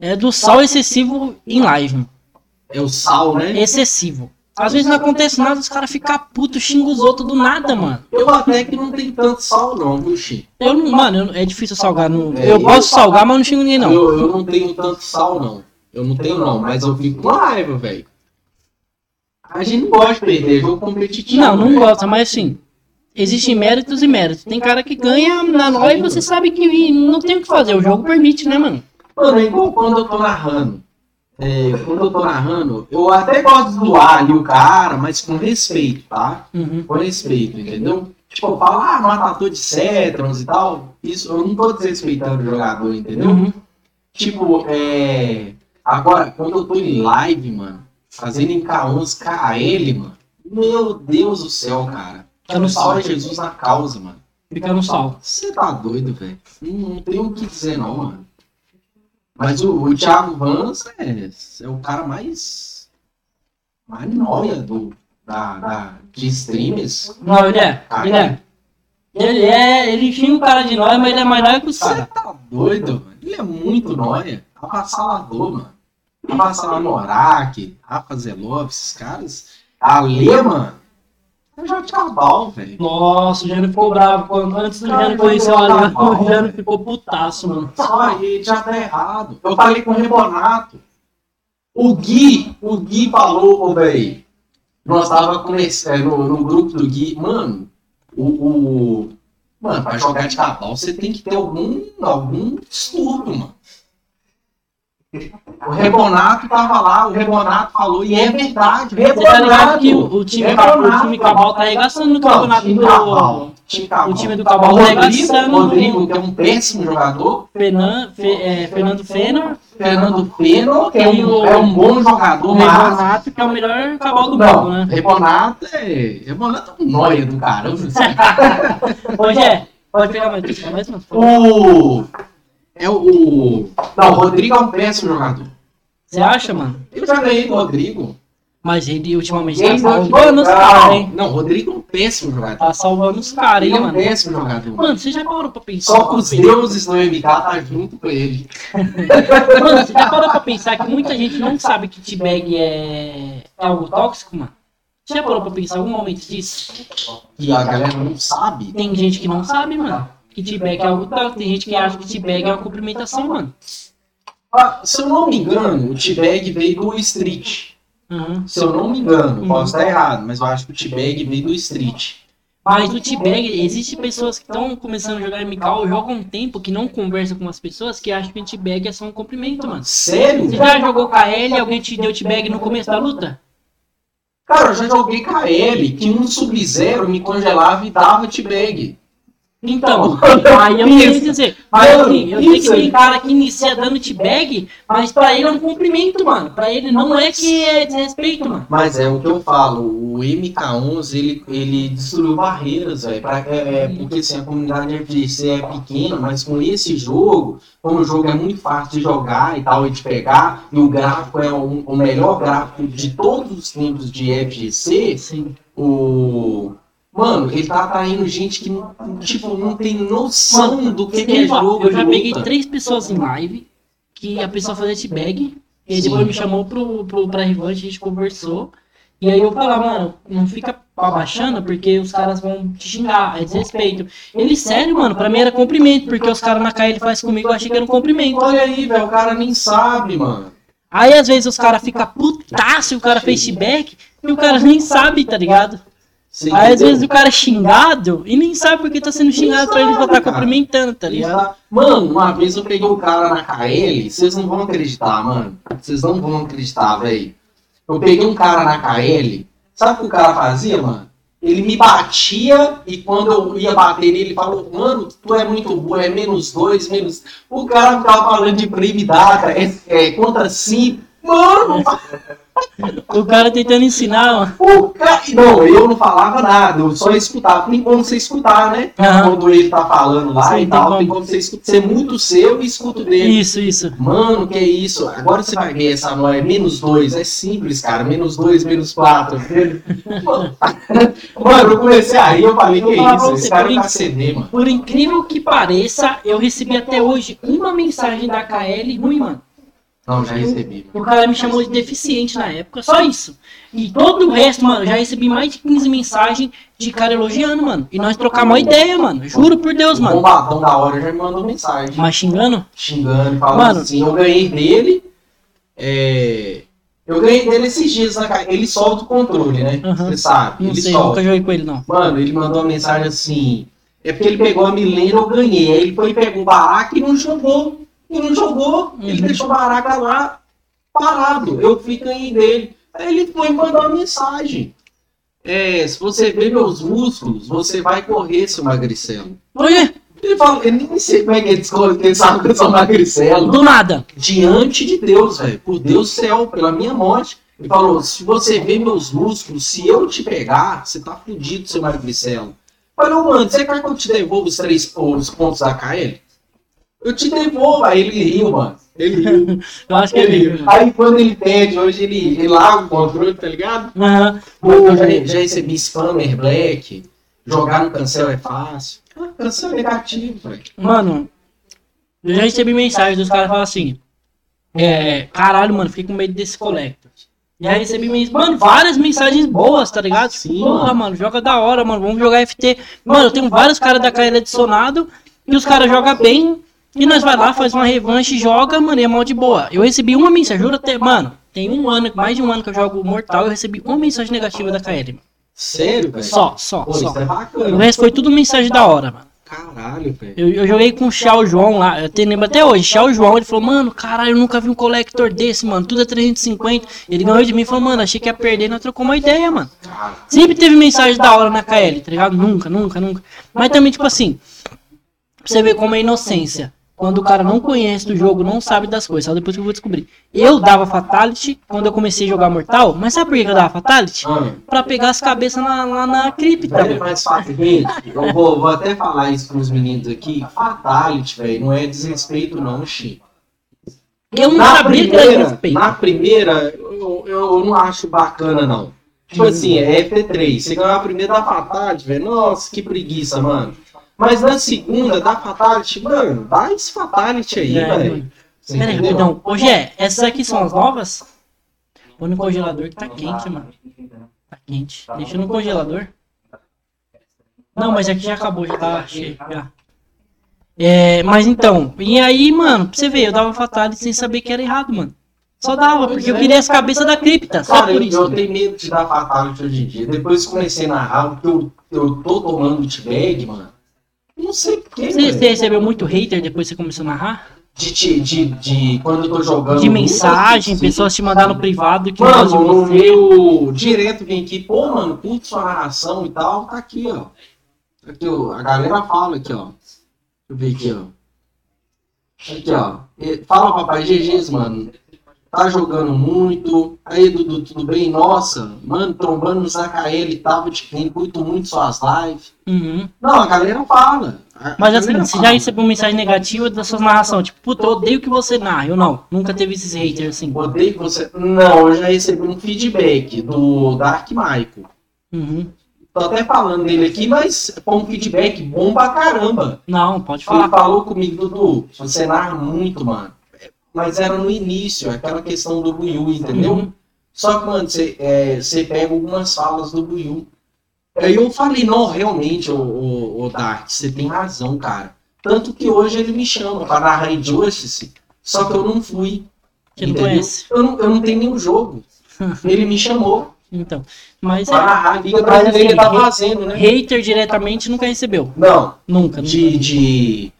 é do sal excessivo em live. É o sal, né? Excessivo. Às vezes não acontece nada, os caras ficam putos, xingam os outros do nada, mano. Eu até que não tem tanto sal, não, viu, Chico? Eu não, mano, eu- é difícil salgar. No, É, eu posso salgar, mas não xingo ninguém, não. Eu, eu não tenho tanto sal, não. Eu não tenho, não, mas eu fico com raiva, velho. A gente não gosta de perder jogo competitivo. Não, não velho. gosta, mas assim, existem méritos e méritos. Tem cara que ganha na nóia e você sabe que não tem o que fazer. O jogo permite, né, mano? Mano, é igual quando eu tô narrando. É, quando eu tô narrando, eu até gosto de zoar ali o cara, mas com respeito, tá? Uhum. Com respeito, entendeu? Tipo, falo, ah, matador de Cetrons e tal. Isso, eu não tô desrespeitando o jogador, entendeu? Uhum. Tipo, é. Agora, quando eu tô em live, mano, fazendo em K11 KL, mano. Meu Deus do céu, cara. Tá no sal. Jesus na causa, mano. Fica no sal. Você tá doido, velho. Não, não tem o que dizer, não, mano. Mas o, o Thiago Vans é, é o cara mais. mais nóia do, da, da, de streamers. Não, ele é. Ele é. Ele é. Ele xinga o cara de nóia, mas ele é mais nóia que o Você cara. tá doido, mano. Ele é muito nóia. Avassalador, mano. Avassalador Norak, Rafa Zelov, esses caras. Ale, mano. É Jorge Cabal, velho. Nossa, o Jânio ficou bravo. Quando, antes do Jânio conhecer o Alian, o Jânio ficou putaço, mano. Só aí já tá errado. Eu falei com o Rebonato. O Gui, o Gui falou, ô velho. Nós tava começando no, no grupo do Gui. Mano, o, o- Mano, pra jogar de cabal você tem que ter algum, algum distúrbio, mano. O Rebonato tava lá, o Rebonato falou, e é verdade. Você tá ligado que o, Rebonato. o time, Rebonato. o time Cabal tá arregaçando no campeonato time do. Cabal. Time Cabal. O time do Cabal O tá arregaçando. Rodrigo, que é um péssimo jogador. Fernan, Fe- é, Fernando Fenor, Fernando Feno, que é o- um, é um bom jogador, o mas. Renato, que é o melhor cabal do mundo, né? Rebonato é. Rebonato é um nóia do caramba. [laughs] Hoje é. Pode pegar mais, mais, mano. [laughs] o. É o. Não, o Rodrigo é um péssimo jogador. Você acha, mano? Eu já ganhei do Rodrigo. Mas ele ultimamente tá não salvando os caras, hein? Não, o Rodrigo é um péssimo jogador. Tá salvando os caras, hein, é um mano? péssimo jogador. Mano, você já parou pra pensar? Só que os deuses do MK tá junto com ele. Mano, você já parou pra pensar que muita gente não sabe que T-Bag é... é algo tóxico, mano? Você já parou pra pensar em algum momento disso? E a galera não sabe. Tem gente que não sabe, mano. Que T-Bag é algo tóxico. Tem gente que acha que T-Bag é uma cumprimentação, mano. Ah, se eu não me engano, o T-Bag veio do Street. Uhum. Se eu não me engano, posso estar errado, mas eu acho que o T-Bag veio do Street. Mas o T-Bag, existe pessoas que estão começando a jogar MK ou jogam um tempo que não conversam com as pessoas que acham que o T-Bag é só um cumprimento, mano. Sério? Você já jogou KL e alguém te deu T-Bag no começo da luta? Cara, eu já joguei KL, que um Sub-Zero me congelava e dava T-Bag. Então, [laughs] aí eu queria dizer, mas Mano, assim, eu sei que aí. cara que inicia dando T-Bag, mas pra ele é um cumprimento, mano. Pra ele não é que é desrespeito, mano. Mas é o que eu falo, o MK11 ele, ele destruiu barreiras, velho. É, é, porque assim, a comunidade FGC é pequena, mas com esse jogo, como o jogo é muito fácil de jogar e tal, e de pegar, e o gráfico é o, o melhor gráfico de todos os tempos de FGC, Sim. o. Mano, ele tá atraindo gente que tipo, não tem noção do que, que é jogo. eu já peguei três pessoas em live, que a pessoa fazia T-Bag, e aí Sim. depois me chamou pro, pro, pra revanche, a gente conversou. E aí eu falava, mano, não fica abaixando porque os caras vão te xingar, é desrespeito. Ele, sério, mano, pra mim era cumprimento, porque os caras na KL faz comigo, eu achei que era um cumprimento. Olha aí, velho, o cara nem sabe, mano. Aí às vezes os caras ficam putaço e o cara fez T-Bag, e o cara nem sabe, tá ligado? Você Aí às vezes o cara é xingado e nem sabe porque tá sendo xingado pra ele só tá cumprimentando, tá ligado? Mano, uma vez eu peguei o cara na KL, vocês não vão acreditar, mano. Vocês não vão acreditar, velho. Eu peguei um cara na KL, sabe o que o cara fazia, mano? Ele me batia e quando eu ia bater nele, ele falou, mano, tu é muito bom, é menos dois, menos. O cara ficava falando de prime data, é, é contra cinco. Mano, O cara tentando ensinar, o cara. Não, eu não falava nada, eu só escutava. Tem como você escutar, né? Aham. Quando ele tá falando lá Sim, e tal, tem como você escutar. Ser muito seu e escuto dele. Isso, isso. Mano, que isso? Agora você vai ver essa nota, é menos dois. É simples, cara. Menos dois, menos quatro. [laughs] mano, eu comecei aí, eu falei, Eu que isso? Esse cara tá in- CD, mano. Por incrível que pareça, eu recebi até hoje uma mensagem da KL ruim, mano. Não, já recebi. O cara me chamou de deficiente na época, só isso. E todo o resto, mano, já recebi mais de 15 mensagens de cara elogiando, mano. E nós trocamos uma ideia, mano. Juro por Deus, O mano. bombadão da hora já me mandou mensagem. Mas xingando? xingando, falando Mano. assim, eu ganhei dele. é, Eu ganhei dele esses dias na ca- Ele solta o controle, né? Você sabe. Não ele sei, solta. nunca joguei com ele, não. Mano, ele mandou uma mensagem assim. É porque ele pegou a milena, eu ganhei. Aí ele foi e pegou o baraca e não jogou. E não jogou. Ele Uhum. deixou o baraca lá parado. Eu fui ganhei dele. Aí ele foi mandou uma mensagem. É, se você ver meus músculos, você vai correr, seu magricelo. Olha, Ele fala, eu nem sei como é que ele descobre que ele sabe que eu sou magricelo do nada. diante de Deus, velho. Por Deus do céu, pela minha morte. Ele falou: se você vê meus músculos, se eu te pegar, você tá fudido, seu magricelo. Falou, mano, você quer que eu te devolva os três os pontos da KL? Eu te devolvo. Aí ele riu, mano. Ele riu. [laughs] Eu acho que Ele riu. Aí quando ele pede, hoje ele, ele larga o controle, tá ligado? Aham. Eu já, já recebi spammer black. Jogar no cancel é fácil. Ah, cancel é negativo, velho. Mano, eu já recebi mensagem dos caras falando assim. É, caralho, mano, fiquei com medo desse collector. Já recebi mensagem, mano, várias mensagens boas, tá ligado? Sim, Porra, mano. mano, joga da hora, mano, vamos jogar FT. Mano, eu tenho vários caras da KL adicionado e os caras jogam bem. E nós vai lá, faz uma revanche e joga, mano, e é mal de boa. Eu recebi uma mensagem, juro até, mano, tem um ano, mais de um ano que eu jogo Mortal, eu recebi uma mensagem negativa da KL. mano. Sério, velho? Só, só, Pô, só. é O bacana. resto foi tudo mensagem da hora, mano. Caralho, velho. Eu, eu joguei com o Xiao João lá, eu te lembro até hoje. Xiao João, ele falou, mano, caralho, eu nunca vi um collector desse, mano. Tudo é 350. Ele ganhou de mim e falou, mano, achei que ia perder, nós trocou uma ideia, mano. Sempre teve mensagem da hora na KL, tá ligado? Nunca, nunca, nunca. Mas também, tipo assim, você ver como é inocência. Quando o cara não conhece do jogo, não sabe das coisas, só depois que eu vou descobrir. Eu dava Fatality quando eu comecei a jogar Mortal, mas sabe por que que eu dava Fatality? ah, Pra pegar as cabeças na- lá na cripta, velho, fácil. Gente, eu vou, vou até falar isso pros meninos aqui. Fatality, velho, não é desrespeito, não, Xi. Eu não Na sabia que era primeira, respeito. na primeira, eu, eu, não acho bacana, não. Tipo assim, é FT3. Você ganhou a primeira da Fatality, velho. Nossa, que preguiça, mano. Mas na segunda, da Fatality, mano, dá esse Fatality aí, É, velho. mano. Você Pera aí, entendeu? rapidão. Hoje é, essas aqui são as novas? Põe no congelador que tá quente, mano. Tá quente. Deixa no congelador. Não, mas aqui já acabou, já tá cheio. Já. É, mas então, e aí, mano, pra você ver, eu dava fatality sem saber que era errado, mano. Só dava, porque eu queria as cabeças da cripta, só Cara, por isso. eu tenho medo de dar Fatality hoje em dia. Depois que comecei a narrar, eu, eu tô tomando t-bag, mano. Não sei porquê, Você, você recebeu muito hater depois que você começou a narrar? De, de, de, de quando eu tô jogando. De mensagem, pessoas te mandando no privado que de Mano, no meu direto vem aqui, pô, mano, curte sua narração e tal, tá aqui, ó. Aqui, ó. A galera fala aqui, ó. Deixa eu ver aqui, ó. Aqui, ó. Fala, papai, GGs, mano. Tá jogando muito. Aí, Dudu, tudo bem? Nossa, mano, trombando no Zacael, tava de quem curto muito suas lives. Uhum. Não, a galera fala. A- a Mas assim, você fala. já recebeu mensagem negativa da sua narração? Tipo, puta, eu odeio que você narra. Eu não. Nunca teve esses haters assim. Odeio que você. Não, eu já recebi um feedback do Dark Michael. Uhum. Tô até falando dele aqui, mas foi um feedback bom pra caramba. Não, pode Ele falar. falou comigo, Dudu, você narra muito, mano. Mas era no início, aquela questão do Buiu, entendeu? Uhum. Só que, mano, você é, pega algumas falas do Buiu. Aí eu falei, não, realmente, o, o, o Dark, você tem razão, cara. Tanto que hoje ele me chama pra narrar Injustice, só que eu não fui. Que entendeu? conhece. Eu não, eu não tenho nenhum jogo. [laughs] Ele me chamou Então. Mas narrar a Liga Mas, Brasileira assim, tá fazendo, né? Hater diretamente nunca recebeu. Não, Nunca. nunca. de, de...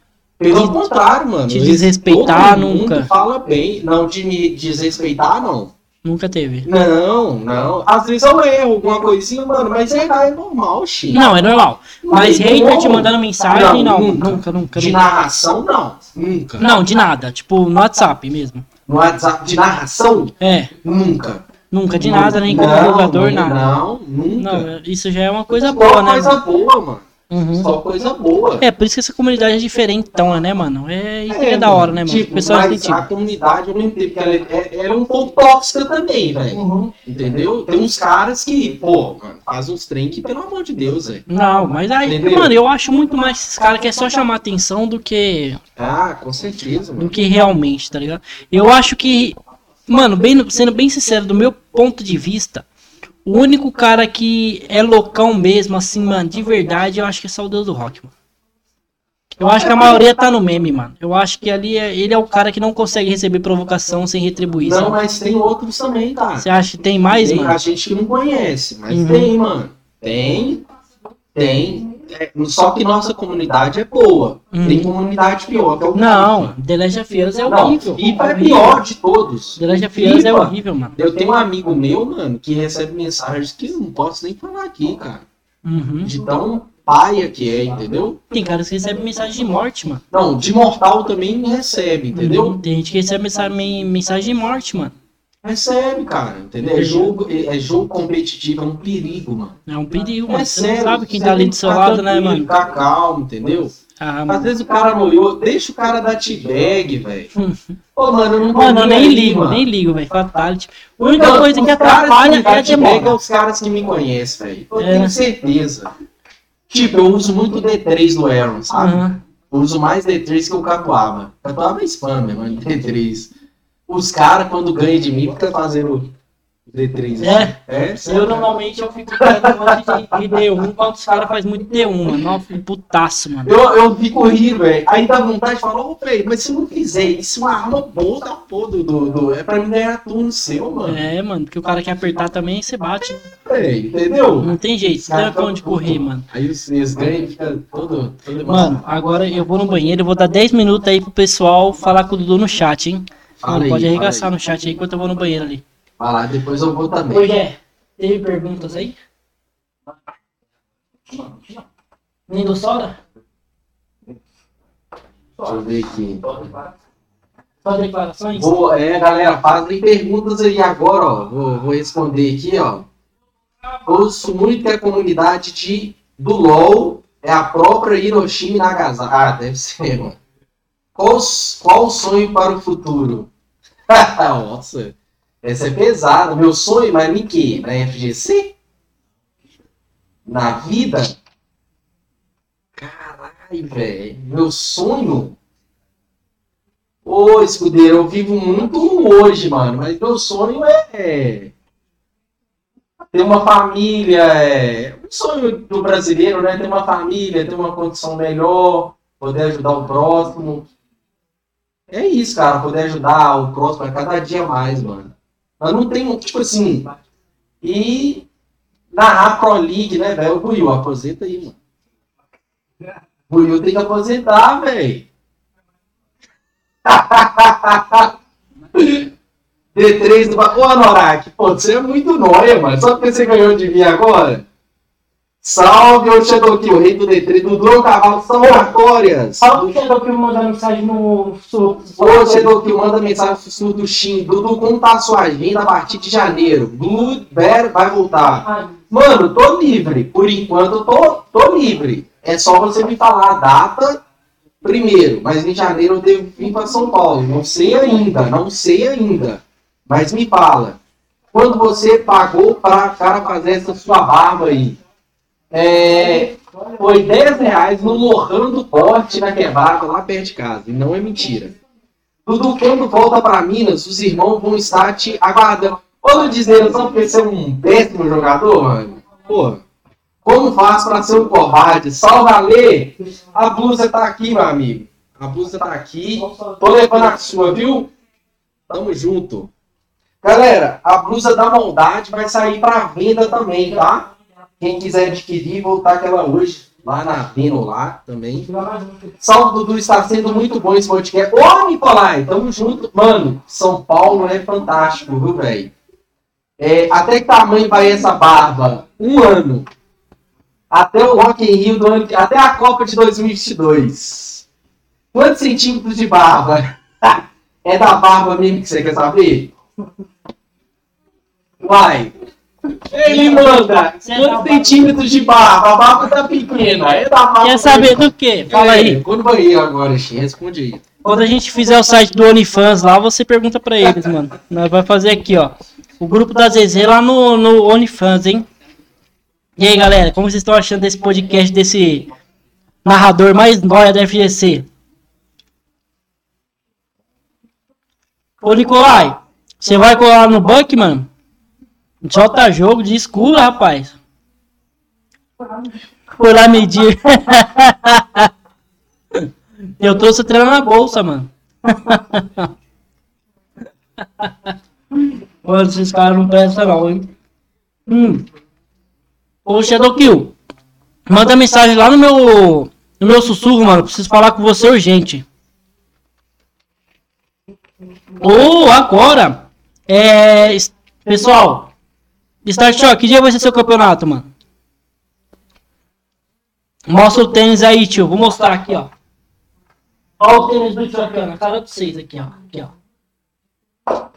Pelo contrário, mano. te desrespeitar, nunca. fala bem. Não, de me desrespeitar, não. Nunca teve. Não, não. Às vezes eu erro alguma coisinha, mano, mas errar é normal, Chico. Não, é normal. Mas tem hater te mandando mensagem, não. Não, Nunca, nunca. nunca. De nunca. narração, não. Nunca. Não, de nada. Tipo, no WhatsApp mesmo. No WhatsApp, de narração, É, nunca. nunca de nada, nem como Não, jogador, nada. Não, nunca. Não, isso já é uma coisa Só boa, né? coisa mano? boa, mano. Uhum. Só coisa boa. É, por isso que essa comunidade é diferentão, né, mano? É isso que é, da hora, né, mano? Tipo, pessoal mas é a comunidade eu entendo, porque ela é, ela é um pouco tóxica também, velho. Uhum. Entendeu? Tem uns caras que, pô, mano, faz uns trem que, pelo amor de Deus, velho. Não, mas aí, Entendeu? mano, eu acho muito mais esses caras que é só chamar atenção do que Ah, com certeza, do mano. que realmente, tá ligado? Eu acho que, mano, bem, sendo bem sincero, do meu ponto de vista, o único cara que é loucão mesmo, assim, mano, de verdade, eu acho que é só o Deus do Rock, mano. Eu acho que a maioria tá no meme, mano. Eu acho que ali é- ele é o cara que não consegue receber provocação sem retribuir. Não, sabe? mas tem outros também, tá? Você acha que tem mais, tem mano? a gente que não conhece, mas Uhum. tem, mano. Tem, tem. É, só que nossa comunidade é boa. Uhum. Tem comunidade pior, que é o Não, FIFA. The Last of Us é Não, horrível. FIFA é pior de todos. The Last of Us é horrível, mano. Eu tenho um amigo meu, mano, que recebe mensagens que eu não posso nem falar aqui, cara. Uhum. De tão paia que é, entendeu? Tem caras que recebem mensagem de morte, mano. Não, de mortal também recebe, entendeu? Uhum. Tem gente que recebe mensagem, mensagem de morte, mano. Recebe, cara, entendeu? É jogo, é, é jogo competitivo, é um perigo, mano. É um perigo, mano. É Você não sério, sabe quem tá ali do que seu lado, né, mano? Ficar calmo, entendeu? Ah, Às mano. vezes o cara noiou, deixa o cara dar t-bag, velho. Pô, mano, eu não tô Mano, eu nem aí, ligo, mano. nem ligo, velho. Fatality. A única Não, coisa que atrapalha dão é a t-bag É demora. os caras que me conhecem, velho. Eu É. tenho certeza. Tipo, eu uso muito D3 no Aaron, sabe? Aham. Eu uso mais D3 que o Catuaba. Catuaba é spam, meu mano, D3. Os caras, quando ganham de mim, ficam fazendo D3. É? É, Eu normalmente eu fico de, de D1 quando os caras fazem muito D1, mano. Nossa, putaço, mano. Eu, eu fico rindo, velho. Aí dá vontade de falar, ô, velho, mas se não fizer isso, uma arma boa da porra do, do, do- É pra mim ganhar turno seu, mano. É, mano, porque o cara quer apertar também você bate. Véi, entendeu? Não tem jeito, não tem pra onde correr, mano. Aí os, ganham e fica todo, todo Mano, agora eu vou no banheiro, eu vou dar 10 minutos aí pro pessoal falar com o Dudu no chat, hein? Fala aí, pode arregaçar no chat aí enquanto eu vou no banheiro ali. Vai lá, depois eu vou também. Oi, é. Teve perguntas aí? Nem do Sora? Deixa eu ver aqui. Só declarações? Vou, é, galera, fazem perguntas aí agora, ó. Vou, vou responder aqui, ó. Ouço muito que a comunidade de, do LoL é a própria Hiroshima e Nagasaki. Ah, deve ser, mano. Qual, qual o sonho para o futuro? Nossa. Essa é pesada. Meu sonho, mas em quê? Na FGC? Na vida? Caralho, velho. Meu sonho? Ô, escudeiro, eu vivo muito hoje, mano. Mas meu sonho é ter uma família. É... Um sonho do brasileiro, né? Ter uma família, ter uma condição melhor, poder ajudar o próximo. É isso, cara. Poder ajudar o próximo a cada dia mais, mano. Eu não tenho, tipo assim. E narrar Pro League, né, velho? O Buiu, aposenta aí, mano. Buiu tem que aposentar, velho. [laughs] D3 do. Ô, Anorak, pô, você é muito nóia, mano. Só porque você ganhou de mim agora? Salve, Shadow o rei do D3, do Dom Cavalo, são oratórias. Salve o Shadow Kill mandando mensagem no surto. Ô Shadow manda mensagem no surto Shin. Dudu, como tá a sua agenda a partir de janeiro? Blue Bear vai voltar. Mano, tô livre. Por enquanto, tô, tô livre. É só você me falar a data primeiro. Mas em janeiro eu devo vir para São Paulo. Não sei ainda, não sei ainda. Mas me fala. Quando você pagou para cara fazer essa sua barba aí? É, foi 10 reais no Lohan do na quebrada lá perto de casa. E não é mentira. Dudu, quando volta para Minas, os irmãos vão estar te aguardando. Ou dizendo só porque você é um péssimo jogador, mano? Pô, como faz para ser um covarde? Salve Lê! A blusa tá aqui, meu amigo. A blusa tá aqui. Tô levando a sua, viu? Tamo junto. Galera, a blusa da maldade vai sair para venda também, tá? Quem quiser adquirir, voltar aquela hoje lá na Veno lá também. Salve Dudu, está sendo muito bom esse podcast. Ô, Nicolai, tamo junto. Mano, São Paulo é fantástico, viu, velho? É, até que tamanho vai essa barba? Um ano. Até o Rock in Rio do ano, até a Copa de 2022. Quantos centímetros de barba? [laughs] é da barba mesmo que você quer saber? Vai. Ele manda. Quantos centímetros de barba? A barba tá pequena. É da barba. Quer saber do quê? Fala aí. Quando banheiro agora, Xi, responde aí. Quando a gente fizer o site do OnlyFans lá, você pergunta pra eles, mano. Nós vai fazer aqui, ó. O grupo da Zezé lá no, no OnlyFans, hein? E aí, galera, como vocês estão achando desse podcast, desse narrador mais nóia da FGC? Ô, Nicolai, você vai colar no Buck, mano? Solta jogo de escuro, rapaz. Foi lá medir. [laughs] Eu trouxe o treino na bolsa, mano. [laughs] Mano, esses caras não prestam não, hein? Hum. Ô, Shadow Kill. Manda mensagem lá no meu. No meu sussurro, mano. Preciso falar com você urgente. Ou oh, agora. É. Pessoal. Start Shock, que dia vai ser seu campeonato, mano? Mostra o tênis aí, tio. Vou mostrar aqui, ó. Olha o tênis do tio. Na cara de vocês aqui, ó. Aqui, ó.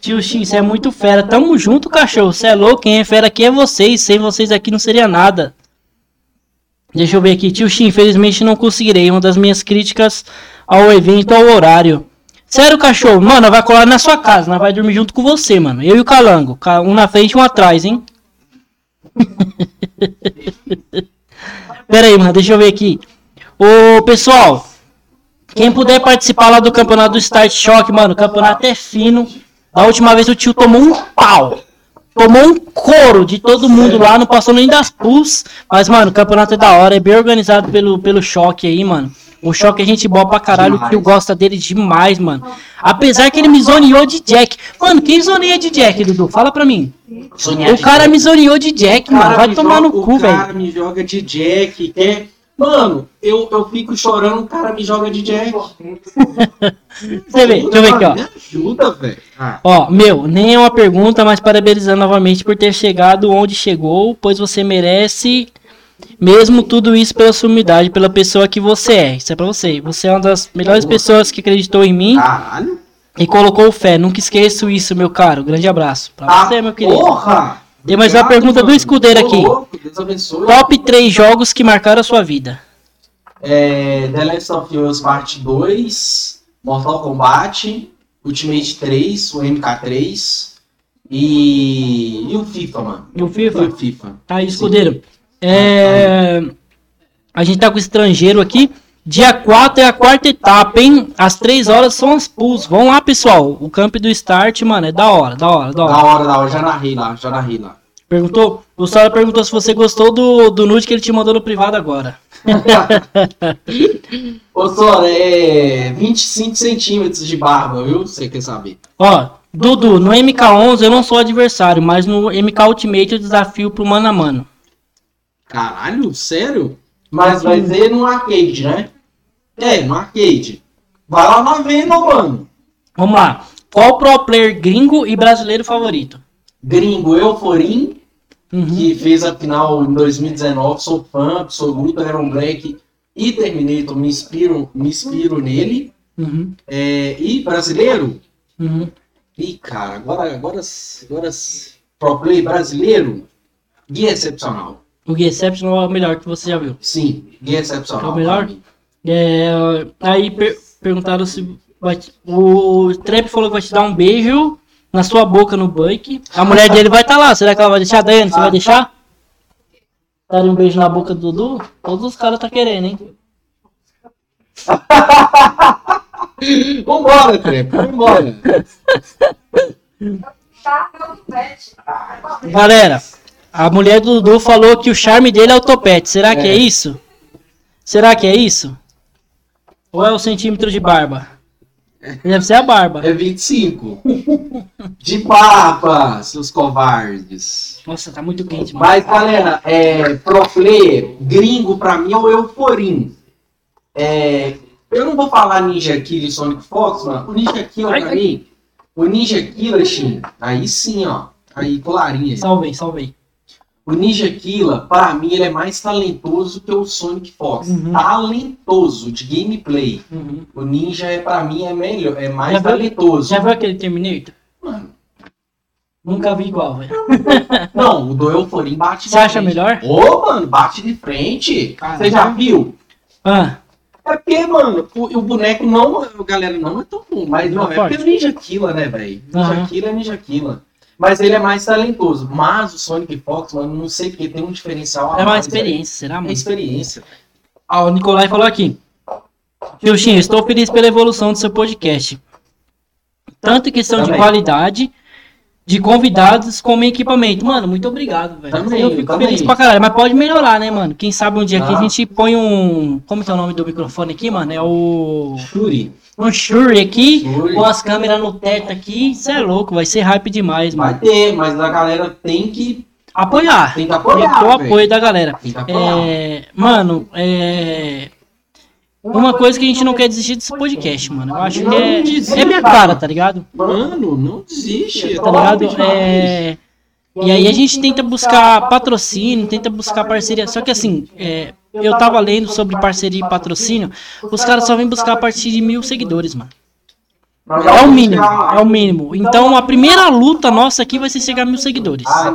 Tio X, você é muito fera. Tamo junto, cachorro. Você é louco. Quem é fera aqui é vocês. Sem vocês aqui não seria nada. Deixa eu ver aqui. Tio X, infelizmente não conseguirei. Uma das minhas críticas ao evento ao horário. Sério, cachorro? Mano, vai colar na sua casa. Nós vai dormir junto com você, mano. Eu e o Calango. Um na frente e um atrás, hein? [laughs] Pera aí, mano. Deixa eu ver aqui. Ô, pessoal. Quem puder participar lá do campeonato do Start Shock, mano. O campeonato é fino. Da última vez o tio tomou um pau. Tomou um couro de todo mundo lá. Não passou nem das pus. Mas, mano, o campeonato é da hora. É bem organizado pelo, pelo choque aí, mano. O choque é gente boa pra caralho, que eu gosta dele demais, mano. Apesar que ele me zoneou de Jack. Mano, quem zoneia de Jack, Dudu? Fala pra mim. o cara me zoneou de Jack, mano. Vai tomar no cu, velho. O cara me joga de Jack, quer. Mano, eu, eu fico chorando, o cara me joga de Jack. [laughs] Você vê, deixa eu ver aqui, ó. Me ajuda, velho. Ah. Ó, meu, nem é uma pergunta, mas parabenizando novamente por ter chegado onde chegou, pois você merece mesmo tudo isso pela sua humildade, pela pessoa que você é. Isso é pra você. Você é uma das melhores pessoas que acreditou em mim. Caralho. E colocou fé. Nunca esqueço isso, meu caro. Grande abraço. Pra ah, você, meu querido. Porra! Tem mais uma pergunta do escudeiro aqui. Top 3 jogos que marcaram a sua vida. É, The Last of Us Part 2, Mortal Kombat, Ultimate 3, o MK3 e, e o FIFA, mano. E o E FIFA? o FIFA. Tá aí, escudeiro. É... A gente tá com estrangeiro aqui. Dia 4 é a quarta etapa, hein? Às 3 horas são as pools. Vão lá, pessoal. O camp do start, mano, é da hora, da hora, da Da hora. hora, da hora, já narrei lá, já narrei lá. Perguntou? O Sora perguntou se você gostou do, do nude que ele te mandou no privado agora. [laughs] Ô, Sora, é 25 centímetros de barba, viu? Você quer saber? Ó, Dudu, no MK11 eu não sou adversário, mas no MK Ultimate eu desafio pro mano a mano. Caralho, sério? Mas vai ser no arcade, né? É, no arcade. Vai lá na venda, mano. Vamos lá. Qual pro player gringo e brasileiro favorito? Gringo Euforim, Uhum. que fez a final em 2019. Sou fã absoluto, era um Black e Terminator. Me inspiro, me inspiro nele. Uhum. É, e brasileiro? Uhum. Ih, cara, agora, agora, agora pro play brasileiro, guia excepcional. O Gui Exceptional é o melhor que você já viu. Sim, guia excepcional. É o melhor? É, aí per- perguntaram se vai o Trap falou que vai te dar um beijo na sua boca no bike. A mulher dele vai estar lá. Será que ela vai deixar? Daiane, você vai deixar? Dar um beijo na boca do Dudu? Todos os caras tá querendo, hein? Vambora, Trepo, vambora. Galera, a mulher do Dudu falou que o charme dele é o topete. Será que é É. isso? Será que é isso? Ou é o centímetro de barba? Deve ser a barba. É 25. De papa, seus covardes. Nossa, tá muito quente, mano. Mas, galera, é, pro player, gringo pra mim é o Euforim. É, eu não vou falar Ninja Killer e Sonic Fox, mano. O Ninja Killer pra mim, o Ninja Killer, Shin, aí sim, ó. Aí, colarinha. Salvei, salvei. O Ninja Killa, para mim, ele é mais talentoso que o Sonic Fox. Uhum. Talentoso de gameplay. Uhum. O Ninja é para mim é melhor, é mais Já viu- talentoso. Já viu aquele Terminator? Mano, Nunca vi igual, velho. [laughs] Não, o do Euforim bate Você acha melhor? Ô, mano, bate de frente. Você já viu? Ah, É porque, mano, o, o boneco não, galera não é tão bom, mas Não não, é é porque o Ninja Killa, né, velho? Ninja Aham. Killa é Ninja Killa. Mas ele é mais talentoso. Mas o Sonic Fox, mano, não sei porque tem um diferencial. é uma mais, experiência, será. É mano? experiência. Ah, o Nicolai falou aqui. Xuxinha, estou feliz pela evolução do seu podcast. Tanto em questão de Também. qualidade, de convidados, como equipamento. Mano, muito obrigado, velho. Também, Eu fico também. feliz pra caralho. Mas pode melhorar, né, mano? Quem sabe um dia aqui a Ah. gente põe um. Como que é o nome do microfone aqui, mano? É o. Shuri. Um Shure aqui, Shure. com as câmeras no teto aqui. Isso é louco, vai ser hype demais, Vai mano. ter, mas a galera tem que, Apoiar. tem que Tem apoiar. que ter o apoio da galera. Tem que apoiar. É, mano, é. Uma coisa que a gente não quer desistir desse podcast, mano. Eu acho que é, é minha cara, tá ligado? Mano, não desiste. é Tá top ligado? É. E aí a gente tenta buscar patrocínio, tenta buscar parceria. Só que assim, é, eu tava lendo sobre parceria e patrocínio. Os caras só vêm buscar a partir de mil seguidores, mano. É o mínimo, é o mínimo. Então a primeira luta nossa aqui vai ser chegar a mil seguidores. Ah.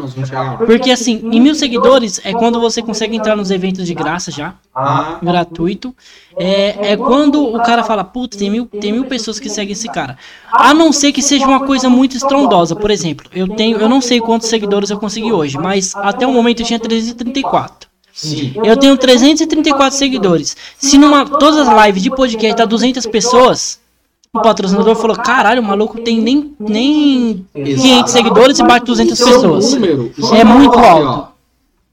Porque assim, em mil seguidores é quando você consegue entrar nos eventos de graça já, Ah, gratuito. É, é quando o cara fala, putz, tem mil, tem mil pessoas que seguem esse cara. A não ser que seja uma coisa muito estrondosa. Por exemplo, eu tenho, eu não sei quantos seguidores eu consegui hoje, mas até o momento eu tinha 334. sim. Eu tenho 334 seguidores. Se numa todas as lives de podcast tá 200 pessoas, o patrocinador falou: "Caralho, o maluco tem nem nem 500 seguidores e bate 200 Esse é pessoas". número. É muito alto.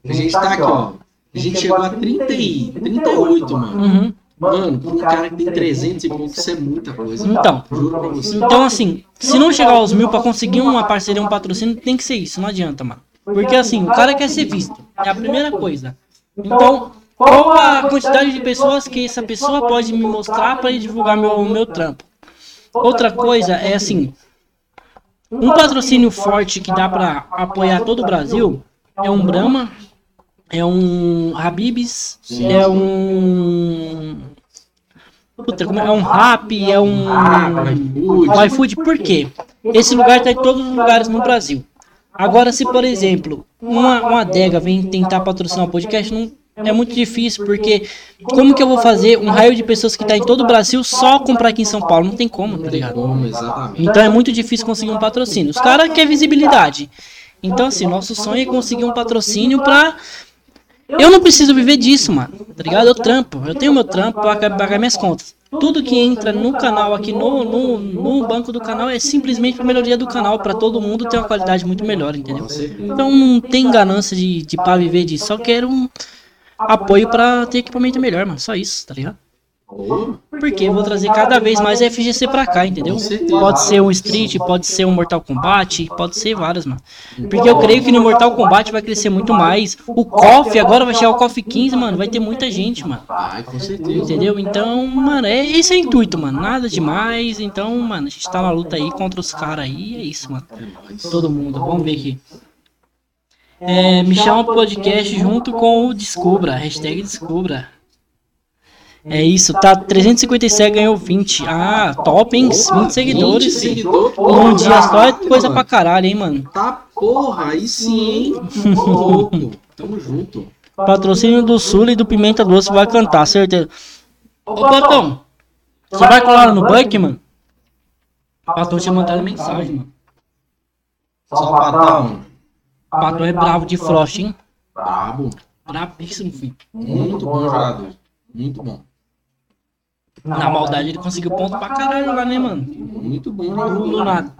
A gente tá aqui, ó. A gente chegou a 30 e 38, mano. Uhum. Mano, pra um cara que tem 300 e pouco, isso é muita coisa. Então. Então, assim, se não chegar aos mil pra conseguir uma parceria, um patrocínio, tem que ser isso, não adianta, mano. Porque assim, o cara quer ser visto. É a primeira coisa. Então, qual a quantidade de pessoas que essa pessoa pode me mostrar pra ele divulgar meu, meu trampo? Outra coisa é assim, um patrocínio forte que dá pra apoiar todo o Brasil é um Brahma, é um Habibs, é um. Puta, como é? É um Rap, é um. iFood. Por quê? Esse lugar tá em todos os lugares no Brasil. Agora, se por exemplo, uma, uma adega vem tentar patrocinar o podcast, não, É muito difícil, porque como que eu vou fazer um raio de pessoas que tá em todo o Brasil só comprar aqui em São Paulo? Não tem como, tá ligado? Então é muito difícil conseguir um patrocínio. Os caras querem visibilidade. Então, assim, nosso sonho é conseguir um patrocínio pra. Eu não preciso viver disso, mano. Tá ligado? Eu trampo. Eu tenho meu trampo pra pagar minhas contas. Tudo que entra no canal aqui, no, no, no banco do canal, é simplesmente pra melhoria do canal, pra todo mundo ter uma qualidade muito melhor, entendeu? Então não tem ganância de, de pra viver disso. Só quero um apoio pra ter equipamento melhor, mano. Só isso, tá ligado? Porque eu vou trazer cada vez mais FGC pra cá, entendeu? Pode ser um Street, pode ser um Mortal Kombat, pode ser vários, mano. Porque eu creio que no Mortal Kombat vai crescer muito mais. O KOF, agora vai chegar o KOF 15, mano, vai ter muita gente, mano. Ai, com certeza. Entendeu? Então, mano, é, esse é o intuito, mano. Nada demais. Então, mano, a gente tá na luta aí contra os caras aí. É isso, mano. Todo mundo. Vamos ver aqui. É, me chama pro podcast junto com o Descubra. Hashtag Descubra. É isso, tá 357 ganhou 20. Ah, top, hein? 20 seguidores. 20 seguidores, Num dia só é coisa pra caralho, hein, mano? Tá porra, aí sim, hein? Louco. Tamo junto. Patrocínio do Sul e do Pimenta Doce vai cantar, certeza. Ô, Platão, você vai colar no Buck, mano? O Platão tinha mandado mensagem, mano. Só patão. O Platão é bravo de Frost, hein? Brabo. Bravíssimo, filho. Muito bom jogador. Muito bom. Na maldade ele conseguiu ponto pra caralho lá, né, mano? Muito bom Do, jogador. do nada.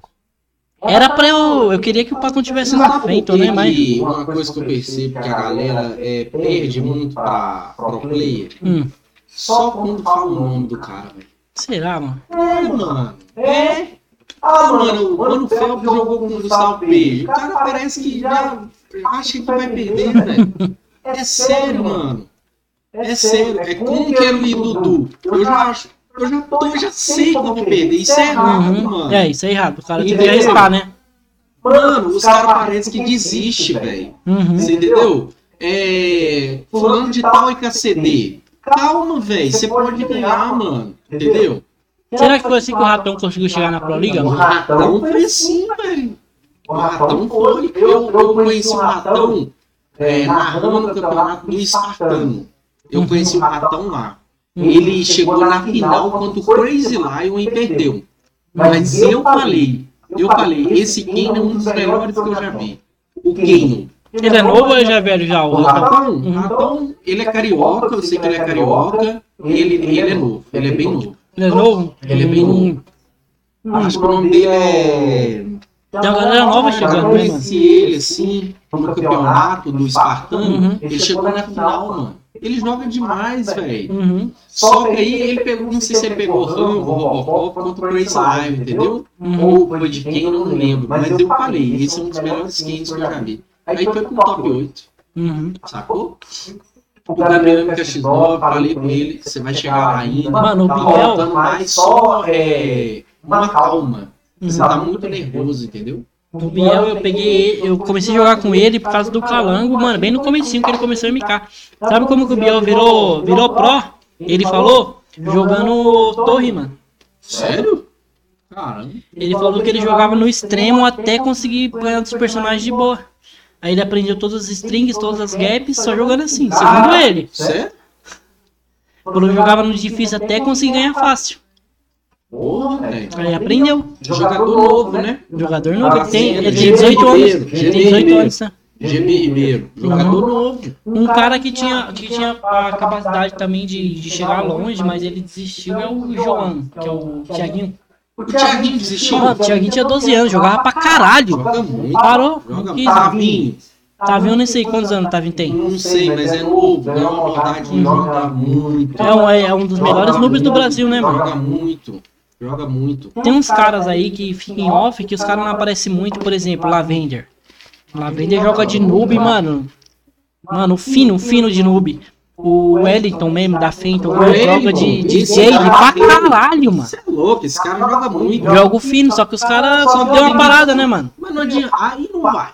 Era pra eu. Eu queria que o Platão tivesse na frente, né? Mas. E uma coisa que eu percebo que a galera é, perde muito pra pro player Hum, só quando fala o nome do cara, velho. será, mano? É, mano. É. Ah, mano, o Mano Phelps jogou com o Gustavo Peixe. O cara parece que já acha que vai perder, velho. É sério, mano. É sério. É como que era o Dudu. Eu já acho. Eu já, tô, eu já sei que eu vou perder. Isso é errado, Uhum. mano. É, isso é errado. O cara tem que arriscar, né? Mano, os caras parecem que desistem, velho. Uhum. Você entendeu? É. Fulano de tal e KCD. Calma, velho. Você pode ganhar, mano. Entendeu? Será que foi assim que o Ratão conseguiu chegar na Pro Liga, O ratão foi assim, velho. O ratão foi. Eu, eu conheci o ratão é, narrando o campeonato do Espartano. Eu conheci o ratão lá. Ele chegou na final contra o Crazy Lion e perdeu. Mas eu falei, eu falei, esse Kane é um dos melhores que eu já vi. O Kane. Ele é novo ou ele já é velho já? O Ratão? Uhum. ratão, ele é carioca, eu sei que ele é carioca. Ele, ele é novo, ele é bem novo. Ele é novo? Ele é bem novo. Acho que o nome dele é. Tem uma galera nova Eu chegando, né, mano? conheci ele, assim, no campeonato do Espartano. Uhum. Ele chegou na final, mano. Ele joga demais, velho. Uhum. Só que aí ele pegou, não sei se ele pegou Rambo, Robocop contra o Crazy Live, entendeu? Uhum. Ou foi de quem, eu não lembro. Mas eu falei, esse é um dos melhores skins que eu já vi. Aí foi pro top 8, Uhum. sacou? O Gabriel MKX9, falei com ele, você vai chegar lá ainda. Mano, o Tá Biel. faltando mais só é, uma calma. Você Uhum. tá muito nervoso, entendeu? O Biel, eu peguei ele, eu comecei a jogar com ele por causa do Calango, mano, bem no comecinho que ele começou a MK. Sabe como que o Biel virou, virou pro? Ele falou, jogando torre, mano. Sério? Caramba. Ele falou que ele jogava no extremo até conseguir ganhar dos personagens de boa. Aí ele aprendeu todas as strings, todas as gaps, só jogando assim, segundo ele. Sério? Falou que jogava no difícil até conseguir ganhar fácil. Porra, velho. Aí aprendeu. Jogador novo, né? Jogador novo, ele tem, ele tem GB 18 anos. Ele tem 18 Ribeiro. anos, né? GB Ribeiro. Jogador novo. Um cara que tinha, que tinha a capacidade também de, de chegar longe, mas ele desistiu é o João, que é o Thiaguinho. O Thiaguinho desistiu. Mano, o Thiaguinho tinha 12 anos, jogava pra caralho. Joga muito. Parou. Joga Que- Tavinho. Tavinho, nem sei quantos anos Tavinho tem. Não sei, mas é novo. Ganhou uma maldade, joga muito. É um, é um dos melhores noobs do Brasil, né, mano? Joga muito. Joga muito. Tem uns caras aí que ficam em off que os caras não aparecem muito, por exemplo, Lavender. Lavender joga de noob, mano. Mano, fino, fino de noob. O Wellington mesmo da Fenton joga de, de pra caralho, mano. Você é louco, esse cara joga muito. Jogo fino, só que os caras só deu uma parada, né, mano? Mas não adianta. Aí não vai.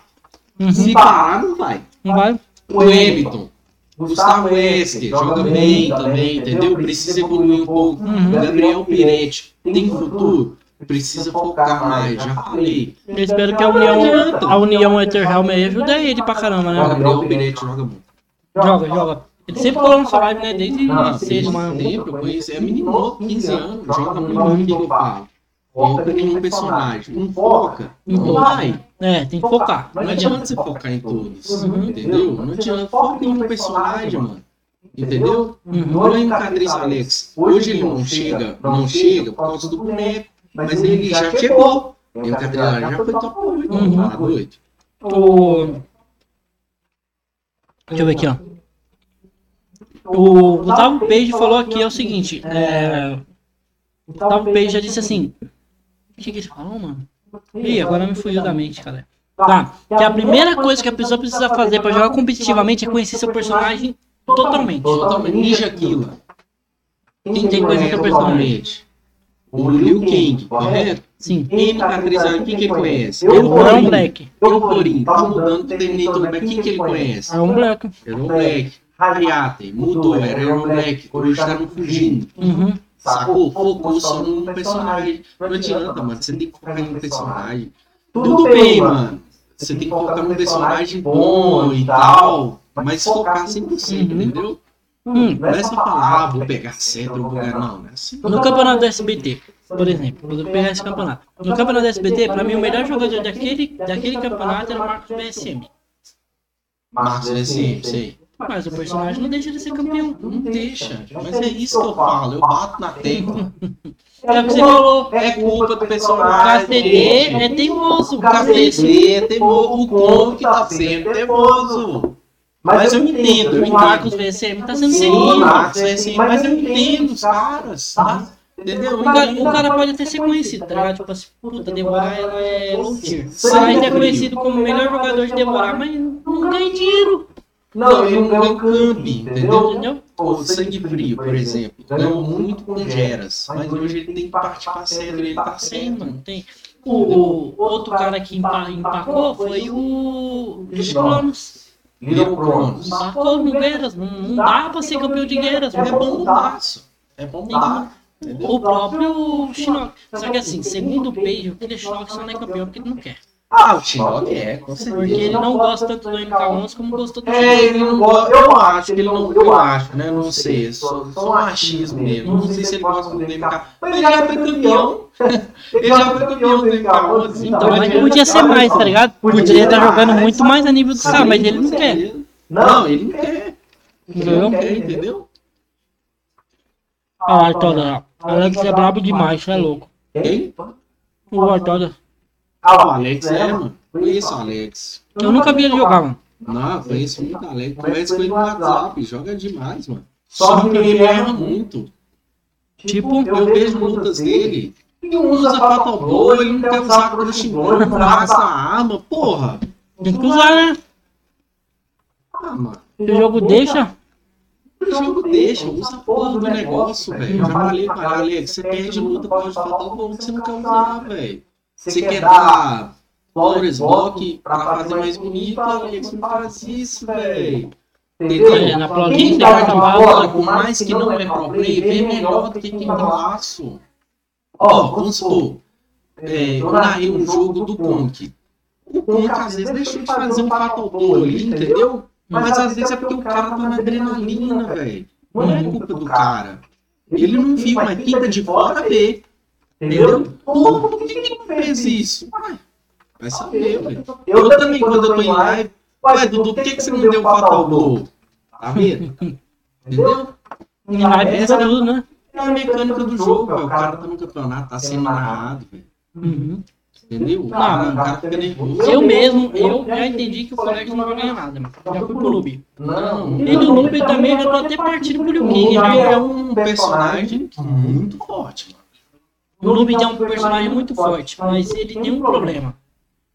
Uhum. Se parar, não vai. Não vai? O Hamilton. Gustavo Wesker joga bem também, entendeu? Precisa evoluir um pouco. Uhum. Gabriel Piretti tem futuro? Precisa focar mais, já falei. Eu espero que a União, a União Etherhelm aí ajude ele pra caramba, O né? Gabriel Piretti joga muito. Joga, joga. Ele sempre colou na sua live, né? Desde Não, desde mano. tempo, eu conheço. É menino novo, 15 anos, joga muito o que eu falo. Foca em um personagem. Não foca. Não vai. É, tem que focar. Não adianta você focar em todos. Uhum. Entendeu? Não adianta. Foca em um personagem, mano. Entendeu? Uhum. Olha aí o Cadris Alex. Hoje ele não chega, não chega por causa do boneco. Mas ele já chegou. E o Cadris Alex já foi top 8. Uhum. Tá doido? O... Deixa eu ver aqui, ó. O Gustavo Page falou aqui é o seguinte. É... O Gustavo Page já disse assim. O que, que ele falou, mano? Ih, agora me fugiu da mente, cara. Tá. Que a primeira coisa que a pessoa precisa fazer pra jogar competitivamente é conhecer seu personagem totalmente. Totalmente. Ninja Killa. Quem Tem que conhece coisa pessoalmente? O Liu Kang, correto? Sim. M Cadris Alex, quem que ele conhece? Eu é um Black. Eu, Florim, tá mudando o Terminator Black. Quem que ele conhece? É um Black. Era o Black. Ariate, mudou, era o Black. Hoje tá no fugindo. Uhum. Sacou? Focou só num personagem. Não adianta, mano. Você tem que focar em um personagem. Tudo bem, mano. Você tem que focar num personagem bom e tal. Mas focar 100%, Uhum. entendeu? Hum. Não é só falar, ah, vou pegar cetro, vou pegar. Não, não é assim. No campeonato do SBT, por exemplo, vou pegar esse campeonato. No campeonato do SBT, pra mim, o melhor jogador daquele, daquele campeonato era o Marcos BSM. Marcos SM, sei. Mas o personagem não deixa de ser campeão. Não deixa. Mas é isso que eu falo. Eu bato na tecla. É o que você falou. É culpa do O personagem. KCD é teimoso. O KCD é teimoso. O Kong tá sendo teimoso. Mas eu entendo, eu O entendo. Marcos BSM tá sendo é assim, mas eu entendo os caras, tá? Entendeu? O cara, o cara pode até ser conhecido, tá ligado? Tipo assim, puta, devorar ela é low tier. Sim. Mas é conhecido como o melhor jogador de devorar, mas não ganha dinheiro. Não, ele não ganhou camp, entendeu? Entendeu? O Sangue Frio, por exemplo, ganhou muito com Geras, mas hoje ele tem que partir pra cetro, ele tá sendo. mano, tem. O, o outro cara que empa- empacou foi o Cronos. Little Cronos. Empacou no Guerras. Não, não dá pra ser campeão de Guerras. É bom mudaço. É bom mudar. O próprio Shinnok. Só que assim, segundo o Page, o Killer Shinnok só não é campeão porque ele não quer. Ah, o Shinnok é, com certeza. Porque ele não gosta tanto do MK11 como gostou do É, ele não gosta. Eu acho que ele não. Eu acho, né? Não sei. Só, só machismo mesmo. Não sei se ele gosta do MK. Mas ele já foi campeão. [laughs] Ele já foi campeão do MK11. Então, mas podia ser mais, tá ligado? Poderia estar jogando muito mais a nível do cara, mas ele não quer. Não, ele não quer. Não quer, entendeu? Ah, Artoda, Alex é brabo demais, você é louco. Quem? O Artoda. Ah, o Alex é, mano. Conheço o Alex. Eu nunca vi ele jogar, mano. Não, conheço muito o Alex. Converso com ele no WhatsApp. Joga demais, mano. Só que ele erra muito. Tipo, Eu vejo lutas dele. Ele não usa Fatal Blow, ele não quer usar Crushing Blow, ele não gasta a arma. Porra. tem que usar, né? Ah, mano. Se o jogo deixa, O jogo deixa, usa a porra do negócio, velho. Já falei pra ele, Alex, você perde luta por causa de Fatal Blow que você não quer usar, velho. Você quer dar Flores Block pra fazer mais bonito, Alex, não faz isso, velho. é, Entendeu? na Pro League Quem você dá corta de a bala. bola, por mais que não é pro play, vê melhor do que quem tem laço. Ó, vamos supor, é, eu narrei um jogo do Conk. O Conk às vezes deixou de fazer um fatal blow ali, entendeu? Mas às vezes é porque o cara tá na adrenalina, velho. Não é culpa do cara. Ele não viu, mas quem tá de fora vê. Entendeu? Por que não fez isso? Ué, Vai saber, velho. Eu também, quando eu tô em live, ué, Dudu, por que, que você não deu o fatal blow? Tá vendo? [laughs] Entendeu? Em live Essa precisa tudo, né? é a mecânica do jogo, velho. O cara tá no campeonato, tá sendo narrado, velho. Uhum. Entendeu? Ah, o cara fica nervoso. Eu mesmo, eu já entendi que o Forex não vai ganhar nada, mano. Já fui pro Noob. Não. E do Noob também eu já tô até partindo pro Liu King. Ele Já. é um personagem muito forte, mano. O Noob é um personagem muito forte, mas ele tem um problema.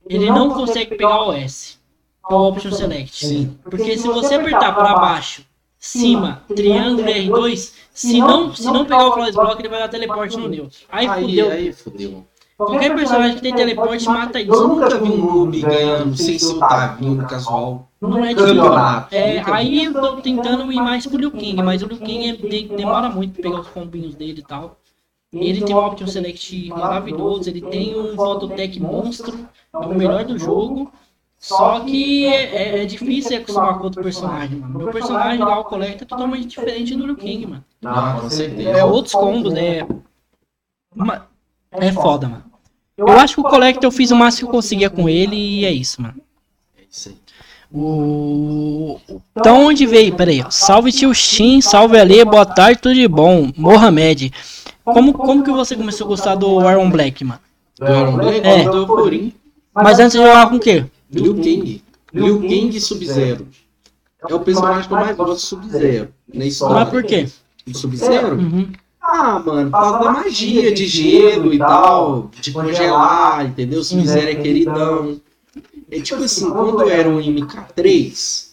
Ele não consegue pegar o S, é o Option Select. Sim. Porque se você apertar para baixo, cima, triângulo R2, se não, se não pegar o Flawless Block, ele vai dar teleporte no neutro. Aí fudeu. aí, fudeu. Qualquer personagem que tem teleporte mata Eu isso. nunca vi um noob ganhando sem ser o Tavinho no casual. Não é difícil. É, aí eu tô tentando ir mais pro Liu King, mas o Liu King é- de- demora muito pra pegar os combinhos dele e tal. Ele tem um Option Select maravilhoso, ele tem um Phototech monstro, é o melhor do jogo. Só que é, é difícil acostumar com outro personagem, mano. Meu personagem lá, o Collector, é totalmente diferente do Liu King, mano. Não, com certeza. É outros combos, é. Ma- É foda, mano. Eu acho que o Collector eu fiz o máximo que eu conseguia com ele e é isso, mano. É isso aí. O... Então onde veio? Pera aí, ó. Salve tio Shin, salve Ali, boa tarde, tudo de bom. Mohamed. Como, como que você começou a gostar do Iron Black, mano? Do Iron Black, É. do Corin. Mas antes de jogar com o quê? Liu Kang. Liu Kang Sub-Zero. É o personagem que eu mais gosto do Sub-Zero. Na história. Mas por quê? Do Sub-Zero? Uhum. Ah, mano, por causa da magia de gelo e tal, de congelar, entendeu? Sub-Zero é queridão. É tipo assim, quando era um MK3,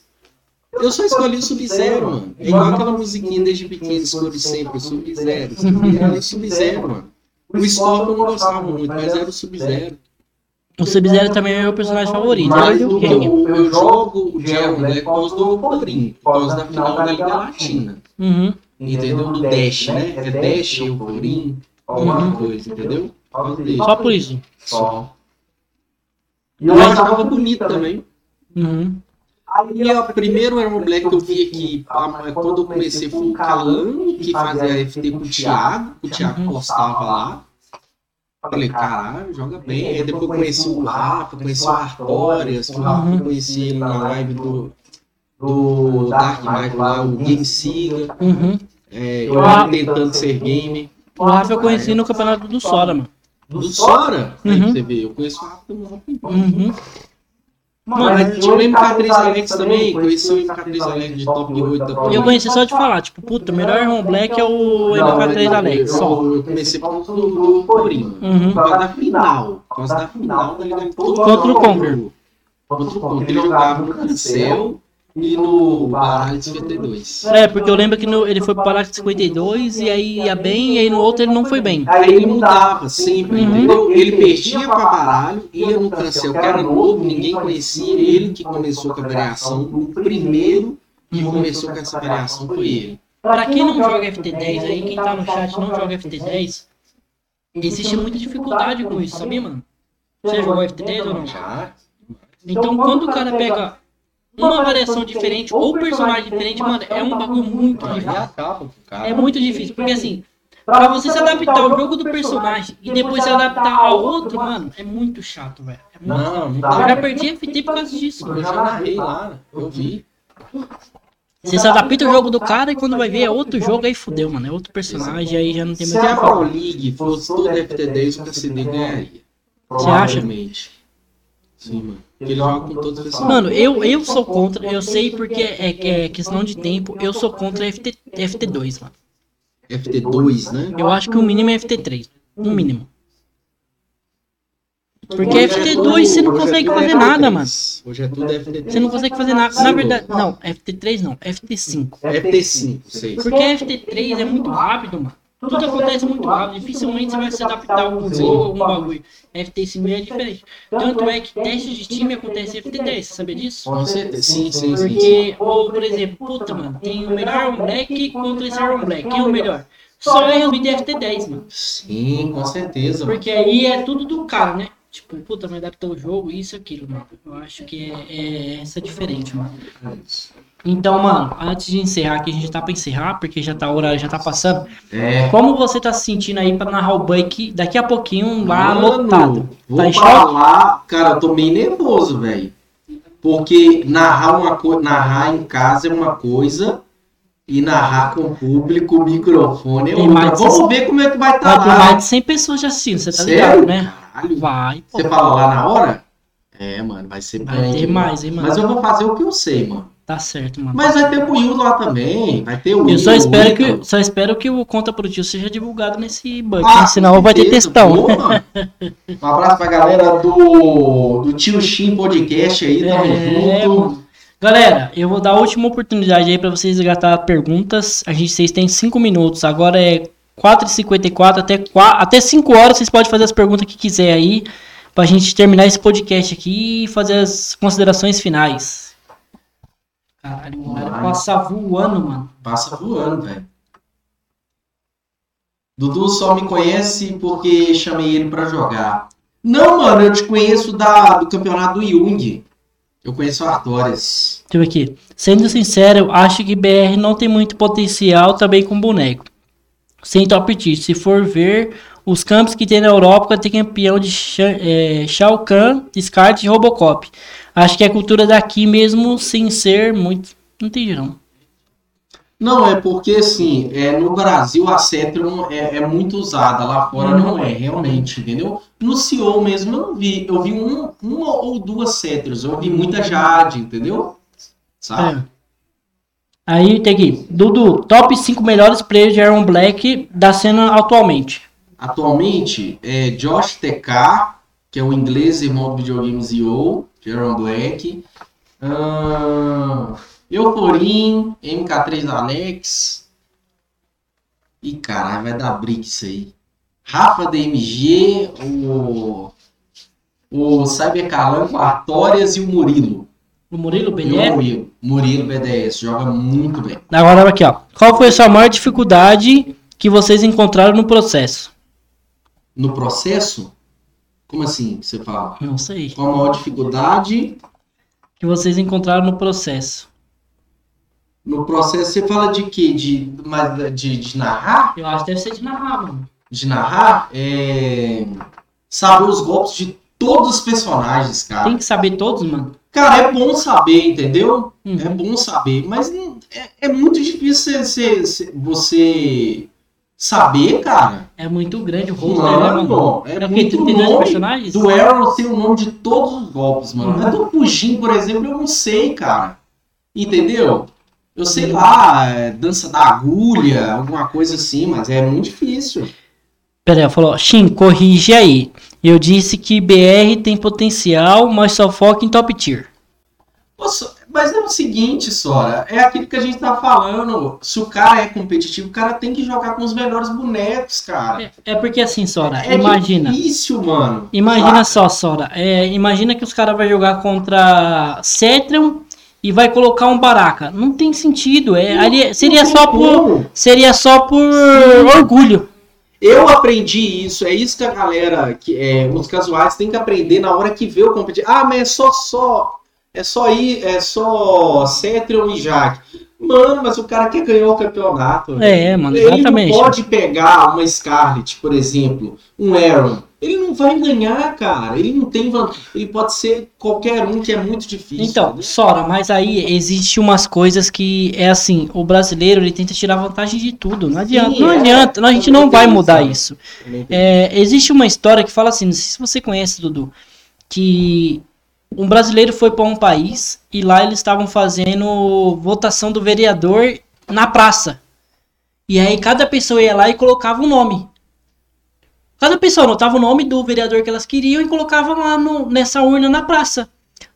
eu só escolhi o Sub-Zero, mano. É igual aquela musiquinha desde pequeno, escolhi sempre o Sub-Zero. Era o Sub-Zero, mano. O Scorpion eu não gostava muito, mas era o Sub-Zero. O Sub-Zero também é meu personagem favorito. Mas é eu, eu jogo o Iron Black por causa do Porin, por causa da final da Liga Latina. Uhum. Entendeu? Do Dash, né? É Dash e o Porin, alguma coisa, entendeu? Só por isso. Só. E eu achava bonito também. Uhum. E o primeiro Iron Black que eu vi aqui, a- quando eu comecei, foi o Calano, que fazia FT com o Thiago, o Thiago postava lá. Falei, caralho, joga bem. Aí depois conheci o Rafa, conheci o Artorias, que o Rafa eu conheci ele na live do, do Dark Knight lá, o Game Siga. Uhum. É, eu era tentando ser game. O Rafa eu conheci no campeonato do Sora, mano. Do Sora, aí Uhum. você vê, eu conheço o Rafa também. Uhum. Mano, tinha o MK3 Alex também, conheci o MK3 Alex de top 8 da E eu conheci só de falar, tipo, puta, o melhor Iron Black é o MK3 Alex, só. Eu, eu comecei por causa do, do Corinho. Uhum. Por causa da final. Por causa da final, tá ligado? Todo Contra o Conquer. Contra o Conquer. Ele jogava no Cancel e no Baralho 52. É, porque eu lembro que no- ele foi pro Palácio 52 e aí ia bem, e aí no outro ele não foi bem. Aí ele mudava sempre, Uhum. entendeu? Ele perdia pra baralho, ia no cancel, que era novo, ninguém conhecia. Ele que começou com a variação. O primeiro que começou com essa variação foi ele. Pra quem não joga FT10 aí, quem tá no chat não joga FT10, existe muita dificuldade com isso, sabia, mano? Você jogou FT10 ou não? Já. Então, quando o cara pega uma variação diferente ou personagem diferente, mano, é um bagulho muito difícil. É muito difícil, porque assim, pra você se adaptar ao jogo do personagem e depois se adaptar ao outro, mano, é muito chato, velho. É muito... Não, não Eu dá. já perdi FT por causa disso, Eu já narrei lá, eu vi. Você se adapta ao jogo do cara e quando vai ver é outro jogo, aí fudeu, mano. É outro personagem, aí já não tem Se mais o a Pro. League fosse todo FT10, o KCD ganharia. Você acha? Sim, mano. Ele joga com todos os personagens. Mano, eu, eu sou contra, eu sei porque é, é questão de tempo, eu sou contra FT, FT2, mano. FT2, né? Eu acho que o mínimo é FT3. No mínimo. Porque Hoje é FT2 tudo- você não é consegue fazer FT3. nada, mano. Hoje é tudo FT3. Você não consegue fazer nada. Na verdade, não, FT3 não, FT5. FT5, 6. Porque FT3 é muito rápido, mano. Tudo acontece muito rápido. Dificilmente você vai se adaptar a algum jogo, algum bagulho. FT5 é diferente. Tanto é que teste de time acontece em FT10, você sabia disso? Com certeza. Sim, sim, sim. Porque, ou por exemplo, puta, mano, tem o melhor Iron Black contra esse Iron Black. Quem é o melhor? Só é o de FT10, mano. Sim, com certeza, mano. Porque aí é tudo do cara, né? Tipo, puta, me adaptou o jogo, isso e aquilo, mano. Eu acho que é, é essa diferente, mano. Então, mano, antes de encerrar, que a gente tá pra encerrar, porque já tá, o horário já tá passando. É. Como você tá se sentindo aí pra narrar o Buck daqui a pouquinho lá Mano, lotado? Vou Tá falar, cara, eu tô meio nervoso, velho. Porque narrar uma co... narrar em casa é uma coisa e narrar com o público, o microfone é outra. Vamos 60 ver como é que vai Vai estar ter lá. mais de 100 pessoas já assistindo, você tá ligado, Sério? né? Caralho. Vai, pô. Você fala lá na hora? É, mano, vai ser Vai ter bem. mais, hein, mano. Mas eu vou fazer o que eu sei, mano. Tá certo, mano. Mas vai ter o Will lá também. Vai ter o Will. Eu só espero, que, só espero que o Conta Pro Tio seja divulgado nesse Buck, Ah, né? senão vai ter textão. [laughs] Mano. Um abraço pra galera do, do Tio Shin Podcast aí, tamo É, junto. mano. Galera, eu vou dar a última oportunidade aí pra vocês gastar perguntas. A gente, vocês têm 5 minutos. Agora é 4h54, até, 4, até 5 horas vocês podem fazer as perguntas que quiser aí. Pra gente terminar esse podcast aqui e fazer as considerações finais. Caralho, o horário passa voando, mano. Passa voando, velho. Dudu só me conhece porque chamei ele pra jogar. Não, mano, eu te conheço da, do campeonato do Jung. Eu conheço o Artorias. Deixa eu ver aqui. Sendo sincero, acho que BR não tem muito potencial também com boneco. Sem top tier. Se for ver, os campos que tem na Europa tem campeão de Sha- é, Shao Kahn, Descarte e Robocop. Acho que é cultura daqui mesmo, sem ser muito. Não entendi não. Não, é porque assim, é, no Brasil a Cetron é, é muito usada, lá fora não é, realmente, entendeu? No CEO mesmo eu não vi, eu vi um, uma ou duas Cetrons, eu vi muita Jade, entendeu? Sabe? É. Aí tem aqui. Dudu, top 5 melhores players de Iron Black da cena atualmente. Atualmente é Josh TK, que é o inglês irmão do videogames EO, Jaron Black. Ahn, Euforin, MK3 Alex. E caralho, vai dar briga isso aí. Rafa DMG, o. O Cyber Calanco, Artorias e o Murilo. O Murilo o BDF. Murilo. Murilo BDS, joga muito bem. Agora aqui, ó. Qual foi a sua maior dificuldade que vocês encontraram no processo? No processo, como assim você fala? Não sei. Qual a maior dificuldade Que vocês encontraram no processo. No processo você fala de quê? De, mas de, de narrar? Eu acho que deve ser de narrar, mano. De narrar? É... Saber os golpes de todos os personagens, cara. Tem que saber todos, mano. Cara, é bom saber, entendeu? Uhum. É bom saber, mas é, é muito difícil você, você saber, cara. É muito grande o rosto, né, mano? Mano, é É muito 32 nome. personagens? Do Arrow tem o nome de todos os golpes, mano. Uhum. Mas do Fujin, por exemplo, eu não sei, cara. Entendeu? Eu sei lá, é, dança da agulha, alguma coisa assim, mas é muito difícil. Pera aí, falou, Shin, corrige aí. Eu disse que BR tem potencial, mas só foca em top tier. Nossa, mas é o seguinte, Sora, é aquilo que a gente tá falando. Se o cara é competitivo, o cara tem que jogar com os melhores bonecos, cara. É, é porque assim, Sora, É imagina. difícil, mano. Imagina só, Sora. É, imagina que os caras vão jogar contra Cetrion e vai colocar um Baraka. Não tem sentido. É, ali, seria Não só por. Seria só por orgulho. Eu aprendi isso, é isso que a galera, que é, os casuais, tem que aprender na hora que vê o competitivo. Ah, mas é só só, é só ir, é só Cetrion e Jaque. Mano, mas o cara quer ganhar o campeonato. É, mano, Ele exatamente. não pode pegar uma Scarlet, por exemplo, um Aaron. Ele não vai ganhar, cara. Ele não tem vantagem. Ele pode ser qualquer um que é muito difícil. Então, Sora, mas aí existe umas coisas que é assim, o brasileiro ele tenta tirar vantagem de tudo. Não adianta, Sim, não é. adianta, a gente não vai mudar isso. isso. É, existe uma história que fala assim, não sei se você conhece, Dudu, que um brasileiro foi para um país e lá eles estavam fazendo votação do vereador na praça. E aí cada pessoa ia lá e colocava um nome. Cada pessoa anotava o nome do vereador que elas queriam e colocava lá no- nessa urna na praça.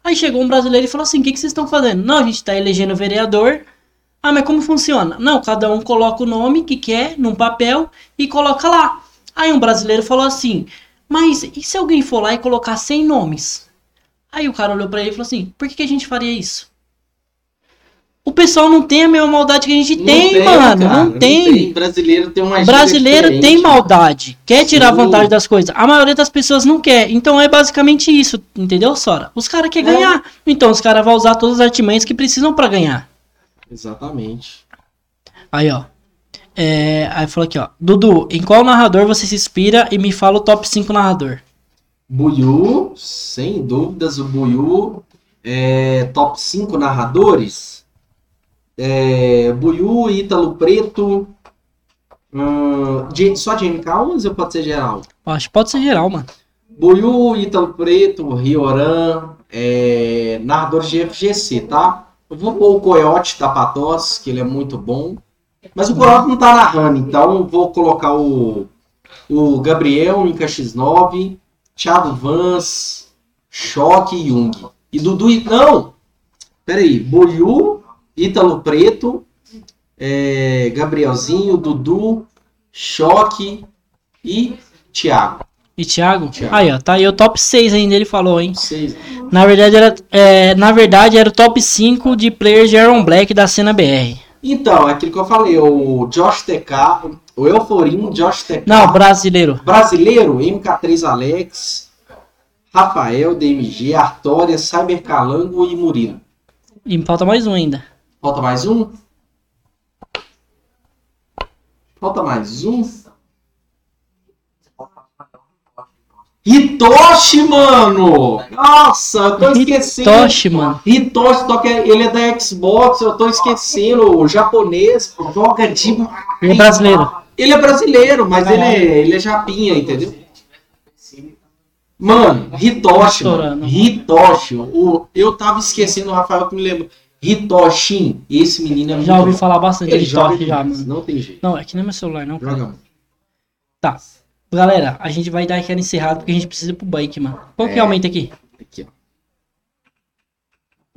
Aí chegou um brasileiro e falou assim: o que, que vocês estão fazendo? Não, a gente está elegendo o vereador. Ah, mas como funciona? Não, cada um coloca o nome que quer num papel e coloca lá. Aí um brasileiro falou assim: Mas e se alguém for lá e colocar 100 nomes? Aí o cara olhou pra ele e falou assim: Por que, que a gente faria isso? O pessoal não tem a mesma maldade que a gente Não tem, mano. cara, não tem. Brasileiro tem uma Brasileiro tem maldade, quer tirar Sim. vantagem das coisas. A maioria das pessoas não quer. Então é basicamente isso, entendeu, Sora? Os caras querem É. ganhar. Então os caras vão usar todas as artimanhas que precisam pra ganhar. Exatamente. Aí, ó. É, aí falou aqui, ó. Dudu, em qual narrador você se inspira e me fala o top 5 narrador? Buiu, sem dúvidas, o Buiu é top 5 narradores. É, Buiu, Ítalo Preto. hum, só de MK11 ou pode ser geral? Acho que pode ser geral, mano. Buiu, Ítalo Preto, Rioran, é, narradores de FGC, tá? Eu vou pôr o Coyote da Patos, que ele é muito bom. Mas o Coyote não tá narrando, então vou colocar o, o Gabriel, Inca X9, Thiago Vans, Choque e Jung. E Dudu. e- Não! Peraí, Buiu, Ítalo Preto, é, Gabrielzinho, Dudu, Choque e Thiago. E Thiago? Thiago. Aí, ó. Tá aí o top 6 ainda, ele falou, hein? Vocês. Na verdade, era, é, na verdade, era o top 5 de players de Iron Black da cena BR. Então, é aquilo que eu falei, o Josh TK, o Euforim, Josh TK, Não, brasileiro. brasileiro, MK3 Alex, Rafael, DMG, Artória, Cybercalango e Murilo. E me falta mais um ainda. Falta mais um? Falta mais um? Hitoshi, mano! Nossa, eu tô esquecendo. Hitoshi, mano. Hitoshi, toca, ele é da Xbox, eu tô esquecendo. O japonês joga demais. Ele é brasileiro. Ele é brasileiro, mas ele é, ele é japinha, entendeu? Mano, Hitoshi, mano. Hitoshi. O, eu tava esquecendo o Rafael que me lembra. Hitoshi, esse menino é muito Já ouvi falar bastante de Hitoshi já, mano. Não tem jeito. Não, é que nem meu celular, não. Joga muito. Tá. Galera, a gente vai dar aquela encerrada porque a gente precisa ir pro bike, mano. Qual que É. aumenta aqui? Aqui, ó.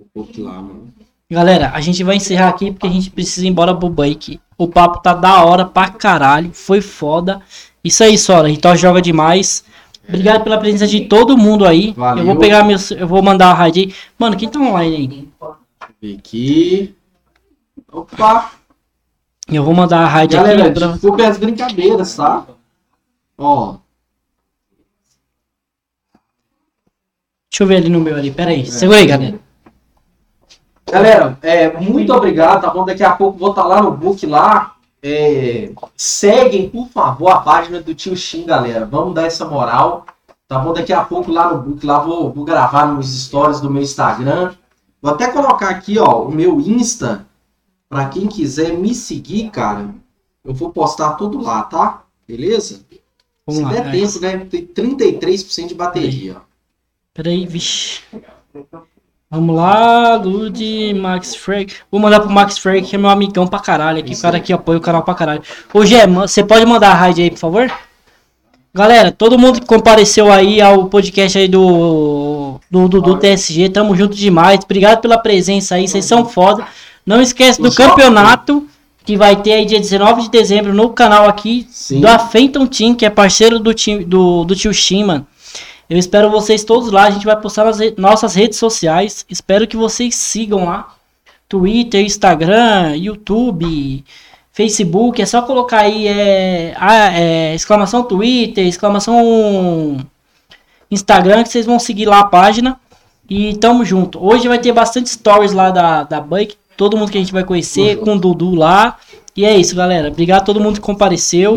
Um pouco lá, mano. Galera, a gente vai encerrar aqui porque a gente precisa ir embora pro bike. O papo tá da hora pra caralho. Foi foda. Isso aí, Sora. Hitoshi joga demais. Obrigado pela presença de todo mundo aí. Valeu. Eu vou pegar meus. Eu vou mandar a raid aí. Mano, quem tá online aí? Aqui. Opa! Eu vou mandar a raid Galera, aqui. Pra... desculpe as brincadeiras, tá? Ó. Deixa eu ver ali no meu ali. Pera aí. Segura aí, galera. Galera, é, muito obrigado, tá bom? Daqui a pouco vou estar lá no book lá. É, seguem, por favor, a página do Tio Shin, galera. Vamos dar essa moral. Tá bom? Daqui a pouco lá no book lá vou, vou gravar nos stories do meu Instagram. Vou até colocar aqui, ó, o meu Insta. Pra quem quiser me seguir, cara. Eu vou postar tudo lá, tá? Beleza? Vamos Se lá. der tempo, né? Tem 33% de bateria, ó. Pera aí, vixe. Vamos lá, Lud, Max Freg. Vou mandar pro Max Freg, que é meu amigão pra caralho aqui. O cara aqui apoia o canal pra caralho. Ô, Gé, ma- você pode mandar a raid aí, por favor? Galera, todo mundo que compareceu aí ao podcast aí do, do, do, do TSG, tamo junto demais. Obrigado pela presença aí, vocês são foda. Não esquece do campeonato que vai ter aí dia 19 de dezembro no canal aqui Sim. da Fenton Team, que é parceiro do, time, do, do tio Shin, mano. Eu espero vocês todos lá. A gente vai postar nas re- nossas redes sociais. Espero que vocês sigam lá. Twitter, Instagram, YouTube, Facebook. É só colocar aí é, a- é, exclamação Twitter, exclamação Instagram, que vocês vão seguir lá a página. E tamo junto. Hoje vai ter bastante stories lá da, da Bike. Todo mundo que a gente vai conhecer, com o Dudu lá. E é isso, galera. Obrigado a todo mundo que compareceu.